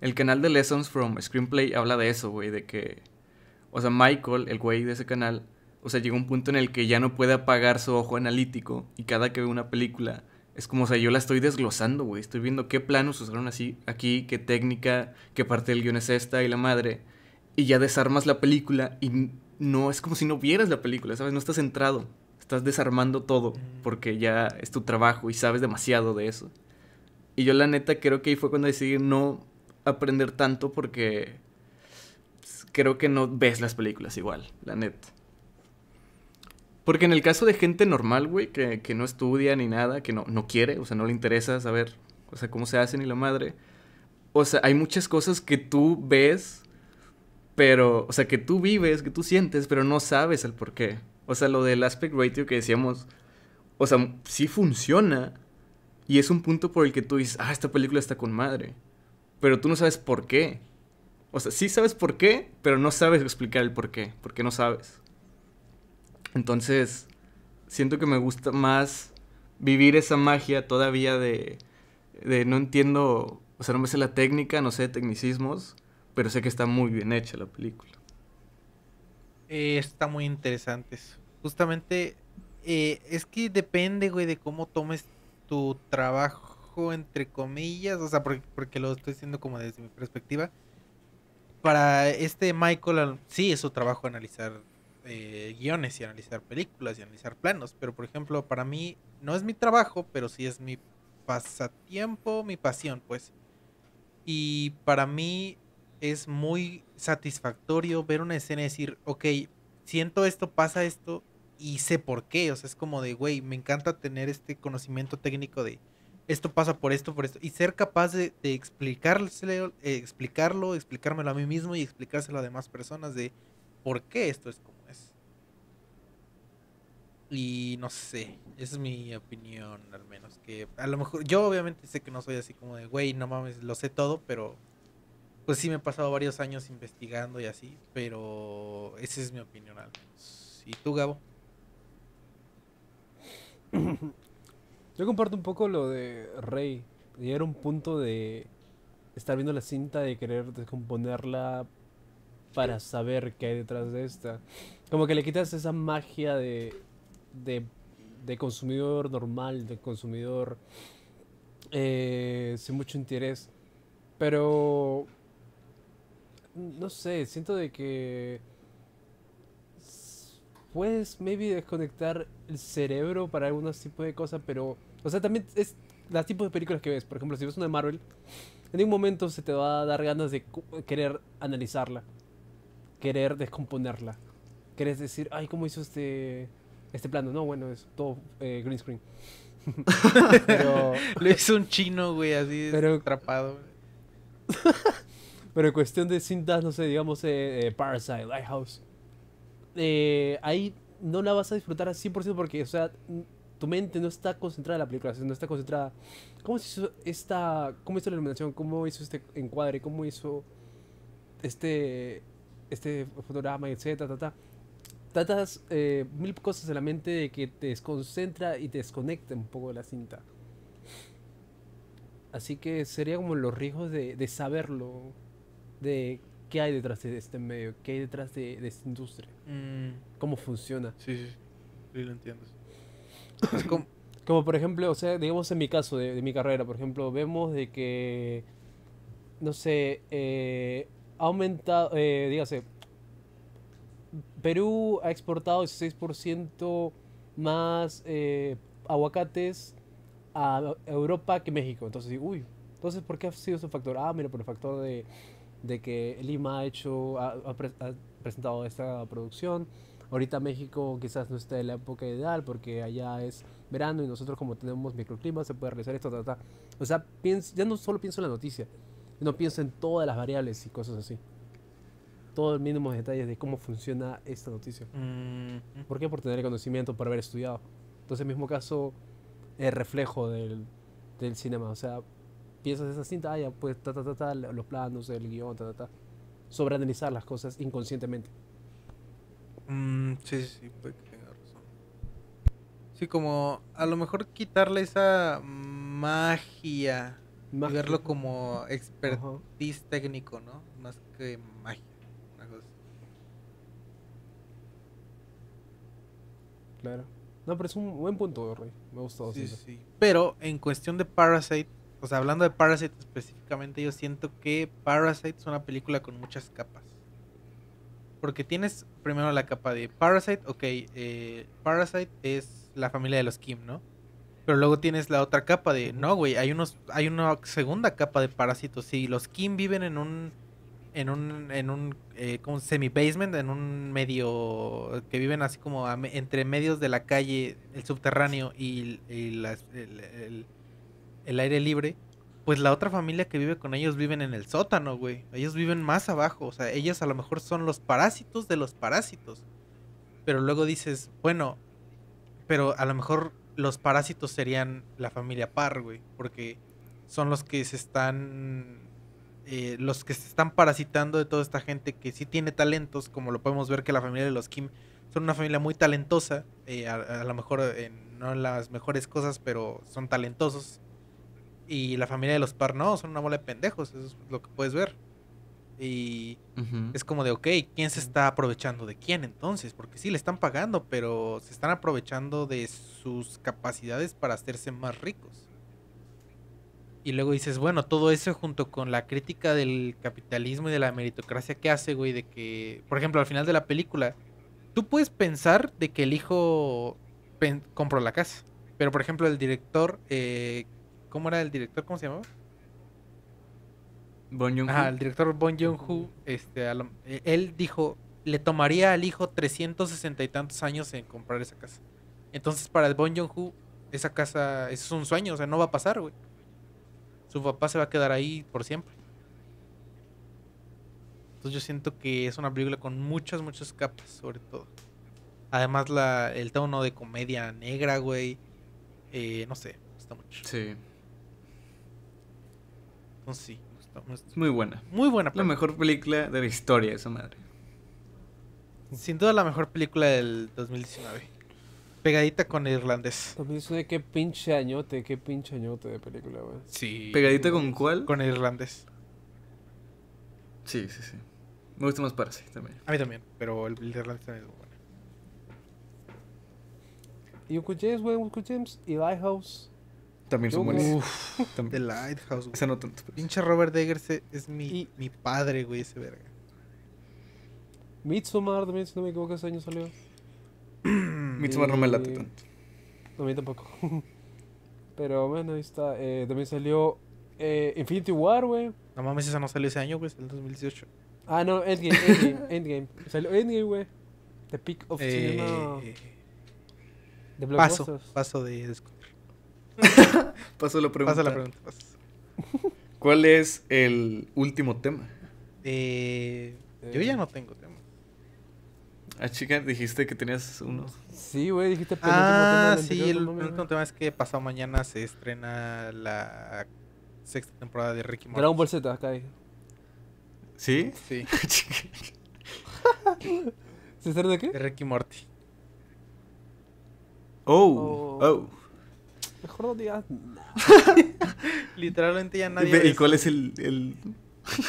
El canal de Lessons from Screenplay habla de eso, güey, de que. O sea, Michael, el güey de ese canal, o sea, llega un punto en el que ya no puede apagar su ojo analítico y cada que ve una película es como, o sea, yo la estoy desglosando, güey. Estoy viendo qué planos usaron así aquí, qué técnica, qué parte del guion es esta y la madre. Y ya desarmas la película y no es como si no vieras la película, ¿sabes? No estás centrado. Estás desarmando todo porque ya es tu trabajo y sabes demasiado de eso. Y yo la neta creo que ahí fue cuando decidí no aprender tanto porque creo que no ves las películas igual, la neta. Porque en el caso de gente normal, güey, que, que no estudia ni nada, que no, no quiere, o sea, no le interesa saber, o sea, cómo se hace ni la madre. O sea, hay muchas cosas que tú ves, pero, o sea, que tú vives, que tú sientes, pero no sabes el por qué. O sea, lo del aspect ratio que decíamos, o sea, sí funciona. Y es un punto por el que tú dices, ah, esta película está con madre. Pero tú no sabes por qué. O sea, sí sabes por qué, pero no sabes explicar el por qué. Porque no sabes. Entonces, siento que me gusta más vivir esa magia todavía de, de no entiendo, o sea, no me sé la técnica, no sé tecnicismos, pero sé que está muy bien hecha la película. Eh, está muy interesante. eso. Justamente, eh, es que depende, güey, de cómo tomes tu trabajo, entre comillas. O sea, porque, porque lo estoy diciendo como desde mi perspectiva. Para este Michael, sí es su trabajo analizar eh, guiones y analizar películas y analizar planos. Pero, por ejemplo, para mí no es mi trabajo, pero sí es mi pasatiempo, mi pasión, pues. Y para mí es muy satisfactorio ver una escena y decir, ok, siento esto, pasa esto y sé por qué. O sea, es como de, güey, me encanta tener este conocimiento técnico de esto pasa por esto, por esto. Y ser capaz de, explicárselo, eh, explicarlo, explicármelo a mí mismo y explicárselo a demás personas de por qué esto es como es. Y no sé, esa es mi opinión al menos. Que a lo mejor, yo obviamente sé que no soy así como de, güey, no mames, lo sé todo, pero pues sí me he pasado varios años investigando y así, pero esa es mi opinión al menos. ¿Y tú, Gabo? Yo comparto un poco lo de Rey. Llegar a un punto de estar viendo la cinta y querer descomponerla para saber qué hay detrás de esta. Como que le quitas esa magia de, de, de consumidor normal, de consumidor eh, sin mucho interés. Pero, no sé, siento de que puedes maybe desconectar el cerebro para algunos tipos de cosas, pero, o sea, también es los tipos de películas que ves. Por ejemplo, si ves una de Marvel, en un momento se te va a dar ganas de querer analizarla, querer descomponerla, querer decir, ay, ¿cómo hizo este, este plano? No, bueno, es todo eh, green screen. pero, Lo hizo un chino, güey, así Pero- atrapado. Pero en cuestión de cintas, no sé, digamos eh, eh, Parasite, Lighthouse, eh, ahí no la vas a disfrutar al 100% porque, o sea, tu mente no está concentrada en la película, no está concentrada. ¿Cómo hizo esta, cómo hizo la iluminación? ¿Cómo hizo este encuadre? ¿Cómo hizo este, este fotograma, etcétera, ta, ta? Tratas eh, mil cosas en la mente de que te desconcentra y te desconecta un poco de la cinta. Así que sería como los riesgos de, de saberlo, de qué hay detrás de este medio, qué hay detrás de, de esta industria, Mm, cómo funciona. sí, sí. Sí, lo entiendo. Es como... Como por ejemplo, o sea, digamos en mi caso, de, de mi carrera, por ejemplo, vemos de que, no sé, eh, ha aumentado, eh, dígase, Perú ha exportado 16% más eh, aguacates a Europa que México. Entonces, uy, entonces, ¿por qué ha sido ese factor? Ah, mira, por el factor de, de que Lima ha hecho, ha, ha pre- ha presentado esta producción. Ahorita México quizás no esté en la época ideal porque allá es verano y nosotros como tenemos microclimas se puede realizar esto, ta, ta. O sea, pienso, ya no solo pienso en la noticia, no pienso en todas las variables y cosas así. Todos los mínimos detalles de cómo funciona esta noticia. Mm, ¿Por qué? Por tener el conocimiento, por haber estudiado. Entonces, en el mismo caso, el reflejo del, del cinema. O sea, piensas esa cinta, ah, ya, pues, ta, ta, ta, ta, los planos, el guion, ta, ta, ta. Sobreanalizar las cosas inconscientemente. mm, sí, sí, sí, puede que tenga razón. Sí, como a lo mejor quitarle esa magia y verlo como Ajá, expertise técnico, ¿no? Más que magia. una cosa claro. No, pero es un buen punto, Rey. Me ha gustado. Sí, sí. Pero en cuestión de Parasite, o sea, hablando de Parasite específicamente, yo siento que Parasite es una película con muchas capas. Porque tienes primero la capa de Parasite, ok, eh, Parasite es la familia de los Kim, ¿no? Pero luego tienes la otra capa de, no, güey, hay unos, hay una segunda capa de parásitos. Sí, los Kim viven en un, en un, en un, eh, como semi-basement, en un medio, que viven así como a entre medios de la calle, el subterráneo y, las- el- el aire libre. Pues la otra familia que vive con ellos viven en el sótano, güey. Ellos viven más abajo. O sea, ellos a lo mejor son los parásitos de los parásitos. Pero luego dices, bueno, pero a lo mejor los parásitos serían la familia Parr, güey. Porque son los que se están. eh, los que se están parasitando de toda esta gente que sí tiene talentos, como lo podemos ver que la familia de los Kim son una familia muy talentosa, eh, a, a lo mejor en- no las mejores cosas, pero son talentosos. Y la familia de los Parr no, son una bola de pendejos, eso es lo que puedes ver. Y es como de, ok, ¿quién se está aprovechando de quién entonces? Porque sí, le están pagando, pero se están aprovechando de sus capacidades para hacerse más ricos. Y luego dices, bueno, todo eso junto con la crítica del capitalismo y de la meritocracia que hace, güey, de que, por ejemplo, al final de la película, tú puedes pensar de que el hijo compró la casa. Pero, por ejemplo, el director, eh, ¿cómo era el director? ¿Cómo se llamaba? Bon Joon-ho. Ajá, el director Bon Joon-ho, este, a eh, él dijo, le tomaría al hijo 360 y tantos años en comprar esa casa. Entonces, para el Bon Joon-ho, esa casa eso es un sueño, o sea, no va a pasar, güey. Su papá se va a quedar ahí por siempre. Entonces yo siento que es una película con muchas, muchas capas, sobre todo. Además, la, el tono de comedia negra, güey. eh, no sé, me gusta mucho. Sí, Entonces sí, muy buena. muy buena La mejor película de la historia, esa madre. Sin duda la mejor película del 2019. Pegadita con el irlandés. También es de qué pinche añote, qué pinche añote de película, güey. Sí. ¿Pegadita con cuál? Con el irlandés. Sí, sí, sí. Me gusta más Parasite también. A mí también, pero el, el irlandés también es bueno. Y Uncle James, güey, Uncle James y Lighthouse. También son. Uf, The. Lighthouse, güey. Esa no tanto. pero- Pinche Robert Eggers e- es mi, Y- mi padre, güey, ese verga. Midsommar también, si no me equivoco, ese año salió. Midsommar no me late Y- tanto. No, a mí tampoco. Pero bueno, ahí está. Eh, también salió eh, Infinity War, güey. No mames, esa no salió ese año, güey, el 2018. Ah, no, Endgame, Endgame, Endgame. Salió Endgame, güey. The Peak of Eh, Cinema de paso, Blockbusters. paso de. Paso la pregunta. Pasa la pregunta. paso. ¿Cuál es el último tema? Eh, yo ya no tengo tema. Ah, chica, dijiste que tenías uno. Sí, güey, dijiste Ah, tema sí, el último tema es que pasado mañana se estrena la sexta temporada de Ricky Morty. Dragon Ball Z, acá hay. ¿Sí? Sí, ¿Se estrena de de qué? Ricky Morty. Oh, Oh. oh. Mejor no digas nada. Literalmente ya nadie. ¿Y cuál es el, el-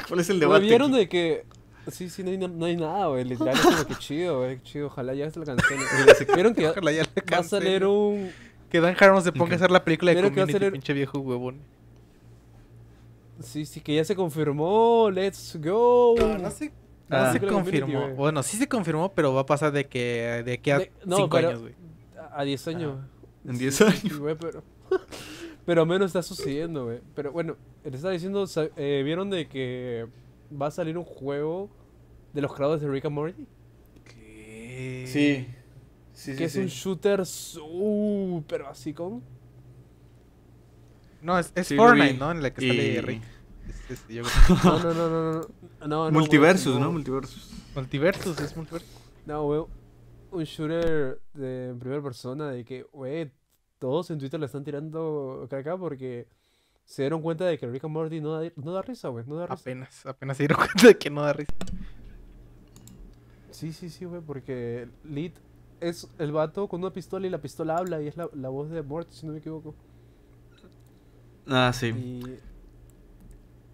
cuál es el ¿Lo debate? vieron aquí? de que Sí, sí, no hay, no hay nada, güey. Literal, es como que chido, güey. qué Chido, ojalá ya se la cancelen. Vieron que Ojalá ya la va a salir un. Que Dan Harmon se ponga a hacer la película de Pero que va a Community, salir- pinche viejo huevón. Sí, sí, que ya se confirmó. Let's go. No, no se, no Ah. se confirmó. Bueno, sí se confirmó, pero va a pasar de que de aquí a De- no, 5 pero- años, güey. A 10 años. En 10 Sí, años. güey, pero. pero menos está sucediendo, güey. Pero bueno, les estaba diciendo. eh, ¿Vieron de que va a salir un juego de los creadores de Rick and Morty? ¿Qué? Sí. Sí, que es un shooter súper básico. No, es, es Fortnite. ¿no? En la que Y- sale Rick. Es- es- yo creo que- No, no, no, no, no. no, no güey, Multiversus, no. ¿no? Multiversus. Multiversus, es Multiversus. No, güey. Un shooter de en primera persona de que, güey, todos en Twitter le están tirando caca porque se dieron cuenta de que Rick and Morty no da, no da risa, güey. No da risa. Apenas, apenas se dieron cuenta de que no da risa. Sí, sí, sí, güey, porque Lit es el vato con una pistola y la pistola habla y es la, la voz de Morty, si no me equivoco. Ah, sí. Y,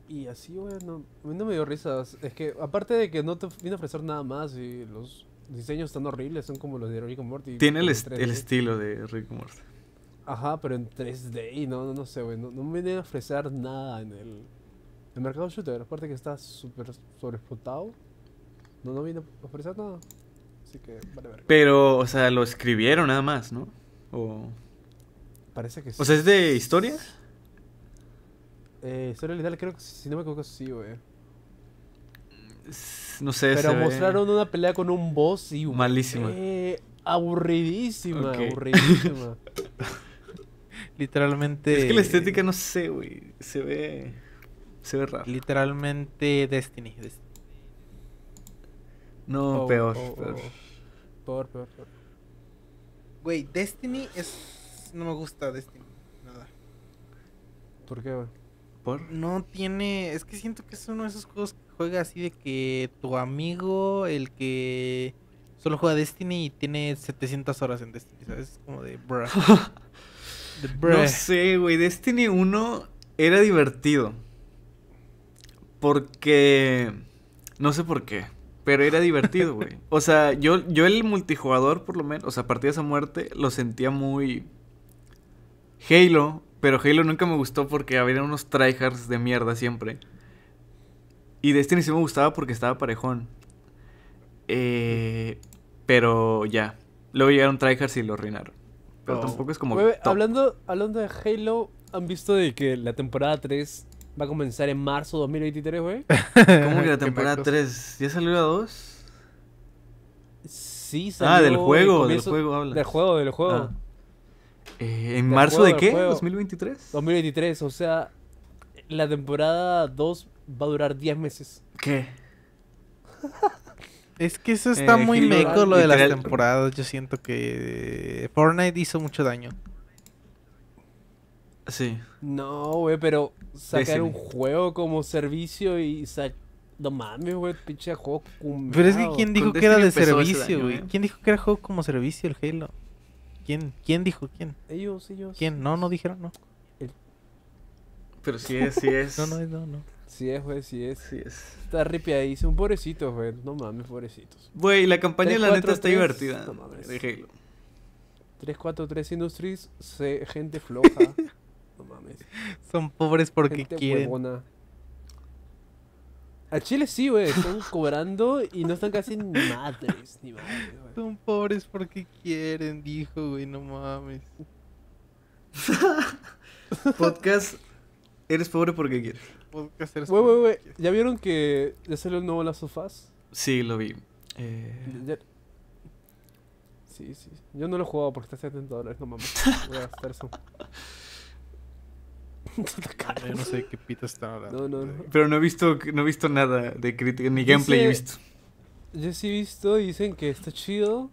y así, güey, no, a mí no me dio risas. Es que, aparte de que no te vino a ofrecer nada más y los diseños están horribles, son como los de Rick and Morty. Tiene el, est- 3D. el estilo de Rick and Morty. Ajá, pero en 3D y no, no, no sé, güey. No, no me vienen a ofrecer nada en el, el mercado shooter. Aparte que está súper sobreexplotado. No, no viene a ofrecer nada. Así que, vale, ver. Pero, o sea, lo escribieron nada más, ¿no? O, Parece que sí. o sea, ¿es de historia? Eh, historia literal, creo que si no me equivoco, sí, güey. No sé, Pero se ve- mostraron una pelea con un boss y. Malísima. Eh, aburridísima, aburridísima. Literalmente. Es que la estética, no sé, güey. Se ve... Se ve raro. Literalmente Destiny. Destiny. No, Oh, peor, oh, peor. oh. Peor, peor, peor. Güey, Destiny es. No me gusta Destiny. Nada. ¿Por qué, güey? ¿Por? No tiene. Es que siento que es uno de esos juegos que juega así de que tu amigo, el que solo juega Destiny y tiene 700 horas en Destiny, ¿sabes? Es como de bruh. De bruh. No sé, güey. Destiny 1 era divertido. Porque... No sé por qué. Pero era divertido, güey. O sea, yo, yo el multijugador, por lo menos, o sea, partidas a muerte, lo sentía muy... Halo, pero Halo nunca me gustó porque había unos tryhards de mierda siempre. Y Destiny sí me gustaba porque estaba parejón. Eh, pero ya. Luego llegaron tryhards y lo arruinaron. Pero Oh. tampoco es como... Top. hablando, hablando de Halo, ¿han visto de que la temporada 3 va a comenzar en marzo 2023, güey? ¿Cómo que la temporada nacos. 3? ¿Ya salió la 2? Sí, Ah, del salió juego, en del comienzo- juego hablas. Del juego, del juego. Ah. Eh, ¿En Del marzo juego, de del qué? juego. ¿2023? 2023, o sea, la temporada 2 va a durar 10 meses. ¿Qué? Es que eso está Eh, muy meco lo de las literal. temporadas. Yo siento que Fortnite hizo mucho daño. Sí. No, güey, pero sacar un juego como servicio y sa- No mames, güey, pinche juego Pero es que. ¿quién dijo que era de servicio, güey? ¿eh? ¿Quién dijo que era juego como servicio el Halo? ¿Quién? ¿Quién dijo? ¿Quién? Ellos, ellos. ¿Quién? No, no dijeron, no. Pero sí es, sí es. No, no, no, no. Sí es, güey, sí es. Sí es. Está ripiadísimo. Pobrecitos, güey. No mames, pobrecitos. Güey, la campaña Tres, la neta está divertida. no mames. de Halo. 343 Industries, se- gente floja. no mames. Son pobres porque gente quieren. huevona. A Chile sí, güey. Están cobrando y no están casi ni madres. Ni madres, güey. Son pobres porque quieren, dijo, güey, no mames. Podcast. Eres pobre porque quieres. Podcasters Güey, güey, ¿Ya vieron que ya salió el nuevo Last of Us? Sí, lo vi. Eh, Ya- Sí, sí. Yo no lo he jugado porque está a 70 dólares. No mames. Voy a gastar eso. Yo no sé qué pito están hablando. No, no, no. pero no he visto no he visto nada de crítica ni gameplay he Dice- visto. Yo sí he visto y dicen que está chido,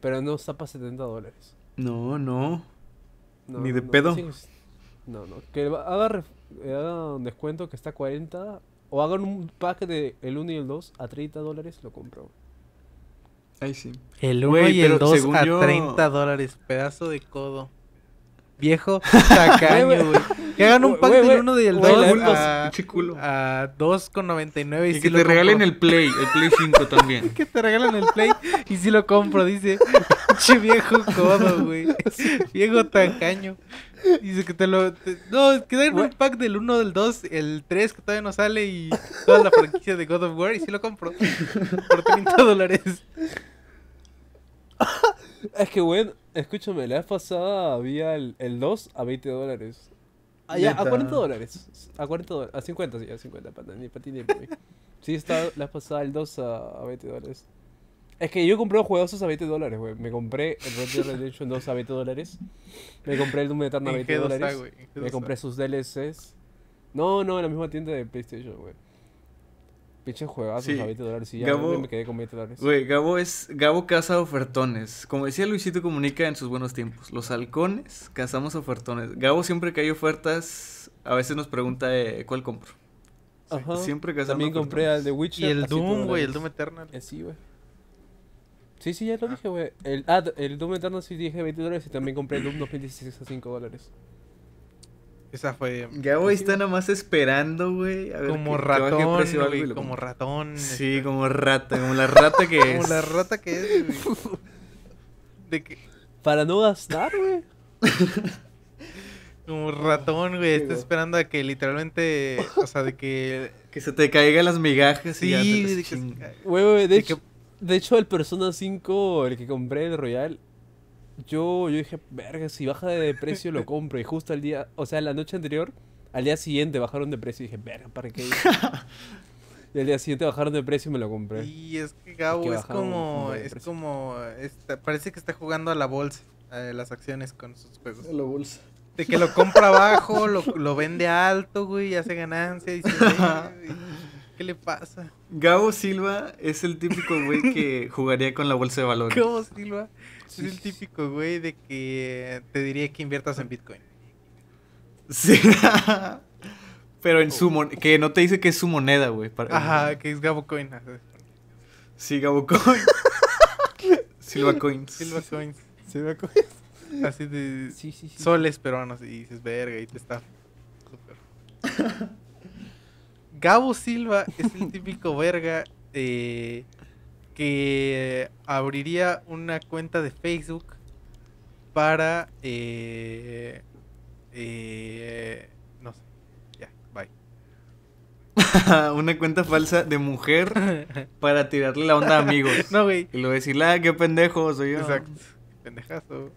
pero no está para 70 dólares. No, no. No, Ni no, de no, pedo. que No, no. Que haga, un descuento que está a 40 o hagan un pack de el 1 y el 2 a 30 dólares, lo compro. Ay, sí. El 1 Güey, y el pero 2 según a yo- 30 dólares, pedazo de codo. Viejo tacaño, Güey. Que hagan un pack güey, del güey. 1 y el Güey, 2 la Culos, a, a 2,99 y, Y sí que te regalen compro. el Play, el Play 5 también. Que te regalan el Play y sí lo compro, dice. Pinche viejo codo, güey. Viejo tacaño. Dice que te lo... te- no, es que dan un pack del 1, del 2, el 3 que todavía no sale y toda la franquicia de God of War y sí lo compro. Por 30 dólares. Es que, bueno, escúchame, la vez pasada había el, el 2 a 20 dólares. Ah, ya, a Neta. 40 dólares. A 40 dólares. A 50, sí, a 50, para, ni para ti ni para mí. Sí, está la vez pasada el 2 a, a 20 dólares. Es que yo compré juegos a 20 dólares, güey. Me compré el Red Dead Redemption 2 a 20 dólares. Me compré el Doom Eternal a En 20 G2A, dólares. Me G2A. compré sus DLCs. No, no, en la misma tienda de PlayStation, güey. Pinches juegazos Sí. a 20 dólares y ya Gabo- me quedé con 20 dólares. Güey, Gabo es. Gabo caza ofertones. Como decía Luisito Comunica en sus buenos tiempos. Los halcones cazamos ofertones. Gabo siempre que hay ofertas, a veces nos pregunta eh, cuál compro. Ajá. Siempre cazando También compré al The Witcher. Y el a 7 Doom, güey, el. Doom Eternal. Eh, sí, güey. Sí, sí, ya lo dije, güey. El, ah, el Doom Eternal sí dije 20 dólares y también compré el Doom 2016 a 5 dólares. Esa fue Gabo ahí está nada más esperando, güey. como que- que ratón, güey, como ratón. Sí, este, como rata, como la rata que es. como la rata que es, güey. De que, Para no gastar, güey. como ratón, güey, está güey. esperando a que literalmente, o sea, de que... Que se te caigan las migajas Sí, y ya te de que. Güey, güey, de De hecho, de hecho el Persona 5, el que compré, el Royal, yo, yo dije, verga, si baja de precio lo compro. Y justo al día, o sea, la noche anterior, al día siguiente bajaron de precio y dije, verga, ¿para qué? y al día siguiente bajaron de precio y me lo compré. Y es que Gabo Que es como, es como, está- parece que está jugando a la bolsa, a las acciones con sus juegos. La bolsa. De que lo compra abajo, lo, lo vende alto, güey, hace ganancia, dice, "Güey, ¿qué le pasa? Gabo Silva es el típico güey que jugaría con la bolsa de valores. ¿Cómo Silva? Es el típico güey de que te diría que inviertas en Bitcoin. Sí. Pero en su mon- que no te dice que es su moneda, güey. para- Ajá, que es Gabo Coin. Sí, Gabo Coin. Silva Coins. Silva Coins. ¿Se me acuerda? Así de Sí, sí, sí. soles peruanos y dices, verga, y te está súper. Gabo Silva es el típico verga eh, que abriría una cuenta de Facebook para eh, eh, no sé, ya, bye. Una cuenta falsa de mujer para tirarle la onda a amigos. No, güey. Y luego decirle, ah, qué pendejo soy yo. Exacto. Pendejazo.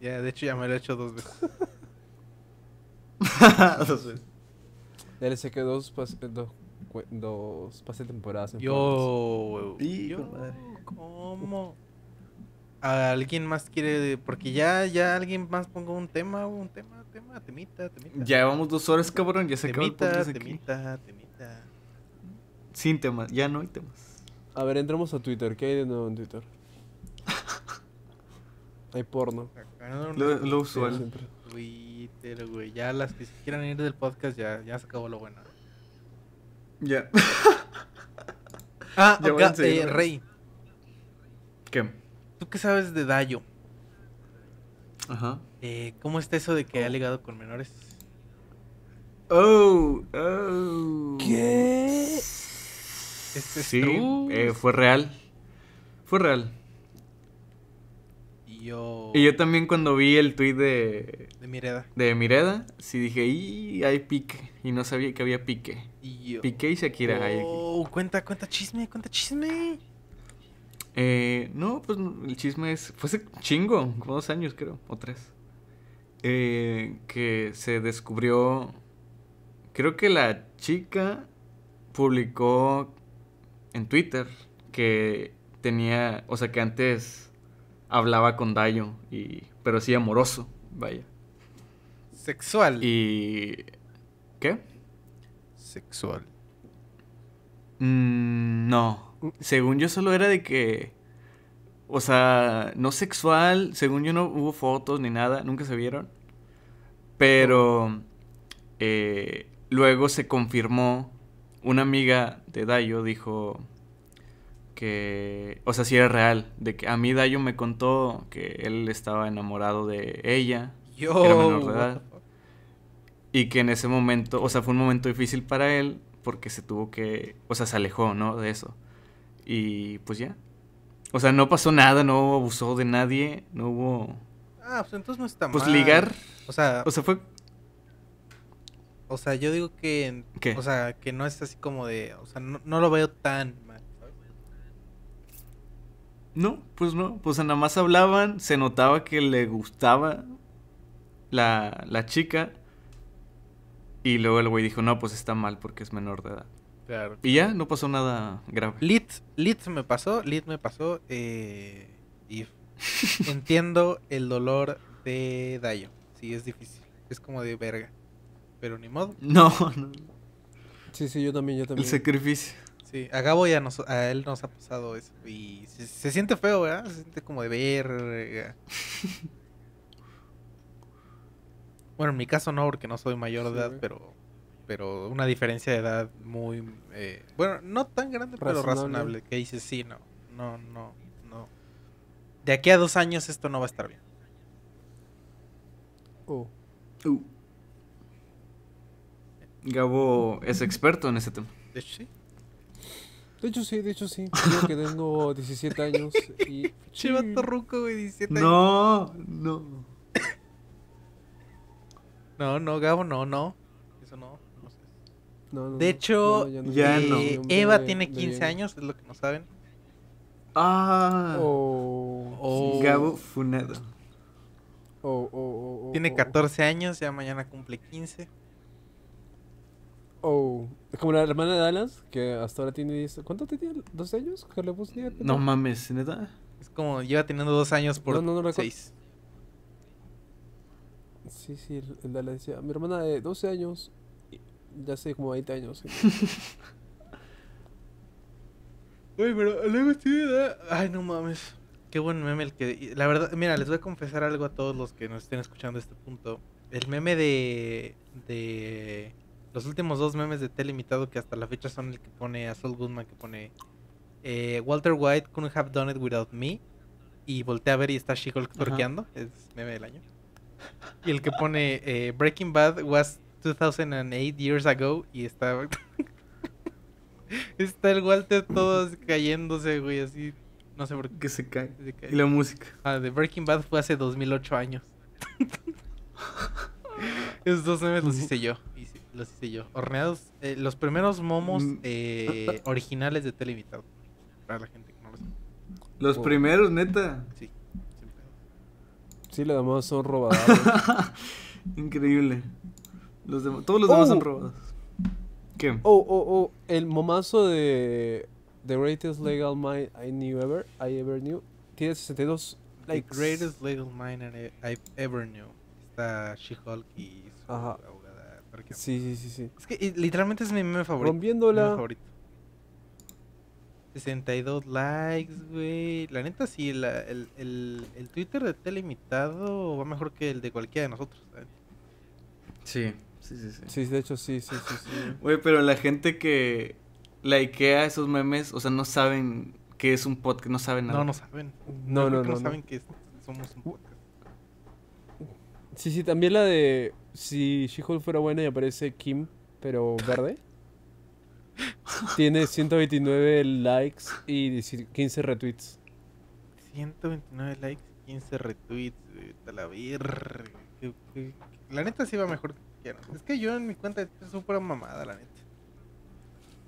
Ya, de hecho ya me lo he hecho dos veces. Entonces, DLC que dos, pas- dos, dos pase temporadas en. Yo, yo, de. ¿cómo? ¿Alguien más quiere? Porque ya, ya alguien más pongo un tema, un tema, tema, temita, temita. ya llevamos dos horas, cabrón. Ya se acabó el temita, podcast aquí. temita, temita. Sin temas, ya no hay temas. A ver, entramos a Twitter. ¿Qué hay de nuevo en Twitter? hay porno. Lo, lo usual. siempre. Twitter, güey. Ya las que se quieran ir del podcast, ya, ya se acabó lo bueno. Ya. Ah, Ya seguir, eh, ¿no? Rey, ¿Qué? ¿tú qué sabes de Dayo? Ajá. Eh, ¿Cómo está eso de que ha ligado con menores? Oh, oh. ¿Qué? ¿Este es Sí, eh, fue real. Fue real. Y yo... Y yo también cuando vi el tweet de, De Mireda. de Mireda, sí dije, y hay pique. Y no sabía que había pique. Y yo... Pique y Shakira hay. Oh, cuenta, cuenta chisme, cuenta chisme. Eh, no, pues el chisme es. Fue hace chingo, como dos años creo, o tres. Eh, que se descubrió. Creo que la chica publicó en Twitter que tenía. O sea, que antes hablaba con Dayo, y, pero sí amoroso, vaya. Sexual. Y. ¿Qué? Sexual. Mm, no. Según yo solo era de que... O sea, no sexual. Según yo no hubo fotos ni nada. Nunca se vieron. Pero... eh, luego se confirmó. Una amiga de Dayo dijo... que, o sea, sí era real, de que a mí Dayo me contó que él estaba enamorado de ella Yo. Era menor de edad. y que en ese momento, o sea, fue un momento difícil para él porque se tuvo que, o sea, se alejó, ¿no? De eso. Y pues ya. O sea, no pasó nada, no abusó de nadie, no hubo... Ah, pues entonces no está Pues mal. ligar, O sea, o sea, fue... o sea, yo digo que. ¿Qué? O sea, que no es así como de. O sea, no, no lo veo tan. No, pues no, pues nada más hablaban, se notaba que le gustaba la, la chica y luego el güey dijo, no, pues está mal porque es menor de edad. Claro. Y ya, no pasó nada grave. Lit, Lit me pasó, Lit me pasó. Eh, y entiendo el dolor de Dayo. Sí, es difícil. Es como de verga. Pero ni modo. No, no, Sí, sí, yo también, yo el también. sacrificio. Sí, a Gabo ya nos, a él nos ha pasado eso. Y se, se siente feo, ¿verdad? Se siente como de verga. Bueno, en mi caso no, porque no soy mayor de Sí, edad, güey. pero pero una diferencia de edad muy... eh, bueno, no tan grande, pero Razonable. razonable. Que dices, sí, no, no, no, no. De aquí a dos años esto no va a estar bien. Oh. Uh. Gabo es experto en ese tema. De hecho, sí. De hecho, sí, de hecho, sí. Yo que tengo 17 años y... Chivato ruco, güey, 17 años. No, no. No, no, Gabo, no, no. Eso no. no sé. No, no, De hecho, No, no, Ya eh, Eva de- tiene de 15 bien. años, es lo que no saben. Ah, Oh, Oh. Gabo funado. oh, oh, oh, oh, Tiene oh. 14 años, ya mañana cumple 15. Oh, es como la hermana de Dallas, que hasta ahora tiene 10... ¿Cuánto tenía? ¿Dos años? ¿Que le puse? No mames, neta. Es como lleva teniendo dos años por No, no, no recuerdo. 6. Sí, sí, el, el Dallas decía, mi hermana de 12 años, y ya hace como 20 años. Uy, pero luego sí. Ay, no mames. Qué buen meme el que... La verdad, mira, les voy a confesar algo a todos los que nos estén escuchando a este punto. El meme de... de... Los últimos dos memes de Telemitado que hasta la fecha son el que pone a Saul Goodman, que pone... eh, Walter White couldn't have done it without me. Y voltea a ver y está She-Hulk twerkeando. Es meme del año. Y el que pone eh, Breaking Bad was 2008 years ago. Y está... Está el Walter todos cayéndose, güey, así. No sé por qué. Que se cae. se cae. Y la música. Ah, de Breaking Bad fue hace 2008 años. Esos dos memes los hice yo. Los hice yo. Horneados. eh, los primeros momos Mm. eh, originales de Telemitado. Para la gente que no lo sabe. Los Oh. primeros, neta. Sí. siempre. Sí, los demás son robados. Increíble. Los demás- todos los demás Oh. son robados. ¿Qué? oh, oh, oh, el momazo de The Greatest Legal Mind I Knew Ever, I Ever Knew, tiene 62 The likes. greatest legal mind I- I've ever knew. Está She-Hulk y su Ajá. Sí, sí, sí, sí. Es que literalmente es mi meme favorito. Mi Rompiéndola. meme favorito. 62 likes, güey. La neta, sí, la- el, el, el Twitter de Telemitado va mejor que el de cualquiera de nosotros. ¿sabes? Sí, sí, sí, sí. Sí, de hecho, sí, sí, sí, sí. Güey, pero la gente que likea esos memes, o sea, no saben que es un podcast, no saben nada. No, no saben. No, no, que no, no. saben que es- somos un podcast. Sí, sí, también la de si She-Hulk fuera buena y aparece Kim, pero verde. Tiene 129 likes y 10 15 retweets. 129 likes, 15 retweets. está la verga. La neta sí va mejor que cualquiera. Es que yo en mi cuenta soy pura mamada, la neta.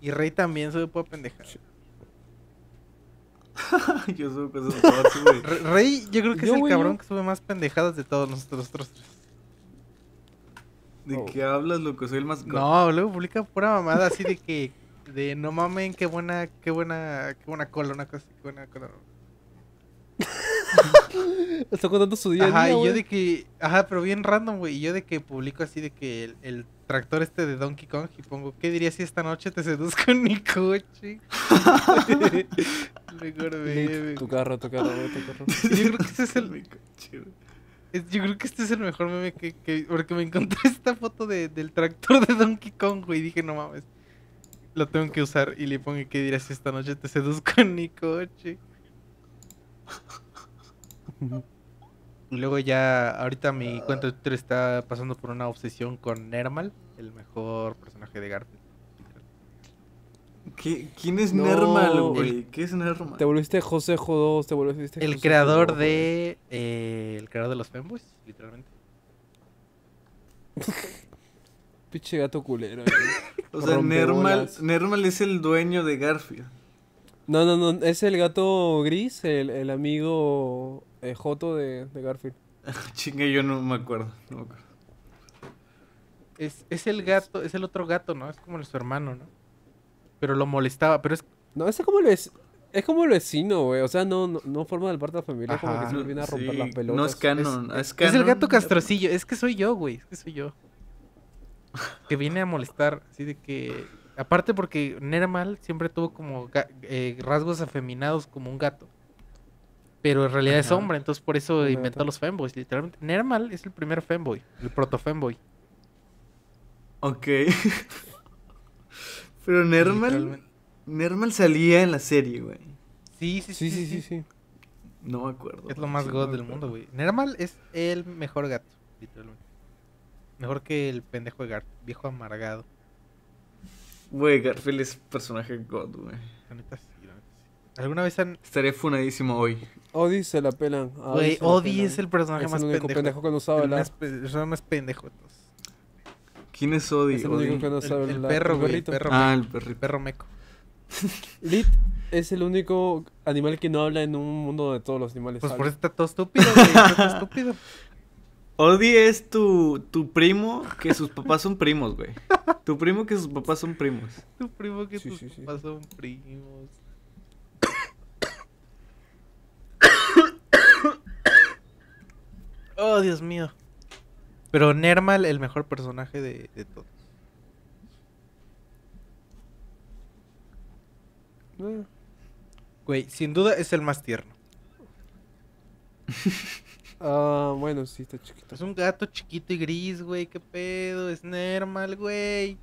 Y Rey también sube pura pendejada. Yo subo cosas todas, güey. Re- Rey, yo creo que Yo, es el cabrón yo- que sube más pendejadas de todos nosotros otros tres. ¿De Oh. qué hablas, loco? Soy el más... No, luego publica pura mamada así de que de no mamen, qué buena, qué buena, qué buena cola, una cosa, qué buena cola. Está contando su día Ajá, día, y yo güey. de que, ajá, pero bien random, güey, y yo de que publico así de que el, el tractor este de Donkey Kong y pongo, ¿qué dirías si esta noche te seduzco en mi coche? Mejor bebé. Tu carro, tu carro, tu carro. Yo creo que este es el, Yo creo que este es el mejor meme que, que- porque me encontré esta foto de, del tractor de Donkey Kong, güey, y dije, no mames. Lo tengo que usar y le pongo que dirás esta noche te seduzco en mi coche. Y luego ya, ahorita mi cuenta de Twitter está pasando por una obsesión con Nermal, el mejor personaje de Garfield. ¿Qué- ¿Quién es No, Nermal, güey? ¿Qué es Nermal? Te volviste José Jodos, te volviste El José creador de... eh, el creador de los fanboys, literalmente. Pinche gato culero. güey. O sea, Nermal. Nermal es el dueño de Garfield. No, no, no, es el gato gris, el, el amigo eh, Joto de, de Garfield. Chinga, yo no me acuerdo. No me acuerdo. Es, es el gato, es el otro gato, ¿no? Es como el- su hermano, ¿no? Pero lo molestaba, pero es... No, ese es como el vec- es como el vecino, güey. O sea, no, no, no forma del parte de la familia, como que siempre viene a romper Sí, las pelotas. No es canon. es, Es, es canon. el gato castrocillo, es que soy yo, güey, es que soy yo. Que viene a molestar, así de que... Aparte porque Nermal siempre tuvo como eh, rasgos afeminados como un gato. Pero en realidad es hombre, entonces por eso inventó los fanboys, literalmente. Nermal es el primer fanboy, el proto fanboy. Ok. Pero Nermal. Nermal salía en la serie, güey. Sí, sí, Sí, sí, sí, sí. No me acuerdo. Es lo más sí, god no del mundo, güey. Nermal es el mejor gato, literalmente. Mejor que el pendejo de Gart, viejo amargado. Güey, Garfield es personaje god, güey. La neta sí, la neta sí. ¿Alguna vez han... Estaría funadísimo hoy. Odie se la pelan. Güey, pelan. es el personaje Es más el único pendejo. pendejo que no sabe el hablar. pe- el más pendejo de todos. ¿Quién es Odie? Es el único que no El- sabe el hablar. perro, güey, el perrito. perro. Ah, meco. el perrito. El perro meco. Lit es el único animal que no habla en un mundo donde todos los animales Pues por eso está todo estúpido, güey. está todo estúpido. Odie es tu, tu primo que sus papás son primos, güey. Tu primo que sus papás son primos. Tu primo que Sí, tus sí, sí. papás son primos. Oh, Dios mío. Pero Nermal, el mejor personaje de, de todos. Güey, sin duda es el más tierno. Ah, bueno, sí, está chiquito. Es un gato chiquito y gris, güey. ¿Qué pedo? Es Nermal, güey.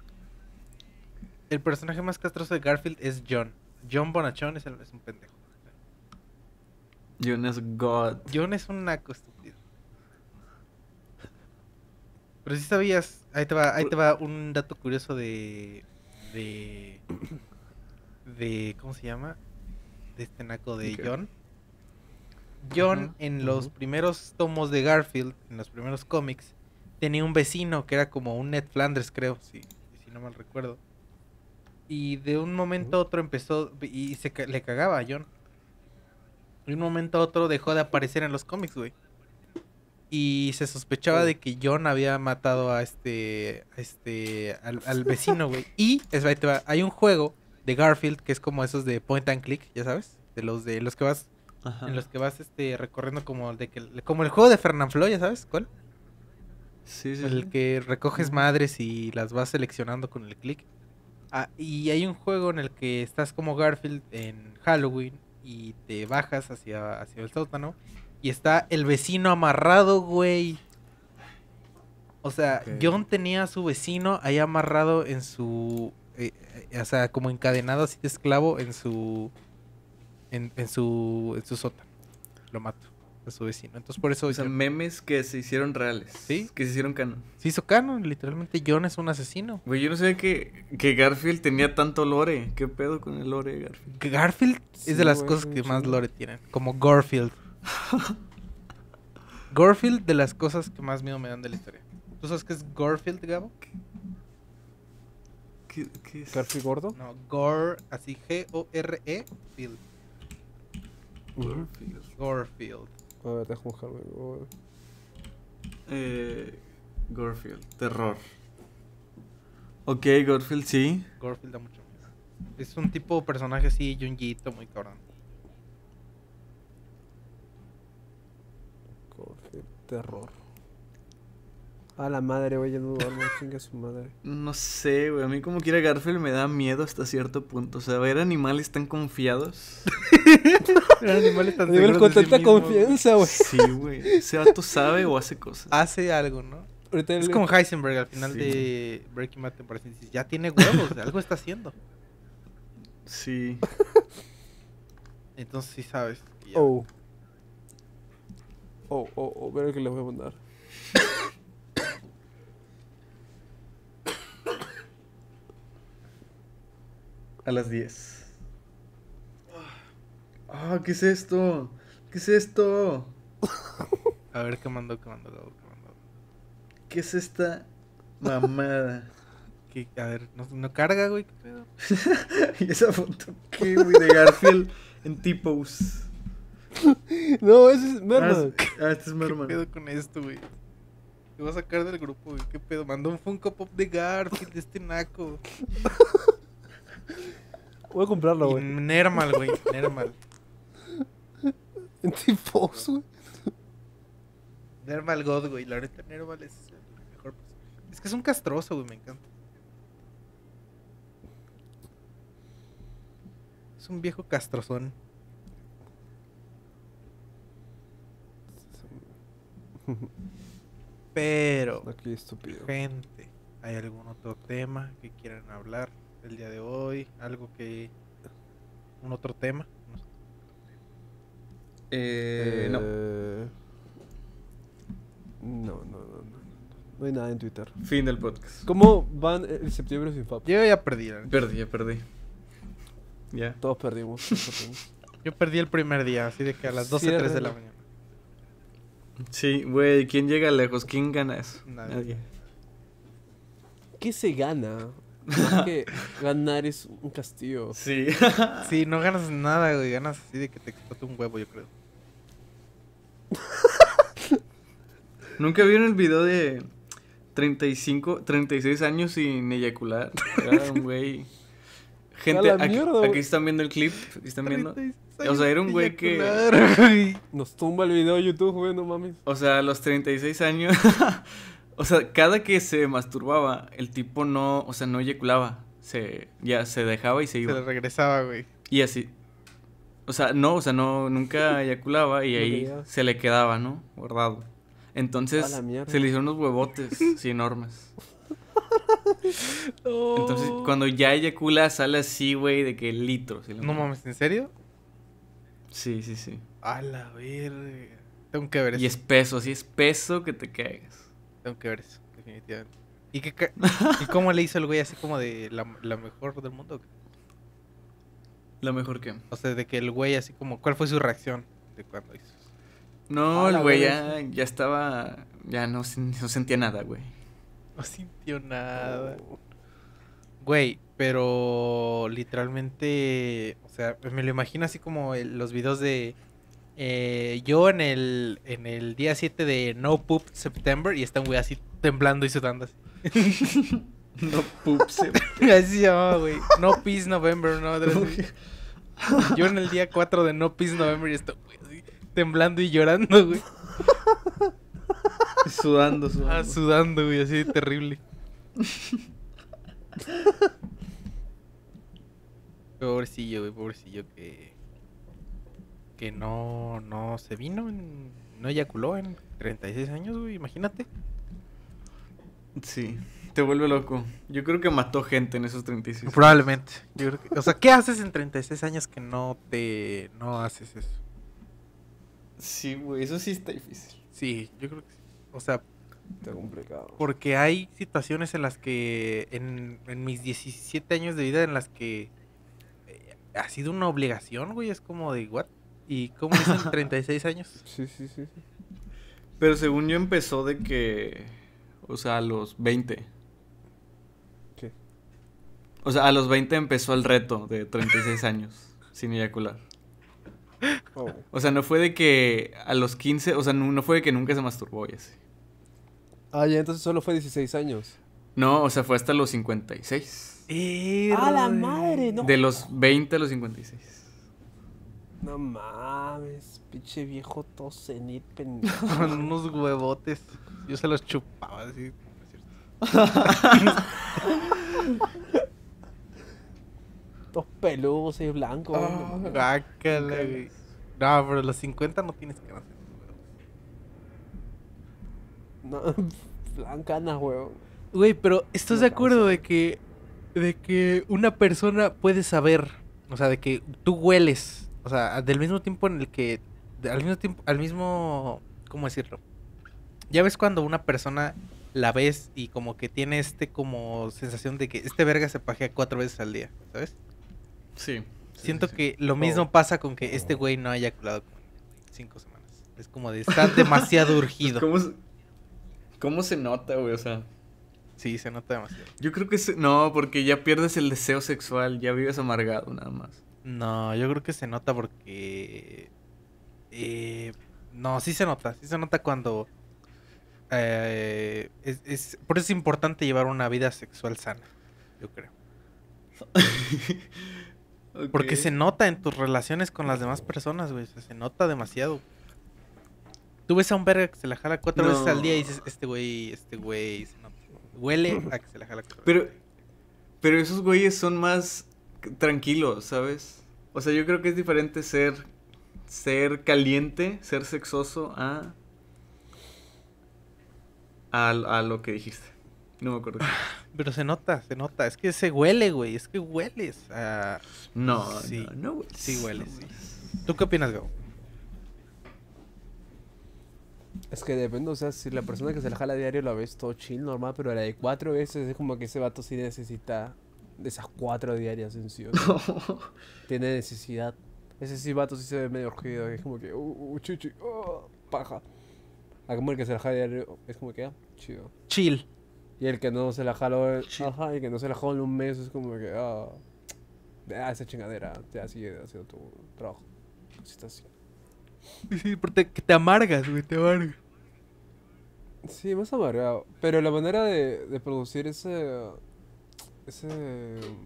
El personaje más castroso de Garfield es John. John Bonachón es, el- es un pendejo. Jonas God. John es un naco estúpido. Pero si sabías, ahí te va, ahí te va un dato curioso de de de ¿cómo se llama? De este naco de. John. John en los primeros tomos de Garfield, en los primeros cómics, tenía un vecino que era como un Ned Flanders, creo, si, si no mal recuerdo. Y de un momento a otro empezó y se le cagaba a John. De un momento a otro dejó de aparecer en los cómics, güey. Y se sospechaba de que John había matado a este, a este, al, al vecino, güey. Y, es, ahí te va, hay un juego de Garfield que es como esos de point and click, ya sabes, de los de los que vas, Ajá. en los que vas, este, recorriendo como el de que, como el juego de Fernanfloo, ya sabes, ¿cuál? Sí, sí, el que recoges madres y las vas seleccionando con el clic. Ah, y hay un juego en el que estás como Garfield en Halloween y te bajas hacia, hacia el sótano y está el vecino amarrado, güey. O sea. John tenía a su vecino ahí amarrado en su... eh, eh, o sea, como encadenado así de esclavo en su... En, en su... En su sótano. Lo mato. A su vecino. Entonces por eso... O sea, memes que se hicieron reales. Sí. Que se hicieron canon. se hizo canon. Literalmente John es un asesino. Güey, yo no sabía que, que Garfield tenía tanto lore. ¿Qué pedo con el lore de Garfield? Garfield es de las güey, cosas que más lore tienen. Como Garfield. Garfield de las cosas que más miedo me dan de la historia. ¿Tú sabes qué es Garfield, Gabo? ¿Qué, qué es? Garfield gordo. No, Gore, así G-O-R-E, Field. Garfield. Garfield. A ver, déjame buscarme. Go- Eh, Garfield. Terror. Ok, Garfield, sí. Garfield da mucho miedo. Es un tipo de personaje así, yunguito, muy cabrón. Garfield, terror. A la madre, güey, ya no duermo, chinga su madre. No sé, güey. A mí como quiera Garfield me da miedo hasta cierto punto. O sea, ver animales tan confiados. animales tan seguros con de sí tanta confianza, güey. Sí, güey. Ese vato sabe o hace cosas. Hace algo, ¿no? Ahorita Es el- como Heisenberg al final Sí. de Breaking Bad, te ya tiene huevos, algo está haciendo. Sí. Entonces sí sabes. Oh. Oh, oh, oh, ver que les voy a mandar. A las 10. Ah, ¿qué es esto? ¿Qué es esto? A ver qué mandó, qué mandó, qué mandó. ¿Qué es esta mamada? ¿Qué- a ver, ¿no, no carga, güey? ¿Qué pedo? ¿Y esa foto qué, güey? De Garfield en T-Pose. No, ese es Ah, Merman. es- ah, este es ¿Qué Merman. pedo con esto, güey? Te voy a sacar del grupo, güey. ¿Qué pedo? Mandó un Funko Pop de Garfield, de este naco. Voy a comprarlo, güey. Nermal, güey. Nermal. En tipos, güey. Nermal God, güey. La neta, Nermal es el mejor. Es que es un castroso, güey. Me encanta. Es un viejo castrozón. Pero, Aquí, estúpido. gente, ¿hay algún otro tema que quieran hablar el día de hoy? ¿Algo que... un otro tema? No sé. Eh, no. Eh, No, no, no, no. No hay nada en Twitter. Fin del podcast. ¿Cómo van el septiembre sin FAP? Yo ya perdí, la neta. Perdí, ya perdí. Ya. Todos perdimos. todos perdimos. Yo perdí el primer día, así de que a las 12, 3 de la Ciérralo. mañana. Sí, güey, ¿quién llega lejos? ¿Quién gana eso? Nadie. ¿Qué se gana? Más que ganar es un castigo. Sí. Sí, no ganas nada, güey. Ganas así de que te explote un huevo, yo creo. ¿Nunca vieron el video de 35, 36 años sin eyacular? Era un güey. Gente, aquí, mierda, güey. aquí están viendo el clip. Aquí están viendo. 36 O sea, era un güey que-. Nos tumba el video de YouTube, güey, no mames. O sea, a los 36 años. o sea, cada que se masturbaba, el tipo no, o sea, no eyaculaba. Se, ya se dejaba y se Se iba. le regresaba, güey. Y así. O sea, no, o sea, no, nunca eyaculaba y ahí se le quedaba, ¿no? Guardado. Entonces, se le hicieron unos huevotes, sí, enormes. Entonces, cuando ya eyacula, sale así, güey, de que litros. No mames, ¿en serio? Sí, sí, sí. A la verga. Tengo que ver eso. Y espeso, así espeso que te caigas. Tengo que ver eso, definitivamente. ¿Y, qué ¿Y cómo le hizo el güey así como de la, la mejor del mundo? Lo mejor que. O sea, de que el güey así como... ¿Cuál fue su reacción de cuando hizo eso? No, Ah, el la güey ya, ya estaba. Ya no, no sentía nada, güey. No sintió nada. Oh. Güey, pero literalmente, o sea, me lo imagino así como los videos de eh, yo en el en el día 7 de No Poop September y está un güey así temblando y sudando así. No pupse. así se llamaba, güey. No Peace November, no. Yo en el día 4 de No Peace November y está güey así temblando y llorando, güey. sudando, sudando. Ah, sudando, güey, así terrible. Pobrecillo, güey, pobrecillo que que no no se vino, en- no eyaculó en 36 años, güey, imagínate. Sí, te vuelve loco. Yo creo que mató gente en esos 36. Probablemente. Yo creo que- o sea, ¿qué haces en 36 años que no te no haces eso? Sí, güey, eso sí está difícil. Sí, yo creo que sí. O sea, Está complicado. Porque hay situaciones en las que, en, en mis 17 años de vida, en las que ha sido una obligación, güey. Es como de, ¿what? ¿Y cómo es en 36 años? Sí, sí, sí. sí. Pero según yo empezó de que. O sea, a los 20. ¿Qué? O sea, a los 20 empezó el reto de 36 años sin eyacular. Oh. O sea, no fue de que a los 15, o sea, no, no fue de que nunca se masturbó y así. Ah, ya, entonces solo fue 16 años. No, o sea, fue hasta los 56. ¡A la madre! No. De los 20 a los 56. No mames, pinche viejo todo senil pendejo. Con unos huevotes. Yo se los chupaba así. Dos peludos y blancos. Güey. No, pero los 50 no tienes que nacer. No, blancana, weón. Güey, pero ¿estás No de acuerdo de que de que una persona puede saber O sea, de que tú hueles. O sea, del mismo tiempo en el que. al mismo tiempo. Al mismo. ¿Cómo decirlo? Ya ves cuando una persona la ves y como que tiene este como sensación de que este verga se pajea cuatro veces al día, ¿sabes? Sí. Siento sí, sí. que lo mismo pasa con que este güey no haya en cinco semanas. Es como de está demasiado urgido. ¿Cómo, se- ¿Cómo se nota, güey? O sea, Sí, se nota demasiado. yo creo que se... no, porque ya pierdes el deseo sexual, ya vives amargado nada más. No, yo creo que se nota porque. eh, no, sí se nota. Sí se nota cuando. eh, es, es- por eso es importante llevar una vida sexual sana. Yo creo. Porque se nota en tus relaciones con las demás personas, güey. o sea, se nota demasiado. Tú ves a un verga que se la jala cuatro veces al día y dices, este güey, este güey, se. Huele a que se la jala. Pero, pero esos güeyes son más tranquilos, ¿sabes? O sea, yo creo que es diferente ser, ser caliente, ser sexoso a, a, a lo que dijiste. No me acuerdo. Pero se nota, se nota. Es que se huele, güey. Es que hueles. a- No, Sí. no, no, güey. Sí huele, No, sí. güey. ¿Tú qué opinas, Gabo? Es que depende, o sea, si la persona que se la jala a diario la ves todo chill, normal, pero la de cuatro veces es como que ese vato sí necesita de esas cuatro diarias en sí. tiene necesidad. Ese sí vato sí se ve medio urgido, es como que, uh, uh, chichi, oh, paja. A como el que se la jala diario es como que, ah, chido. Chill. Y el que no se la jaló, ajá, el que no se la jaló en un mes es como que, ah, ah esa chingadera, ya sigue haciendo tu trabajo. Cositas así. Sí, porque te, te amargas, güey, te amargas. Sí, más amargado. Pero la manera de, de producir ese. Ese.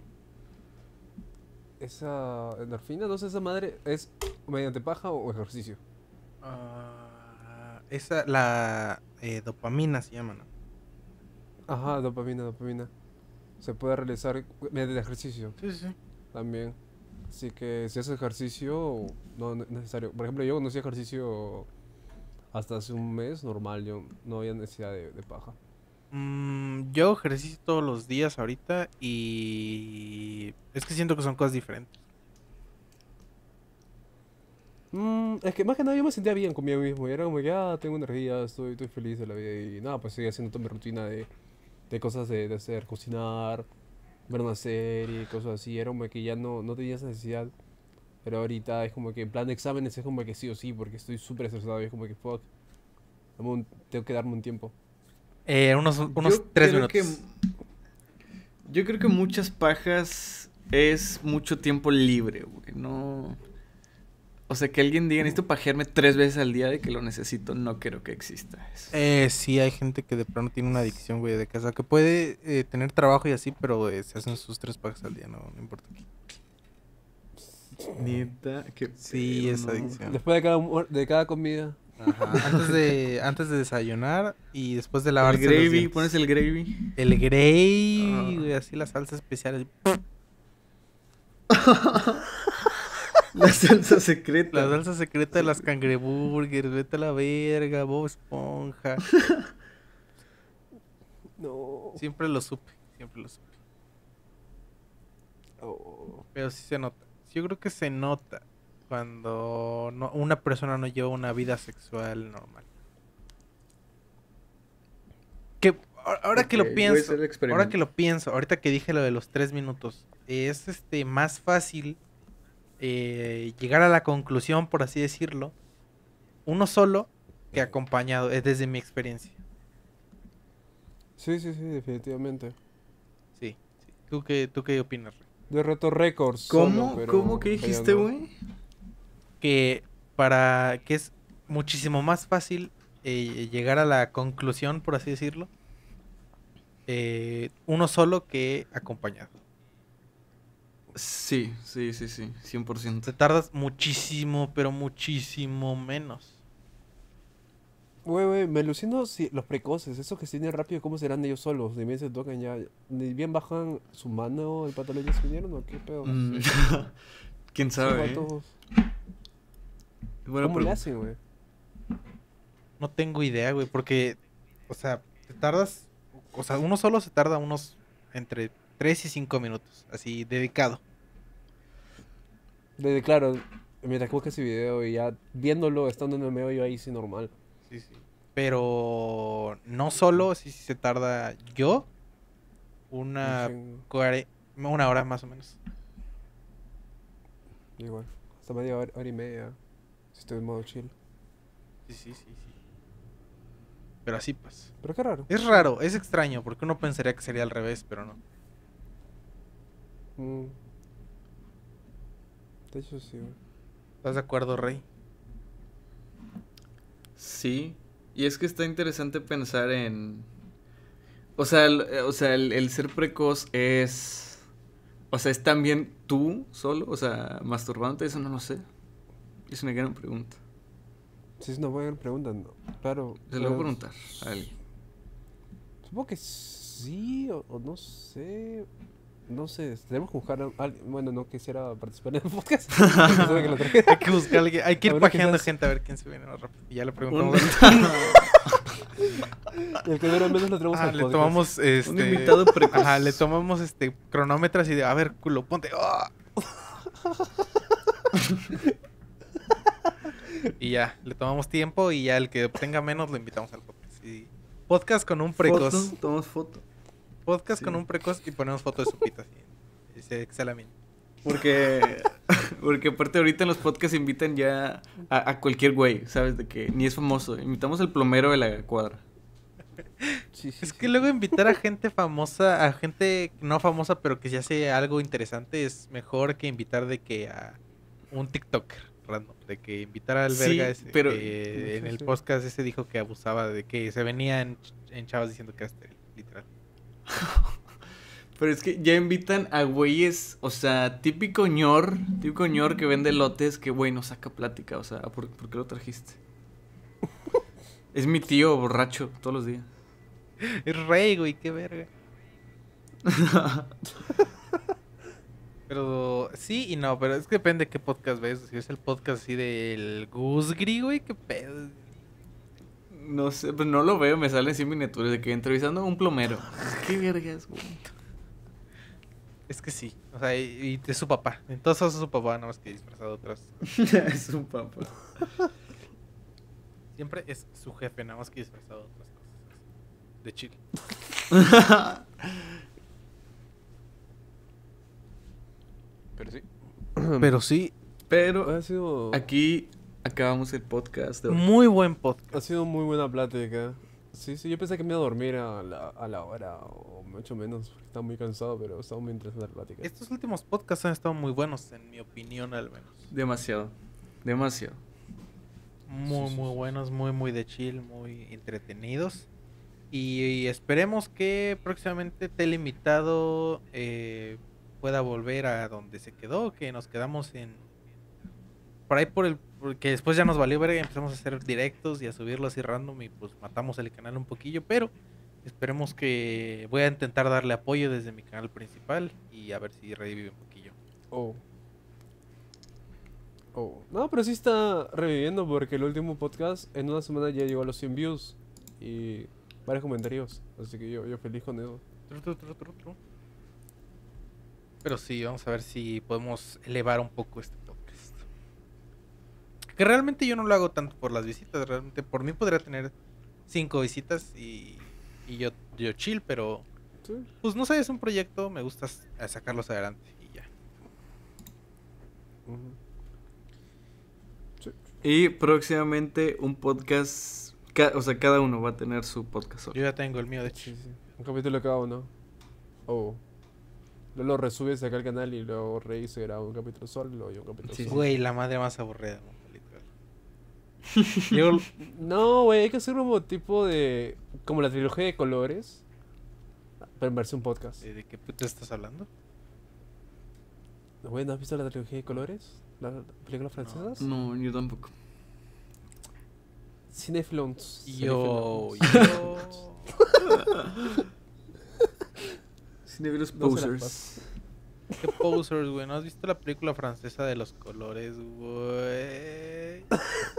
Esa endorfina, no sé, esa madre, ¿es mediante paja o ejercicio? Ah, esa, la eh, dopamina se llama, ¿no? Ajá, dopamina, dopamina. Se puede realizar mediante ejercicio Sí, sí. también. Así que si haces ejercicio, no es necesario. Por ejemplo, yo cuando hacía ejercicio hasta hace un mes, normal, yo no había necesidad de, de paja. Mm, yo ejercicio todos los días ahorita y es que siento que son cosas diferentes. Mm, es que más que nada yo me sentía bien conmigo mismo. Y era como que, ah, tengo energía, estoy, estoy feliz de la vida. Y nada, pues seguía haciendo toda mi rutina de, de cosas de, de hacer, cocinar, ver una serie, cosas así. Era como que ya no, no tenía esa necesidad. Pero ahorita es como que en plan de exámenes es como que sí o sí, porque estoy súper estresado. Y es como que, fuck, un- tengo que darme un tiempo. Eh, unos unos Yo tres creo minutos. que- yo creo que muchas pajas es mucho tiempo libre, güey. No. O sea, que alguien diga, necesito pajearme tres veces al día de que lo necesito, no creo que exista eso. Eh, sí, hay gente que de pronto tiene una adicción, güey, de casa, que puede eh, tener trabajo y así, pero eh, se hacen sus tres pagas al día, no, no importa. Neta, que Sí, es no. adicción. Después de cada, de cada comida. Ajá. Antes de antes de desayunar y después de El lavarse los gravy, pones el gravy. El gravy, Ah. así la salsa especial. La salsa secreta. La salsa secreta de las cangreburgers, vete a la verga, Bob Esponja. No. Siempre lo supe, siempre lo supe. Oh. Pero sí se nota. Yo creo que se nota cuando no, una persona no lleva una vida sexual normal. Que ahora que lo pienso, ahora que lo pienso, ahorita que dije lo de los tres minutos, es este más fácil eh, llegar a la conclusión, por así decirlo, uno solo que acompañado, es desde mi experiencia. Sí, sí, sí, definitivamente. Sí, sí. ¿Tú qué, tú qué opinas? Rey? De reto récords. ¿Cómo? solo, pero ¿Cómo que dijiste, güey? que para que es muchísimo más fácil eh, llegar a la conclusión, por así decirlo, eh, uno solo que acompañado. Sí, sí, sí, sí, 100%. Te tardas muchísimo, pero muchísimo menos. Güey, güey, me alucino si los precoces, esos que se tienen rápido, ¿cómo serán ellos solos? Ni bien se tocan ya, ni bien bajan su mano, el pantalón ya se vinieron o qué pedo. Mm, ¿Quién sabe? eh? ¿Cómo le pregunta. hacen, güey? No tengo idea, güey, porque, o sea, te tardas, o sea, uno solo se tarda unos entre 3 y 5 minutos, así, dedicado. Desde, claro, mientras que buscas ese video y ya viéndolo, estando en el medio, yo ahí sí normal. Sí, sí. Pero no solo, sí, sí se tarda yo una, una hora más o menos. Igual. Hasta media hora, hora y media. Si estoy en modo chill. Sí, sí, sí, sí. Pero así pues. Pero qué raro. Es raro, es extraño, porque uno pensaría que sería al revés, pero no. Mm. De hecho, sí, güey. ¿Estás de acuerdo, Rey? Sí, y es que está interesante pensar en... O sea, el, eh, o sea, el, el ser precoz es... O sea, ¿es también tú solo? O sea, masturbándote, eso no lo sé. Es una gran pregunta. Sí, es una buena pregunta, ¿no? Claro. Se lo voy a preguntar a alguien. Supongo que sí, o, o no sé. No sé, tenemos que buscar a alguien. Bueno, no quisiera participar en el podcast. Que. Hay que buscar a alguien, hay que ir pajeando quizás- gente a ver quién se viene más rápido. Y ya le Un- preguntamos. El que dura menos lo tenemos Ah, al le podcast. tomamos este. Un invitado precoz. Ajá, le tomamos este cronómetros y de, a ver, culo, ponte. y ya, le tomamos tiempo y ya el que obtenga menos lo invitamos al podcast. Y podcast con un precoz. Foto, tomamos foto. Podcast Sí. con un precoz y ponemos foto de su pita. así. Y se examina. Porque, porque aparte ahorita en los podcasts invitan ya a, a cualquier güey, ¿sabes? De que ni es famoso. Invitamos al plomero de la cuadra. Sí, sí, Es sí. que luego invitar a gente famosa, a gente no famosa, pero que se hace algo interesante, es mejor que invitar de que a un TikToker random. De que invitar al Sí, verga ese pero- que en Sí, el sí. podcast ese dijo que abusaba de que se venía en, en chavas diciendo que era estéril, literal. Pero es que ya invitan a güeyes, o sea, típico ñor, típico ñor que vende lotes, que güey no saca plática, o sea, ¿por, por qué lo trajiste? Es mi tío borracho todos los días. Es rey, güey, qué verga. Pero sí y no, pero es que depende de qué podcast ves. Si es el podcast así del Gusgri, güey, qué pedo. No sé, pues no lo veo, me salen así miniaturas de que entrevistando a un plomero. ¿Qué vergas, güey? Es que sí, o sea, y, y es su papá. En todos casos es su papá, nada más que disfrazado otras. es un papá. Siempre es su jefe, nada más que disfrazado otras cosas. De Chile. Pero sí. Pero sí, Pero Ha sido, aquí acabamos el podcast de hoy. muy buen podcast. ha sido muy buena plática. Sí, sí, yo pensé que me iba a dormir a la, a la hora o mucho menos. porque Estaba muy cansado, pero estaba muy interesante la plática. Estos últimos podcasts han estado muy buenos, en mi opinión al menos. Demasiado. Demasiado. Muy, Sí, muy sí. buenos, muy, muy de chill, muy entretenidos. Y, y esperemos que próximamente Telemitado eh, pueda volver a donde se quedó, que nos quedamos en... Por ahí por el... Porque después ya nos valió verga y empezamos a hacer directos y a subirlo así random y pues matamos el canal un poquillo, pero esperemos que... Voy a intentar darle apoyo desde mi canal principal y a ver si revive un poquillo. Oh. Oh. No, pero sí está reviviendo porque el último podcast en una semana ya llegó a los 100 views y varios comentarios. Así que yo, yo feliz con eso. Tru, tru, tru, tru, tru. Pero sí, vamos a ver si podemos elevar un poco este. Que realmente yo no lo hago tanto por las visitas, realmente por mí podría tener cinco visitas y, y yo, yo chill, pero Sí. pues no sé, es un proyecto, me gusta a sacarlos adelante y ya. Sí. Y próximamente un podcast. ca- o sea, cada uno va a tener su podcast solo. Yo ya tengo el mío, de hecho. Sí, sí. Un capítulo cada uno. Oh. Luego lo resubes acá al canal y luego Rey se graba un capítulo solo y un capítulo Sí, solo. Güey, la madre más aburrida, No, güey, hay que hacer como tipo de. Como la trilogía de colores. Pero en versión podcast. ¿de qué puta estás hablando? Güey, ¿no has visto la trilogía de colores? ¿La película francesa? No, yo tampoco. Cinefilons. Yo, yo. La Posers. Qué posers, güey. ¿No has visto la película francesa de los colores, güey?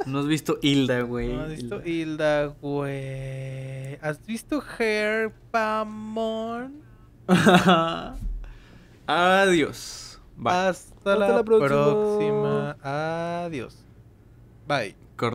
No has visto Hilda, güey. ¿No has visto Hilda. Güey? ¿Has visto Hair Pamon? Adiós. Bye. Hasta, Hasta la, la próxima. próxima. Adiós. Bye.